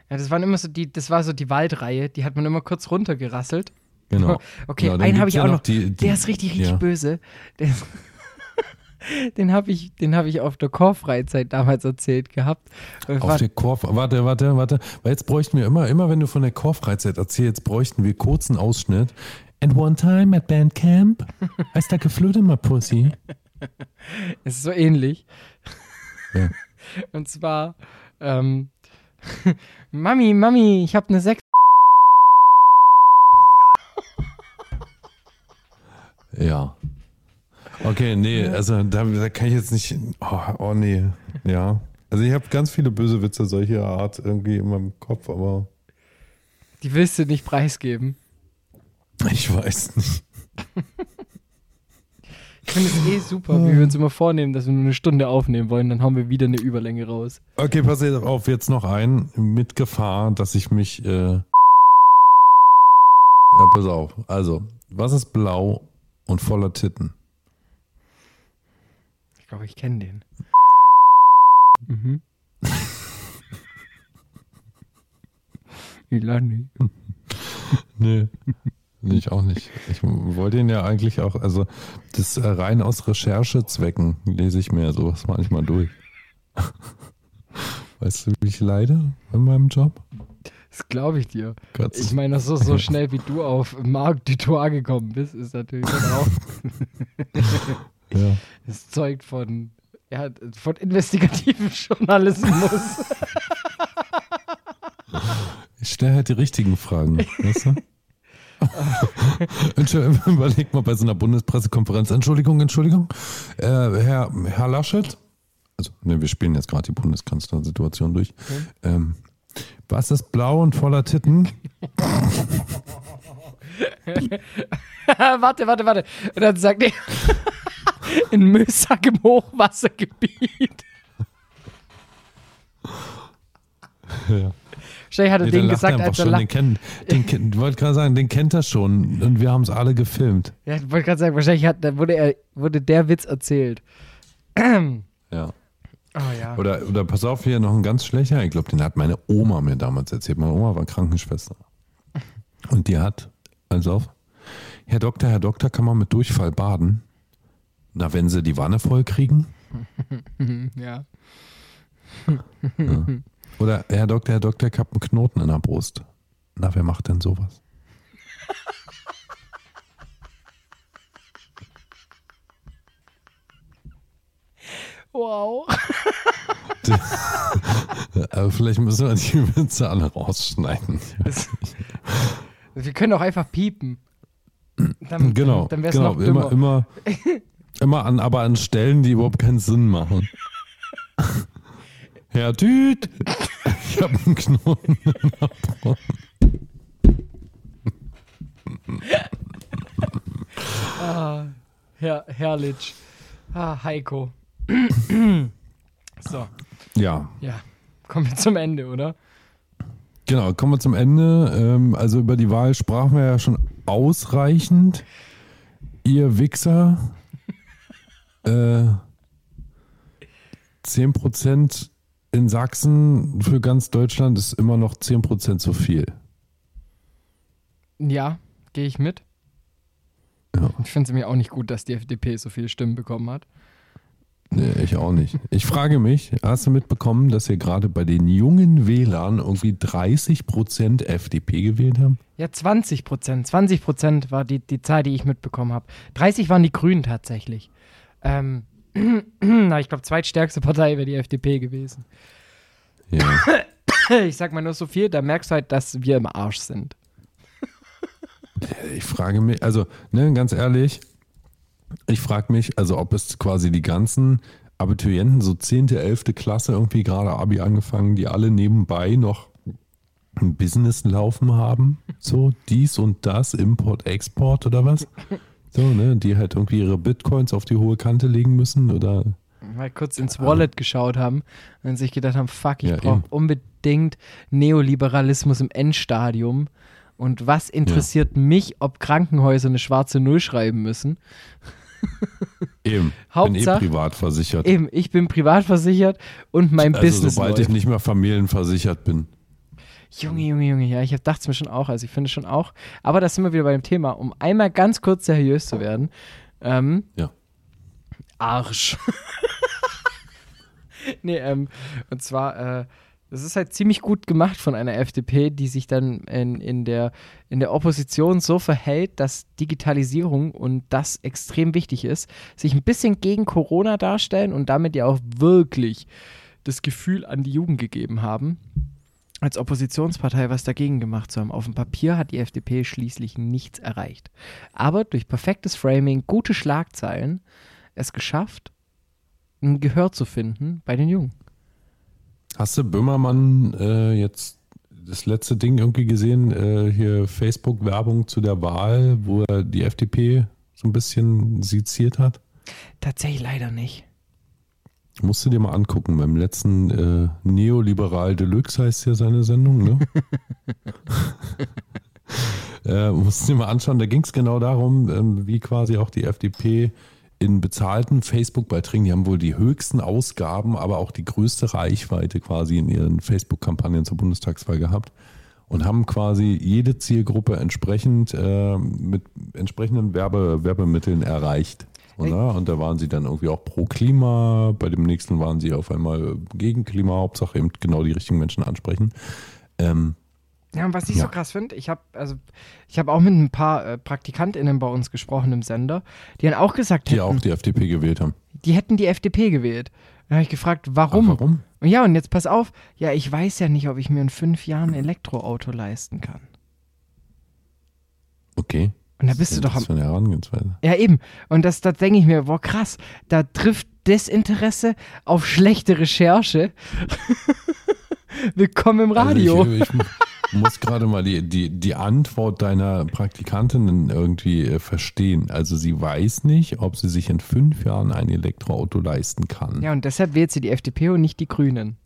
Ja, das waren immer so die, das war so die Waldreihe, die hat man immer kurz runtergerasselt. Genau. *laughs* Okay, dann einen habe ich auch noch die- die- der ist richtig, richtig ja. böse. Ist *laughs* den habe ich, den habe ich auf der Chorfreizeit damals erzählt gehabt. Äh, Auf war- der Chor, warte, warte, warte. Weil jetzt bräuchten wir immer, immer wenn du von der Chorfreizeit erzählst, bräuchten wir kurzen Ausschnitt. And one time at Bandcamp, I stuck a flute in my pussy. Es *laughs* ist so ähnlich. Ja. Und zwar, ähm, Mami, Mami, ich habe eine Sechs. Ja. Okay, nee, also da, da kann ich jetzt nicht. Oh, oh nee. Ja. Also ich habe ganz viele böse Witze solcher Art irgendwie in meinem Kopf, aber Die willst du nicht preisgeben. ich weiß nicht. Ich finde es eh super, wie wir uns immer vornehmen, dass wir nur eine Stunde aufnehmen wollen, dann haben wir wieder eine Überlänge raus. Okay, pass jetzt auf, jetzt noch ein mit Gefahr, dass ich mich. Äh ja, pass auf. Also, was ist blau und voller Titten? Ich glaube, ich kenne den. Mhm. *laughs* Ilani. Nee. Ich auch nicht. Ich wollte ihn ja eigentlich auch, also das äh, rein aus Recherchezwecken lese ich mir sowas manchmal durch. *laughs* Weißt du, wie ich leide in meinem Job? Das glaube ich dir. Gott, Ich meine, so, so schnell wie du auf Marc Dutour gekommen bist, ist natürlich auch. *laughs* ja. Es zeugt von, ja, von investigativem Journalismus. Ich stelle halt die richtigen Fragen, weißt du? *laughs* Entschuldigung, Überleg mal bei so einer Bundespressekonferenz. Entschuldigung, Entschuldigung. Äh, Herr, Herr Laschet, also ne, wir spielen jetzt gerade die Bundeskanzlersituation durch. Ähm, was ist blau und voller Titten? *laughs* warte, warte, warte. Und dann sagt er, *laughs* in Mösack im Hochwassergebiet. Ja. Wahrscheinlich hat er Nee, den gesagt, als er lacht. den den *laughs* kennt, wollte gerade sagen, den kennt er schon und wir haben es alle gefilmt. Ja, ich wollte gerade sagen, wahrscheinlich hat, wurde, er, wurde der Witz erzählt. *clears throat* Ja. Oh ja. Oder, oder pass auf, hier noch ein ganz schlechter. Ich glaube, den hat meine Oma mir damals erzählt. Meine Oma war Krankenschwester. Und die hat, also auf, Herr Doktor, Herr Doktor, kann man mit Durchfall baden? Na, wenn sie die Wanne voll kriegen? *laughs* ja. Oder Herr Doktor, Herr Doktor, ich habe einen Knoten in der Brust. Na, wer macht denn sowas? *laughs* Wow. *laughs* Aber vielleicht müssen wir die Witze alle rausschneiden. Wir können auch einfach piepen. Dann, Genau, Dann, dann wäre es genau. noch dümmer. immer, immer, immer an, aber an Stellen, die überhaupt keinen Sinn machen. *laughs* Herr Tüt, ich habe einen Knoten in der Brust. Ah, Herr, herrlich. Ah, Heiko. *clears throat* so, Ja, ja. Kommen wir zum Ende, oder? genau. Kommen wir zum Ende. Ähm, also über die Wahl sprachen wir ja schon ausreichend. Ihr Wichser. *laughs* Äh, 10% in Sachsen für ganz Deutschland ist immer noch 10% zu viel. Ja, gehe ich mit. Ja. Ja. Ich finde es mir auch nicht gut, dass die FDP so viele Stimmen bekommen hat. Nee, ich auch nicht. Ich frage mich, hast du mitbekommen, dass wir gerade bei den jungen Wählern irgendwie 30% FDP gewählt haben? Ja, 20 Prozent. 20 Prozent war die, die Zahl, die ich mitbekommen habe. 30 waren die Grünen tatsächlich. Ähm, *clears throat* na, ich glaube, zweitstärkste Partei wäre die FDP gewesen. Ja. *coughs* Ich sag mal nur so viel, da merkst du halt, dass wir im Arsch sind. Ich frage mich, also, ne, ganz ehrlich, ich frage mich, also ob es quasi die ganzen Abiturienten, so 10., 11. Klasse, irgendwie gerade Abi angefangen, die alle nebenbei noch ein Business laufen haben, so dies und das, Import, Export oder was? So, ne, die halt irgendwie ihre Bitcoins auf die hohe Kante legen müssen oder Mal kurz ins Wallet geschaut haben und sich gedacht haben, fuck, ich Ja, brauche unbedingt Neoliberalismus im Endstadium. Und was interessiert mich, ob Krankenhäuser eine schwarze Null schreiben müssen? *laughs* eben, *laughs* bin eh Hauptsache- privat versichert. Eben, ich bin privat versichert und mein also Business sobald läuft. ich nicht mehr familienversichert bin. Junge, Junge, Junge, ja, ich dachte es mir schon auch, also ich finde schon auch. Aber da sind wir wieder bei dem Thema, um einmal ganz kurz seriös zu werden. Ähm, Ja. Arsch. *laughs* nee, ähm, und zwar, äh, das ist halt ziemlich gut gemacht von einer FDP, die sich dann in, in, der, in der Opposition so verhält, dass Digitalisierung und das extrem wichtig ist, sich ein bisschen gegen Corona darstellen und damit ja auch wirklich das Gefühl an die Jugend gegeben haben, als Oppositionspartei was dagegen gemacht zu haben. Auf dem Papier hat die FDP schließlich nichts erreicht. Aber durch perfektes Framing, gute Schlagzeilen, es geschafft, ein Gehör zu finden bei den Jungen. Hast du Böhmermann äh, jetzt das letzte Ding irgendwie gesehen? Äh, hier Facebook-Werbung zu der Wahl, wo er die FDP so ein bisschen seziert hat? Tatsächlich leider nicht. Musst du dir mal angucken. Beim letzten äh, Neoliberal Deluxe heißt ja seine Sendung, ne? *laughs* *laughs* äh, musst du dir mal anschauen. Da ging es genau darum, ähm, wie quasi auch die FDP in bezahlten Facebook-Beiträgen, die haben wohl die höchsten Ausgaben, aber auch die größte Reichweite quasi in ihren Facebook-Kampagnen zur Bundestagswahl gehabt und haben quasi jede Zielgruppe entsprechend äh, mit entsprechenden Werbe, Werbemitteln erreicht. Und, Ey. ja, und da waren sie dann irgendwie auch pro Klima, bei dem nächsten waren sie auf einmal gegen Klima, Hauptsache eben genau die richtigen Menschen ansprechen. Ähm, Ja, und was ich Ja. so krass finde, ich habe also ich habe auch mit ein paar äh, PraktikantInnen bei uns gesprochen im Sender, die haben auch gesagt die hätten, auch die FDP gewählt haben. die hätten die FDP gewählt. Dann habe ich gefragt, warum? Ach, warum? Und ja, und jetzt pass auf, ja, ich weiß ja nicht, ob ich mir in fünf Jahren ein Elektroauto leisten kann. Okay. Und da bist du doch am eine Herangehensweise. Ja, eben. Und das, da denke ich mir, boah, krass, da trifft Desinteresse auf schlechte Recherche. *laughs* Willkommen im Radio. Also ich, ich *laughs* muss gerade mal die, die, die Antwort deiner Praktikantin irgendwie äh, verstehen. Also sie weiß nicht, ob sie sich in fünf Jahren ein Elektroauto leisten kann. ja, und deshalb wählt sie die FDP und nicht die Grünen.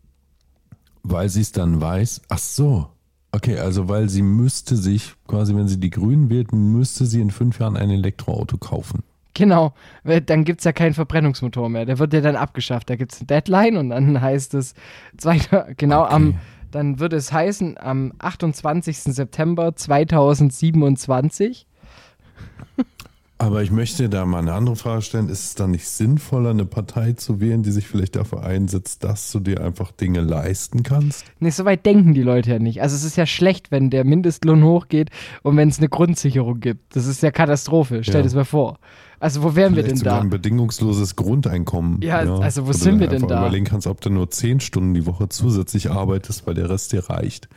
Weil sie es dann weiß. Ach so. Okay, also weil sie müsste sich, quasi wenn sie die Grünen wählt, müsste sie in fünf Jahren ein Elektroauto kaufen. Genau, weil dann gibt es ja keinen Verbrennungsmotor mehr. Der wird ja dann abgeschafft. Da gibt es eine Deadline und dann heißt es, zweiter, genau Okay. am, dann würde es heißen, am 28. September 2027. Aber ich möchte da mal eine andere Frage stellen. Ist es dann nicht sinnvoller, eine Partei zu wählen, die sich vielleicht dafür einsetzt, dass du dir einfach Dinge leisten kannst? Nee, so weit denken die Leute ja nicht. Also es ist ja schlecht, wenn der Mindestlohn hochgeht und wenn es eine Grundsicherung gibt. Das ist ja Katastrophe. Stell Ja. dir das mal vor. Also wo wären wir Vielleicht denn sogar da? ein bedingungsloses Grundeinkommen. Ja, also wo Wo sind wir denn da? überlegen kannst, ob du nur zehn Stunden die Woche zusätzlich arbeitest, weil der Rest dir reicht.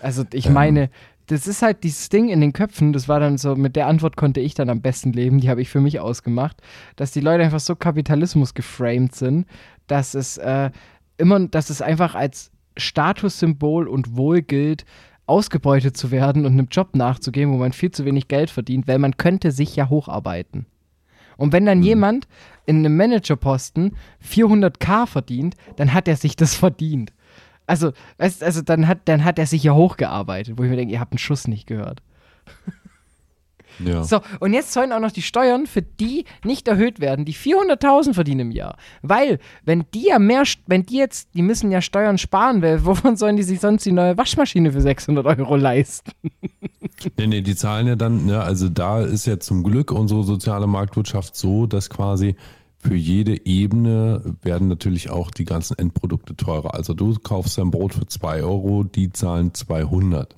Also ich Ähm. meine, das ist halt dieses Ding in den Köpfen, das war dann so, mit der Antwort konnte ich dann am besten leben, die habe ich für mich ausgemacht, dass die Leute einfach so Kapitalismus geframed sind, dass es äh, immer, dass es einfach als Statussymbol und Wohl gilt, ausgebeutet zu werden und einem Job nachzugehen, wo man viel zu wenig Geld verdient, weil man könnte sich ja hocharbeiten. Und wenn dann jemand in einem Managerposten 400k verdient, dann hat er sich das verdient. Also, weißt, also dann, hat, dann hat er sich ja hochgearbeitet, wo ich mir denke, ihr habt einen Schuss nicht gehört. Ja. So, und jetzt sollen auch noch die Steuern für die nicht erhöht werden, die 400.000 verdienen im Jahr. Weil, wenn die ja mehr, wenn die jetzt, die müssen ja Steuern sparen, weil wovon sollen die sich sonst die neue Waschmaschine für 600 Euro leisten? *laughs* Nee, nee, die zahlen ja dann, ne, also da ist ja zum Glück unsere soziale Marktwirtschaft so, dass quasi für jede Ebene werden natürlich auch die ganzen Endprodukte teurer. Also du kaufst dein Brot für 2 Euro, die zahlen 200.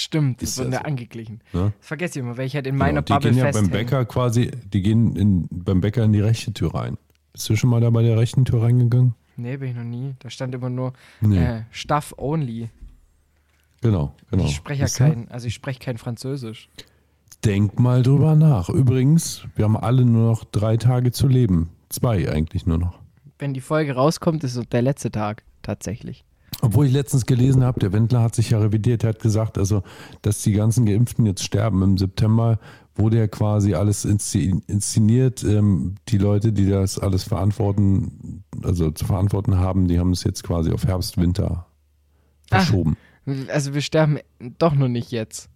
Stimmt, das Ist wird ja so. angeglichen. Ne? Das vergesse ich immer, weil ich halt in meiner Genau, die Bubble gehen ja beim. Bäcker quasi, die gehen in, beim Bäcker in die rechte Tür rein. Bist du schon mal da bei der rechten Tür reingegangen? Nee, bin ich noch nie. Da stand immer nur Nee. äh, Staff only. Genau, genau. Ich spreche ja kein, also ich spreche kein Französisch. Denk mal drüber nach. Übrigens, wir haben alle nur noch drei Tage zu leben. Zwei eigentlich nur noch. Wenn die Folge rauskommt, ist so der letzte Tag tatsächlich. Obwohl ich letztens gelesen habe, der Wendler hat sich ja revidiert, er hat gesagt, also, dass die ganzen Geimpften jetzt sterben. Im September wurde ja quasi alles inszen- inszeniert. Ähm, die Leute, die das alles verantworten, also zu verantworten haben, die haben es jetzt quasi auf Herbst, Winter Ach. verschoben. Also wir sterben doch noch nicht jetzt.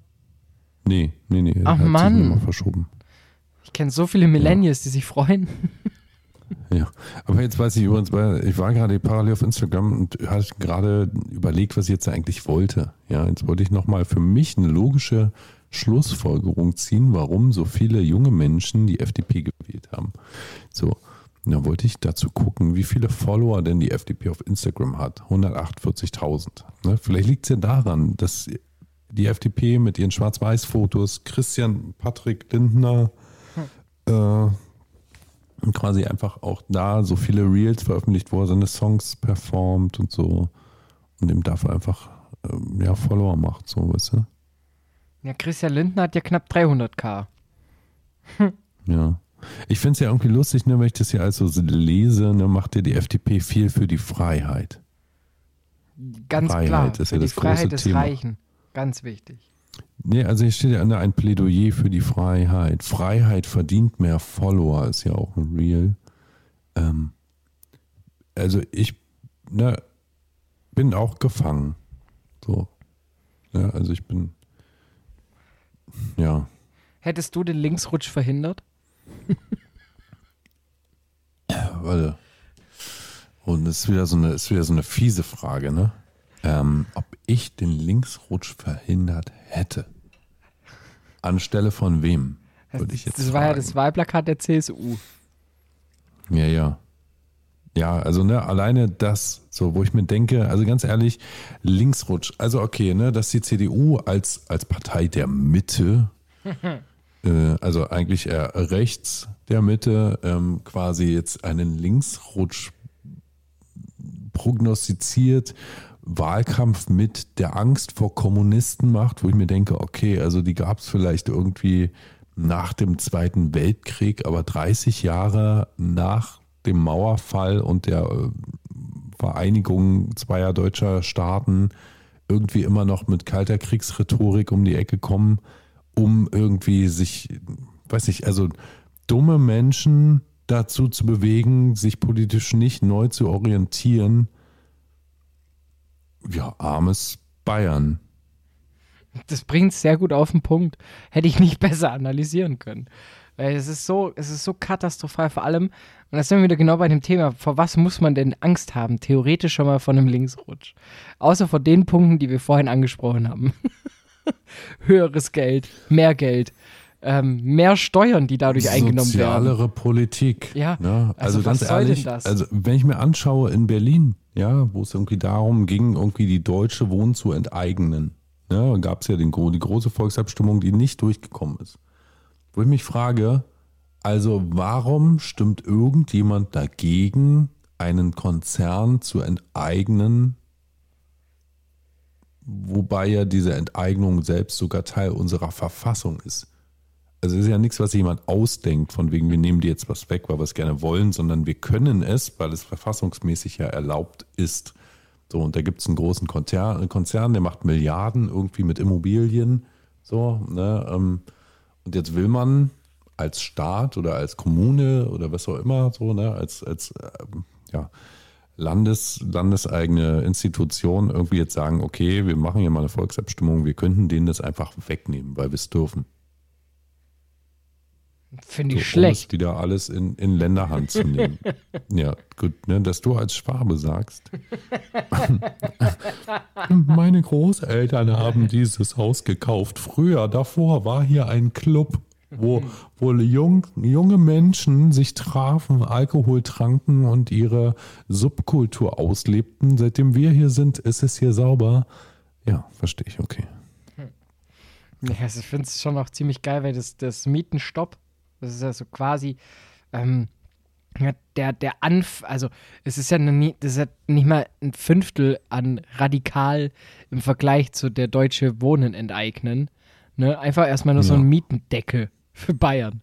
Nee, nee, nee. Ach, Mann. nur verschoben. Ich kenne so viele Millennials, die sich freuen. Ja, aber jetzt weiß ich übrigens, weil ich war gerade parallel auf Instagram und hatte gerade überlegt, was ich jetzt eigentlich wollte. Ja, jetzt wollte ich nochmal für mich eine logische Schlussfolgerung ziehen, warum so viele junge Menschen die FDP gewählt haben. So, da wollte ich dazu gucken, wie viele Follower denn die FDP auf Instagram hat. 148.000. Ne? Vielleicht liegt es ja daran, dass die FDP mit ihren Schwarz-Weiß-Fotos, Christian Patrick Lindner, äh, und quasi einfach auch da so viele Reels veröffentlicht, wo er seine Songs performt und so und dem dafür einfach ähm, ja, Follower macht, so, weißt du? Ja, Christian Lindner hat ja knapp 300k. *laughs* Ja. Ich finde es ja irgendwie lustig, ne, wenn ich das hier also lese, ne, macht ja die FDP viel für die Freiheit. Ganz Freiheit klar. ist ja für die das große Freiheit des Thema. Reichen. Ganz wichtig. Nee, also hier steht ja ne, ein Plädoyer für die Freiheit. Freiheit verdient mehr Follower, ist ja auch ein Real. Ähm, also ich ne, bin auch gefangen. So. Ja, also ich bin. Ja. Hättest du den Linksrutsch verhindert? *laughs* Warte. Und das ist wieder so eine, ist wieder so eine fiese Frage, ne? Ähm, ob ich den Linksrutsch verhindert hätte. Anstelle von wem? Würde ich jetzt das war ja fragen. das Wahlplakat der CSU. Ja, ja. Ja, also ne, alleine das, so wo ich mir denke, also ganz ehrlich, Linksrutsch, also okay, ne, dass die CDU als, als Partei der Mitte, *laughs* äh, also eigentlich eher rechts der Mitte, ähm, quasi jetzt einen Linksrutsch prognostiziert, Wahlkampf mit der Angst vor Kommunisten macht, wo ich mir denke, okay, also die gab es vielleicht irgendwie nach dem Zweiten Weltkrieg, aber 30 Jahre nach dem Mauerfall und der äh, Vereinigung zweier deutscher Staaten irgendwie immer noch mit kalter Kriegsrhetorik um die Ecke kommen, um irgendwie sich, weiß nicht, also dumme Menschen dazu zu bewegen, sich politisch nicht neu zu orientieren. Ja, armes Bayern. Das bringt es sehr gut auf den Punkt. Hätte ich nicht *laughs* besser analysieren können. Weil es ist so, es ist so katastrophal vor allem, und da sind wir wieder genau bei dem Thema, vor was muss man denn Angst haben? Theoretisch schon mal von einem Linksrutsch. Außer vor den Punkten, die wir vorhin angesprochen haben. *laughs* Höheres Geld, mehr Geld, ähm, mehr Steuern, die dadurch eingenommen werden. Sozialere Politik. Ja, ne? also Also, was ganz soll denn ehrlich, das? also wenn ich mir anschaue in Berlin, ja, wo es irgendwie darum ging, irgendwie die deutsche Wohn zu enteignen, ne, gab es ja den, die große Volksabstimmung, die nicht durchgekommen ist. Wo ich mich frage, also warum stimmt irgendjemand dagegen, einen Konzern zu enteignen, wobei ja diese Enteignung selbst sogar Teil unserer Verfassung ist? Also ist ja nichts, was jemand ausdenkt, von wegen, wir nehmen dir jetzt was weg, weil wir es gerne wollen, sondern wir können es, weil es verfassungsmäßig ja erlaubt ist. So, und da gibt es einen großen Konzern, Konzern, der macht Milliarden irgendwie mit Immobilien. So, ne? ähm, Und jetzt will man als Staat oder als Kommune oder was auch immer, so, ne, als, als ähm, ja, Landes, landeseigene Institution irgendwie jetzt sagen, okay, wir machen hier mal eine Volksabstimmung, wir könnten denen das einfach wegnehmen, weil wir es dürfen. Finde ich so, um es schlecht. wieder alles in, in Länderhand zu nehmen. *laughs* ja, gut, ne, dass du als Schwabe sagst. *laughs* Meine Großeltern haben dieses Haus gekauft. Früher, davor war hier ein Club, wo, wo jung, junge Menschen sich trafen, Alkohol tranken und ihre Subkultur auslebten. Seitdem wir hier sind, ist es hier sauber. Ja, verstehe ich, okay. Ja, also ich finde es schon auch ziemlich geil, weil das, das Mietenstopp, das ist ja so quasi ähm, der, der Anf, also es ist ja nie, das ist ja nicht mal ein Fünftel an radikal im Vergleich zu der Deutsche Wohnen enteignen. Ne? Einfach erstmal nur so Ja. ein Mietendeckel für Bayern.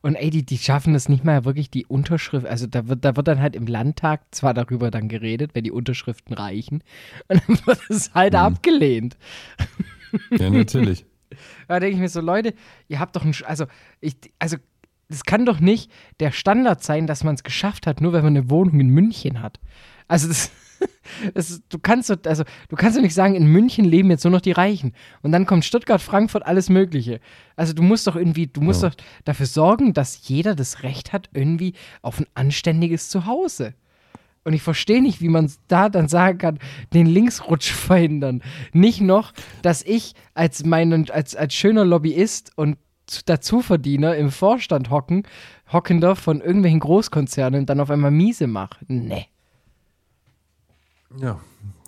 Und ey, die, die schaffen es nicht mal wirklich die Unterschrift, also da wird, da wird dann halt im Landtag zwar darüber dann geredet, wenn die Unterschriften reichen, *laughs* und dann wird es halt abgelehnt. Ja, natürlich. *laughs* Da denke ich mir so, Leute, ihr habt doch ein, also, ich, also, es kann doch nicht der Standard sein, dass man es geschafft hat, nur wenn man eine Wohnung in München hat. Also, das, *laughs* das du kannst doch, also, du kannst doch nicht sagen, in München leben jetzt nur noch die Reichen. Und dann kommt Stuttgart, Frankfurt, alles Mögliche. Also, du musst doch irgendwie, du musst Ja. doch dafür sorgen, dass jeder das Recht hat, irgendwie auf ein anständiges Zuhause. Und ich verstehe nicht, wie man da dann sagen kann, den Linksrutsch verhindern. Nicht noch, dass ich als, meinen, als, als schöner Lobbyist und Dazuverdiener im Vorstand hocken, hockender von irgendwelchen Großkonzernen dann auf einmal miese mache. Nee. Ja,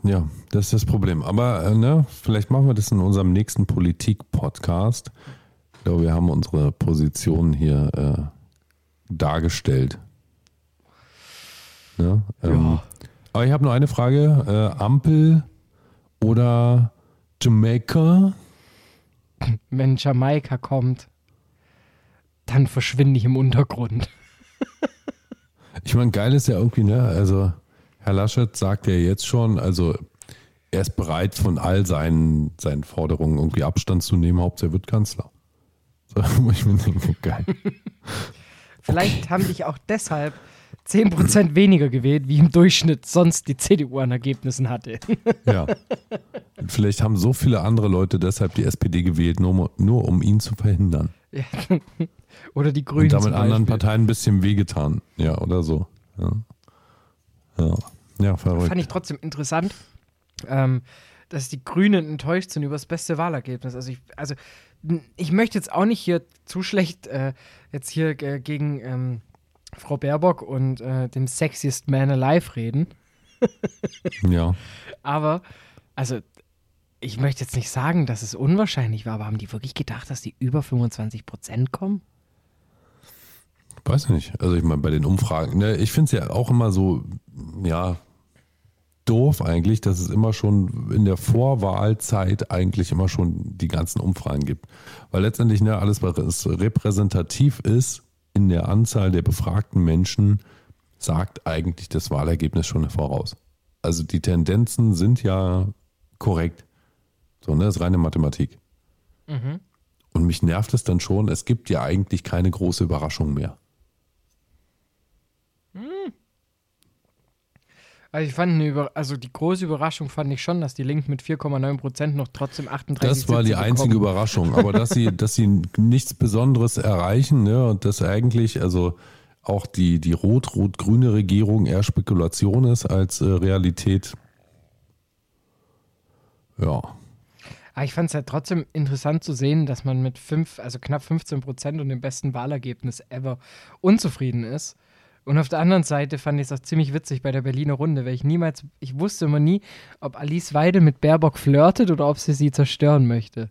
ja, das ist das Problem. Aber äh, ne, vielleicht machen wir das in unserem nächsten Politik-Podcast. Ich glaube, wir haben unsere Position hier äh, dargestellt. Ne? Ähm, aber ich habe nur eine Frage. Äh, Ampel oder Jamaica? Wenn Jamaika kommt, dann verschwinde ich im Untergrund. Ich meine, geil ist ja irgendwie, ne? Also, Herr Laschet sagt ja jetzt schon, also er ist bereit, von all seinen, seinen Forderungen irgendwie Abstand zu nehmen, Hauptsache er wird Kanzler. So, *laughs* wo ich mir denke, geil. *laughs* Vielleicht haben dich auch deshalb 10% weniger gewählt, wie im Durchschnitt sonst die CDU an Ergebnissen hatte. *laughs* Ja. Vielleicht haben so viele andere Leute deshalb die SPD gewählt, nur, nur um ihn zu verhindern. Ja. Oder die Grünen Und damit anderen. Parteien ein bisschen wehgetan. Ja, oder so. Ja, ja. ja verrückt. Fand ich trotzdem interessant, ähm, dass die Grünen enttäuscht sind über das beste Wahlergebnis. Also ich, also ich möchte jetzt auch nicht hier zu schlecht äh, jetzt hier äh, gegen ähm, Frau Baerbock und äh, dem sexiest man alive reden, *laughs* Ja. aber also ich möchte jetzt nicht sagen, dass es unwahrscheinlich war, aber haben die wirklich gedacht, dass die über 25 Prozent kommen? Weiß nicht. Also ich meine, bei den Umfragen, ne, ich finde es ja auch immer so, ja, doof eigentlich, dass es immer schon in der Vorwahlzeit eigentlich immer schon die ganzen Umfragen gibt. Weil letztendlich ne, alles, was repräsentativ ist in der Anzahl der befragten Menschen, sagt eigentlich das Wahlergebnis schon voraus. Also die Tendenzen sind ja korrekt. So, ne, das ist reine Mathematik. Und mich nervt es dann schon, es gibt ja eigentlich keine große Überraschung mehr. Also ich fand eine Über also die große Überraschung fand ich schon, dass die Linken mit 4,9 Prozent noch trotzdem 38% Das war die Sitze einzige bekommen. Überraschung. *laughs* Aber dass sie, dass sie nichts Besonderes erreichen, ne, und dass eigentlich, also auch die, die rot-rot-grüne Regierung eher Spekulation ist als äh, Realität. Ja. Aber ich fand es halt trotzdem interessant zu sehen, dass man mit fünf, also knapp 15 Prozent und dem besten Wahlergebnis ever unzufrieden ist. Und auf der anderen Seite fand ich es auch ziemlich witzig bei der Berliner Runde, weil ich niemals, ich wusste immer nie, ob Alice Weidel mit Baerbock flirtet oder ob sie sie zerstören möchte.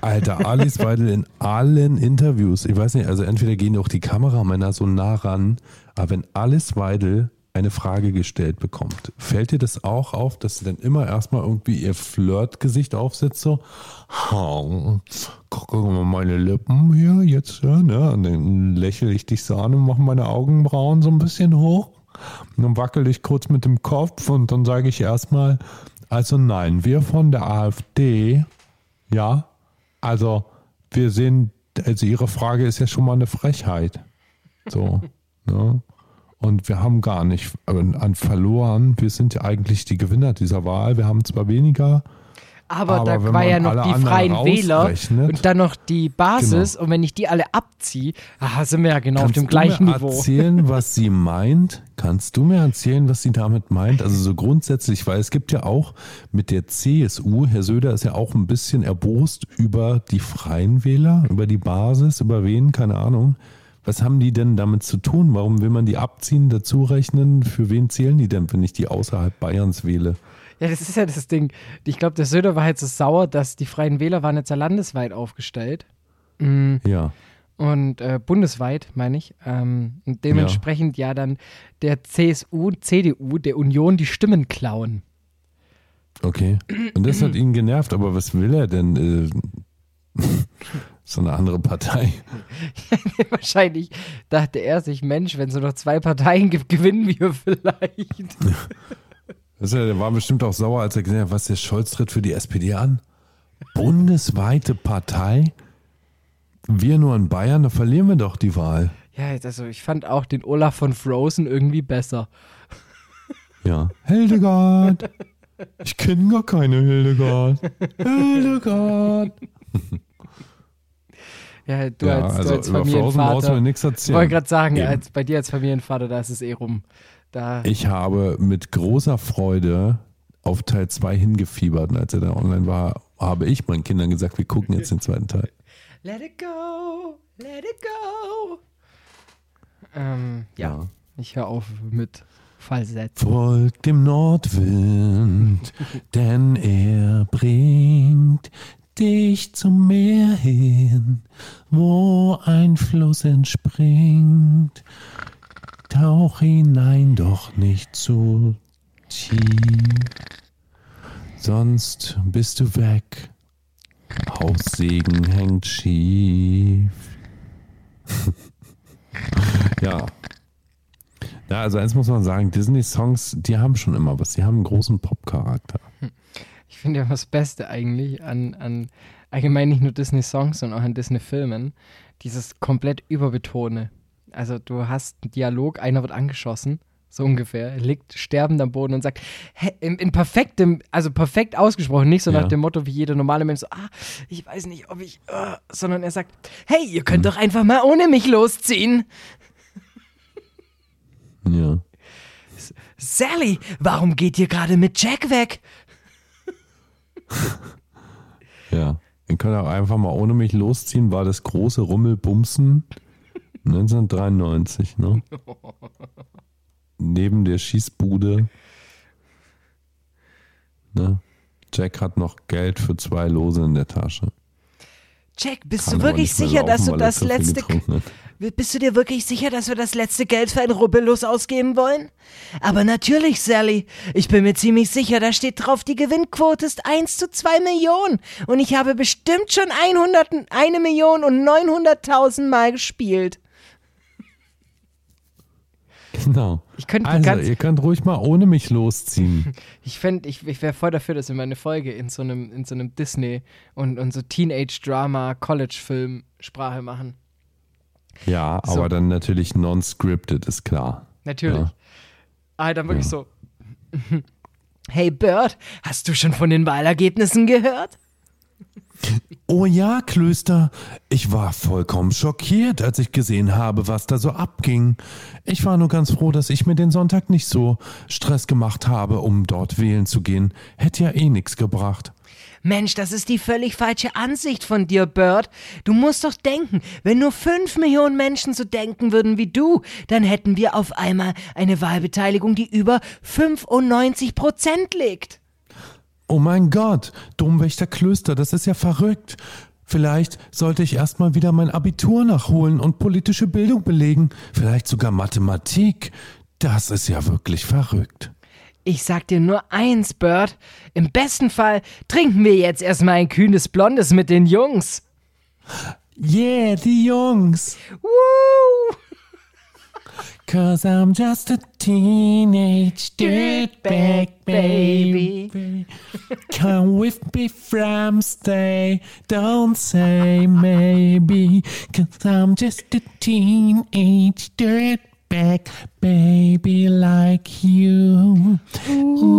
Alter, Alice Weidel in allen Interviews, ich weiß nicht, also entweder gehen auch die Kameramänner so nah ran, aber wenn Alice Weidel eine Frage gestellt bekommt, fällt dir das auch auf, dass sie dann immer erstmal irgendwie ihr Flirtgesicht aufsetzt, so, "Ha, guck mal meine Lippen hier jetzt, ja, ne? Und dann lächle ich dich so an und mache meine Augenbrauen so ein bisschen hoch. Und dann wackel ich kurz mit dem Kopf und dann sage ich erstmal, also nein, wir von der AfD, ja, also wir sehen, also Ihre Frage ist ja schon mal eine Frechheit. So, *laughs* ne? Und wir haben gar nicht an, an verloren. Wir sind ja eigentlich die Gewinner dieser Wahl. Wir haben zwar weniger Aber, Aber da war ja noch die Freien Wähler und dann noch die Basis. Und wenn ich die alle abziehe, ah, sind wir ja genau auf dem gleichen du mir Niveau. erzählen, was sie meint? Kannst du mir erzählen, was sie damit meint? Also so grundsätzlich, weil es gibt ja auch mit der CSU, Herr Söder ist ja auch ein bisschen erbost über die Freien Wähler, über die Basis, über wen, keine Ahnung. Was haben die denn damit zu tun? Warum will man die abziehen, dazu rechnen? Für wen zählen die denn, wenn ich die außerhalb Bayerns wähle? Ja, das ist ja das Ding. Ich glaube, der Söder war jetzt so sauer, dass die Freien Wähler waren jetzt ja landesweit aufgestellt. Mm, Ja. Und äh, bundesweit, meine ich. Ähm, und dementsprechend ja. dann der CSU, CDU, der Union die Stimmen klauen. Okay. Und das hat ihn genervt, aber was will er denn? Äh, so eine andere Partei. *laughs* Wahrscheinlich dachte er sich, Mensch, wenn es nur noch zwei Parteien gibt, gewinnen wir vielleicht. *laughs* Das ja, der war bestimmt auch sauer, als er gesehen hat, was der Scholz tritt für die SPD an. Bundesweite Partei? Wir nur in Bayern, da verlieren wir doch die Wahl. Ja, also ich fand auch den Olaf von Frozen irgendwie besser. *laughs* Ja. Hildegard. Ich kenne gar keine Hildegard. Hildegard. Ja, du ja, als, also als Familienvater. Ich wollte gerade sagen, Eben. als, bei dir als Familienvater, da ist es eh rum. Da, Ich habe mit großer Freude auf Teil 2 hingefiebert. Und als er da online war, habe ich meinen Kindern gesagt, wir gucken jetzt den zweiten Teil. *laughs* let it go, let it go. Ähm, ja, ich höre auf mit Fallsätzen. Folgt dem Nordwind, denn er bringt dich zum Meer hin, wo ein Fluss entspringt. Tauch hinein, doch nicht zu tief, sonst bist du weg. Haussegen hängt schief. *laughs* ja. Ja, also eins muss man sagen, Disney-Songs, die haben schon immer was. Die haben einen großen Pop-Charakter. Ich finde ja das Beste eigentlich an, an allgemein nicht nur Disney-Songs, sondern auch an Disney-Filmen, dieses komplett Überbetone. Also du hast einen Dialog, einer wird angeschossen, so ungefähr, liegt sterbend am Boden und sagt, hä, in, in perfektem, also perfekt ausgesprochen, nicht so Ja. nach dem Motto wie jeder normale Mensch, so, ah, ich weiß nicht, ob ich, äh, sondern er sagt, hey, ihr könnt doch einfach mal ohne mich losziehen. Ja. Sally, warum geht ihr gerade mit Jack weg? *laughs* Ja. Ihr könnt auch einfach mal ohne mich losziehen, war das große Rummelbumsen *laughs* 1993, ne? Neben der Schießbude. Ne? Jack hat noch Geld für zwei Lose in der Tasche. Jack, bist Kann du wirklich sicher, dass du das letzte getrunken hat. Bist du dir wirklich sicher, dass wir das letzte Geld für ein Rubbellos ausgeben wollen? Aber natürlich, Sally. Ich bin mir ziemlich sicher, da steht drauf, die Gewinnquote ist 1 zu 2 Millionen. Und ich habe bestimmt schon 100, eine Million und 900.000 Mal gespielt. Genau. Ich könnte Also, ganz, ihr könnt ruhig mal ohne mich losziehen. *laughs* ich fände, ich, ich wäre voll dafür, dass wir mal eine Folge in so einem, in so einem Disney und, und so Teenage-Drama, College-Film-Sprache machen. Ja, So. aber dann natürlich non-scripted, ist klar. Natürlich. Ja. Ah, dann wirklich Ja. so. *laughs* Hey Bird, hast du schon von den Wahlergebnissen gehört? *laughs* Oh ja, Klöster. Ich war vollkommen schockiert, als ich gesehen habe, was da so abging. Ich war nur ganz froh, dass ich mir den Sonntag nicht so Stress gemacht habe, um dort wählen zu gehen. Hätte ja eh nichts gebracht. Mensch, das ist die völlig falsche Ansicht von dir, Bird. Du musst doch denken, wenn nur fünf Millionen Menschen so denken würden wie du, dann hätten wir auf einmal eine Wahlbeteiligung, die über 95 Prozent liegt. Oh mein Gott, Domwächter Klöster, das ist ja verrückt. Vielleicht sollte ich erstmal wieder mein Abitur nachholen und politische Bildung belegen. Vielleicht sogar Mathematik. Das ist ja wirklich verrückt. Ich sag dir nur eins, Bird. Im besten Fall trinken wir jetzt erstmal ein kühnes Blondes mit den Jungs. Yeah, die Jungs. Woo! Cause I'm just a teenage dirtbag baby. Come with me from stay, don't say maybe. Cause I'm just a teenage dirtbag back, baby, like you. Ooh.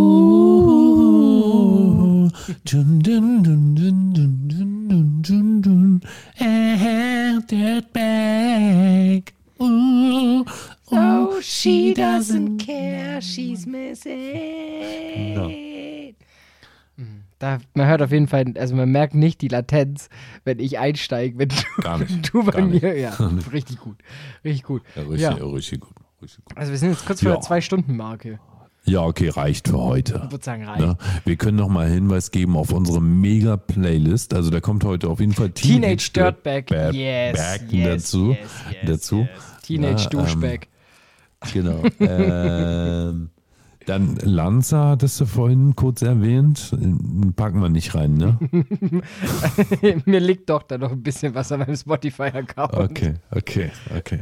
Dun, dun, dun, dun, dun, dun, dun, dun, that back. Ooh. Oh, she doesn't care. She's missing. No. Mm. Da, man hört auf jeden Fall, also man merkt nicht die Latenz, wenn ich einsteige, wenn du, Gar nicht, du bei mir, nicht. ja, *laughs* richtig gut, richtig gut. Ja, richtig, Ja. ja. richtig gut. Richtig gut. Also wir sind jetzt kurz vor Ja. der Zwei-Stunden-Marke. Ja, okay, reicht für heute. Ich würde sagen, reicht. Ne? Wir können noch mal Hinweis geben auf unsere Mega-Playlist. Also da kommt heute auf jeden Fall Teenage Dirtbag, Ba- yes, yes, dazu. yes, yes, dazu. yes. Teenage Na, ähm, Duschbag. Genau. *laughs* ähm, dann Lanza hattest du vorhin kurz erwähnt. Packen wir nicht rein, ne? *laughs* Mir liegt doch da noch ein bisschen was an meinem Spotify-Account. Okay, okay, okay.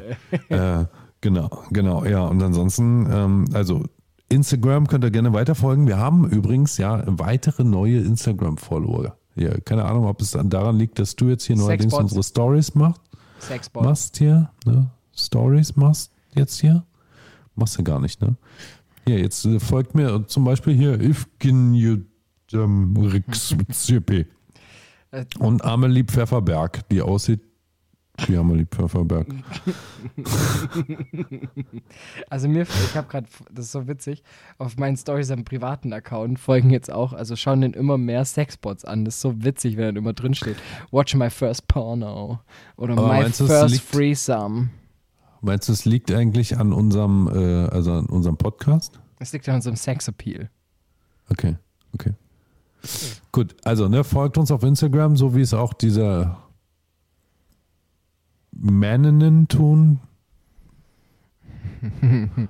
äh, genau, genau, ja. Und ansonsten, ähm, also Instagram könnt ihr gerne weiterfolgen. Wir haben übrigens ja weitere neue Instagram-Follower. Ja, keine Ahnung, ob es daran liegt, dass du jetzt hier neuerdings unsere Stories machst. Sexbot. Machst hier, ne? Stories machst jetzt hier. Machst du gar nicht, ne? Hier, jetzt äh, folgt mir zum Beispiel hier CP. Äh, Und Amelie Pfefferberg, die aussieht wie Amelie Pfefferberg. *laughs* Also mir, ich habe gerade, das ist so witzig, auf meinen Stories am privaten Account folgen jetzt auch, also schauen den immer mehr Sexbots an. Das ist so witzig, wenn dann immer drin steht, watch my first porno oder Aber my meinst first threesome. Meinst du, es liegt eigentlich an unserem, äh, also an unserem Podcast? Das liegt an unserem Sexappeal. Okay, okay. Gut, also ne, folgt uns auf Instagram, so wie es auch diese Männenen tun. *laughs*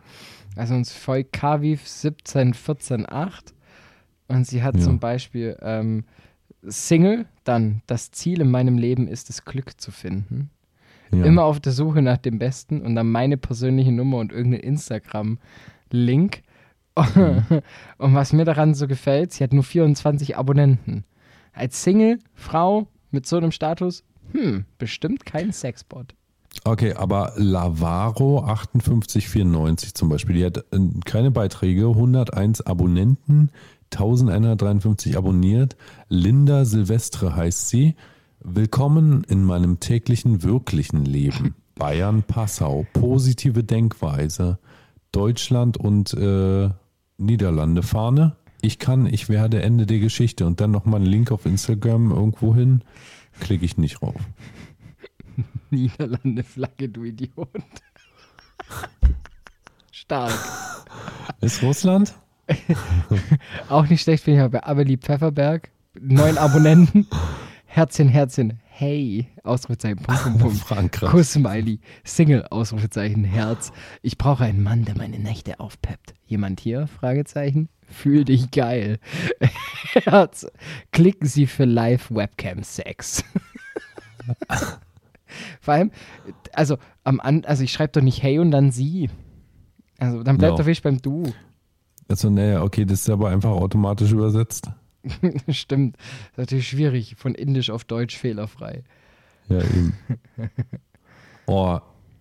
Also uns folgt Kaviv 17148 und sie hat Ja. zum Beispiel ähm, Single, dann das Ziel in meinem Leben ist es, Glück zu finden. Ja. Immer auf der Suche nach dem Besten und dann meine persönliche Nummer und irgendein Instagram-Link. Mhm. *laughs* und was mir daran so gefällt, sie hat nur 24 Abonnenten. Als Single, Frau mit so einem Status, hm, bestimmt kein Sexbot. Okay, aber Lavaro 5894 zum Beispiel, die hat äh, keine Beiträge, 101 Abonnenten, 1153 abonniert. Linda Silvestre heißt sie. Willkommen in meinem täglichen wirklichen Leben. *laughs* Bayern, Passau, positive Denkweise, Deutschland und äh, Niederlande Fahne. Ich kann, ich werde Ende der Geschichte und dann nochmal einen Link auf Instagram irgendwo hin. Klicke ich nicht drauf. *laughs* Niederlande Flagge, du Idiot. *laughs* Stark. Ist Russland? Auch nicht schlecht finde ich aber bei Amelie Pfefferberg. Neun Abonnenten. Herzchen, Herzchen. Hey. Ausrufezeichen. Punkt, Punkt, *laughs* Punkt. Frankreich. Kuss-Smiley. Single. Ausrufezeichen. Herz. Ich brauche einen Mann, der meine Nächte aufpeppt. Jemand hier? Fragezeichen. Fühl dich geil. *laughs* Herz. Klicken Sie für Live-Webcam-Sex. *laughs* Vor allem, also, am An also ich schreibe doch nicht hey und dann sie. Also, dann bleibt No. doch wirklich beim Du. Also, naja, okay, das ist aber einfach automatisch übersetzt. *laughs* Stimmt. Das ist natürlich schwierig. Von Indisch auf Deutsch fehlerfrei. Ja, eben. *laughs* Oh,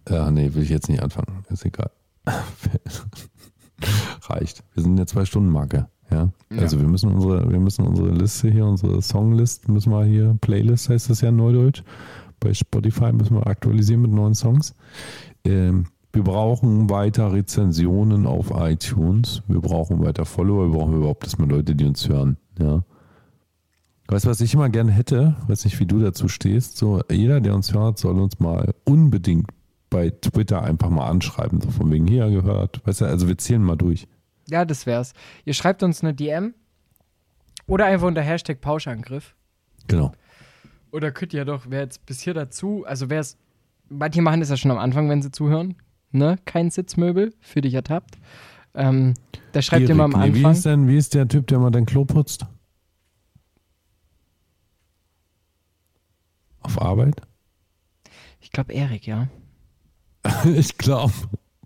ja, nee, will ich jetzt nicht anfangen. Ist egal. *laughs* Reicht. Wir sind in der Zwei-Stunden-Marke. Ja? Ja. Also wir müssen unsere, wir müssen unsere Liste hier, unsere Songlist, müssen wir hier, Playlist heißt das ja in Neudeutsch. Bei Spotify müssen wir aktualisieren mit neuen Songs. Ähm, wir brauchen weiter Rezensionen auf iTunes. Wir brauchen weiter Follower. Wir brauchen überhaupt erstmal Leute, die uns hören. Ja. Weißt du, was ich immer gerne hätte? Weiß nicht, wie du dazu stehst. So, jeder, der uns hört, soll uns mal unbedingt bei Twitter einfach mal anschreiben. So von wegen hier gehört. Weißt du, also wir zählen mal durch. Ja, das wär's. Ihr schreibt uns eine DM oder einfach unter Hashtag Pauschangriff. Genau. Oder könnt ihr doch, wer jetzt bis hier dazu, also wer es, manche machen das ja schon am Anfang, wenn sie zuhören, ne? Kein Sitzmöbel, für dich ertappt. Ähm, da schreibt ihr mal am Erik, nee, Wie Anfang. ist denn, wie ist der Typ, der mal dein Klo putzt? Auf Arbeit? Ich glaube Erik, ja. *laughs* ich glaube.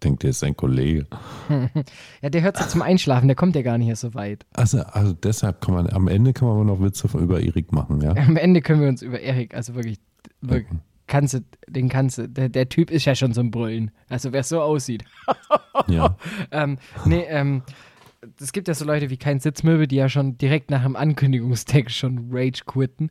Denkt, der ist ein Kollege. *laughs* Ja, der hört sich zum Einschlafen, der kommt ja gar nicht erst so weit. Also, also deshalb kann man, am Ende kann man aber noch Witze über Erik machen, ja? Am Ende können wir uns über Erik, also wirklich, wirklich. Kannst du, den kannst du, der, der Typ ist ja schon so ein Brüllen. Also wer so aussieht. *laughs* Ja. *laughs* ähm, nee, ähm, es gibt ja so Leute wie kein Sitzmöbel, die ja schon direkt nach dem Ankündigungstext schon Rage quitten.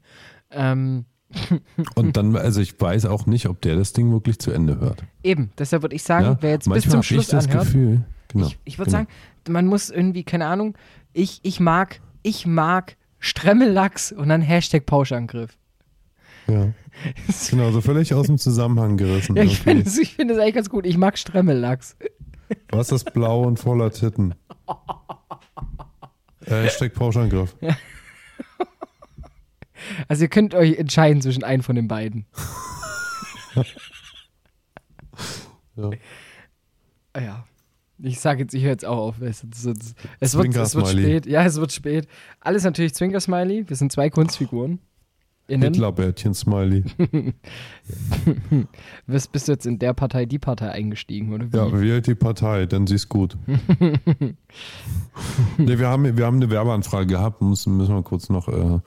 Ähm, *laughs* Und dann, also ich weiß auch nicht, ob der das Ding wirklich zu Ende hört. eben, deshalb würde ich sagen, ja? wer jetzt bis zum Schluss ich das anhört, Gefühl, genau, ich, ich würde genau. sagen, man muss irgendwie, keine Ahnung, ich, ich mag, ich mag Stremmellachs und dann Hashtag Pauschangriff. Ja. *laughs* Genau, so völlig aus dem Zusammenhang gerissen. Ja, ich finde es ich find eigentlich ganz gut. Ich mag Stremmellachs. Was ist blau und voller Titten? *laughs* Äh, Hashtag Pauschangriff. Also ihr könnt euch entscheiden zwischen einem von den beiden. *laughs* Ja. Ja. Ich sage jetzt, ich höre jetzt auch auf. Es, es, es, es, wird, es wird spät. Ja, es wird spät. Alles natürlich Zwinker-Smiley. Wir sind zwei Kunstfiguren. Hitlerbärtchen-Smiley. *laughs* Bist, bist du jetzt in der Partei, die Partei eingestiegen, oder wie? Ja, wählt die Partei, denn sie ist gut. *laughs* nee, wir, haben, wir haben eine Werbeanfrage gehabt, müssen, müssen wir kurz noch äh,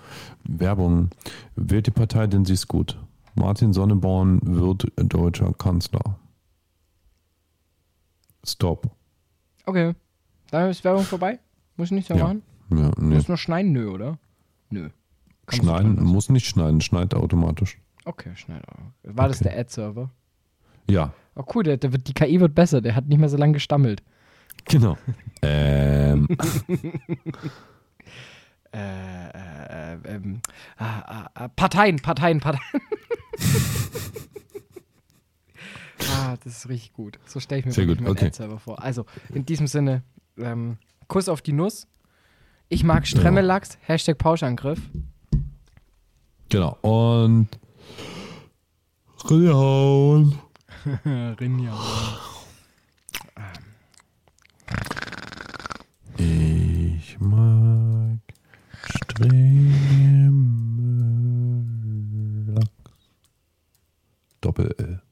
Werbung. Wählt die Partei, denn sie ist gut. Martin Sonneborn wird deutscher Kanzler. Stop. Okay. Dann ist Werbung vorbei. Muss ich nicht so Ja. machen? Ja, nee. Muss nur schneiden? Nö, oder? Nö. Kann Schneiden, muss nicht schneiden, schneidet automatisch. Okay, schneiden. War das Okay. der Ad-Server? Ja, Oh cool, der, der wird, die KI wird besser. Der hat nicht mehr so lange gestammelt. genau. *laughs* ähm, Äh, äh, äh, ähm, ah, Parteien, Parteien, Parteien. *laughs* ah, das ist richtig gut. So stelle ich mir Sehr gut, meinen okay. Ad-Server vor. Also, in diesem Sinne, ähm, Kuss auf die Nuss. Ich mag Stremmellachs, Hashtag Pauschangriff. Genau. Und Reinhauen. *laughs* Rinja. Ich mag Stremmelachs. Doppel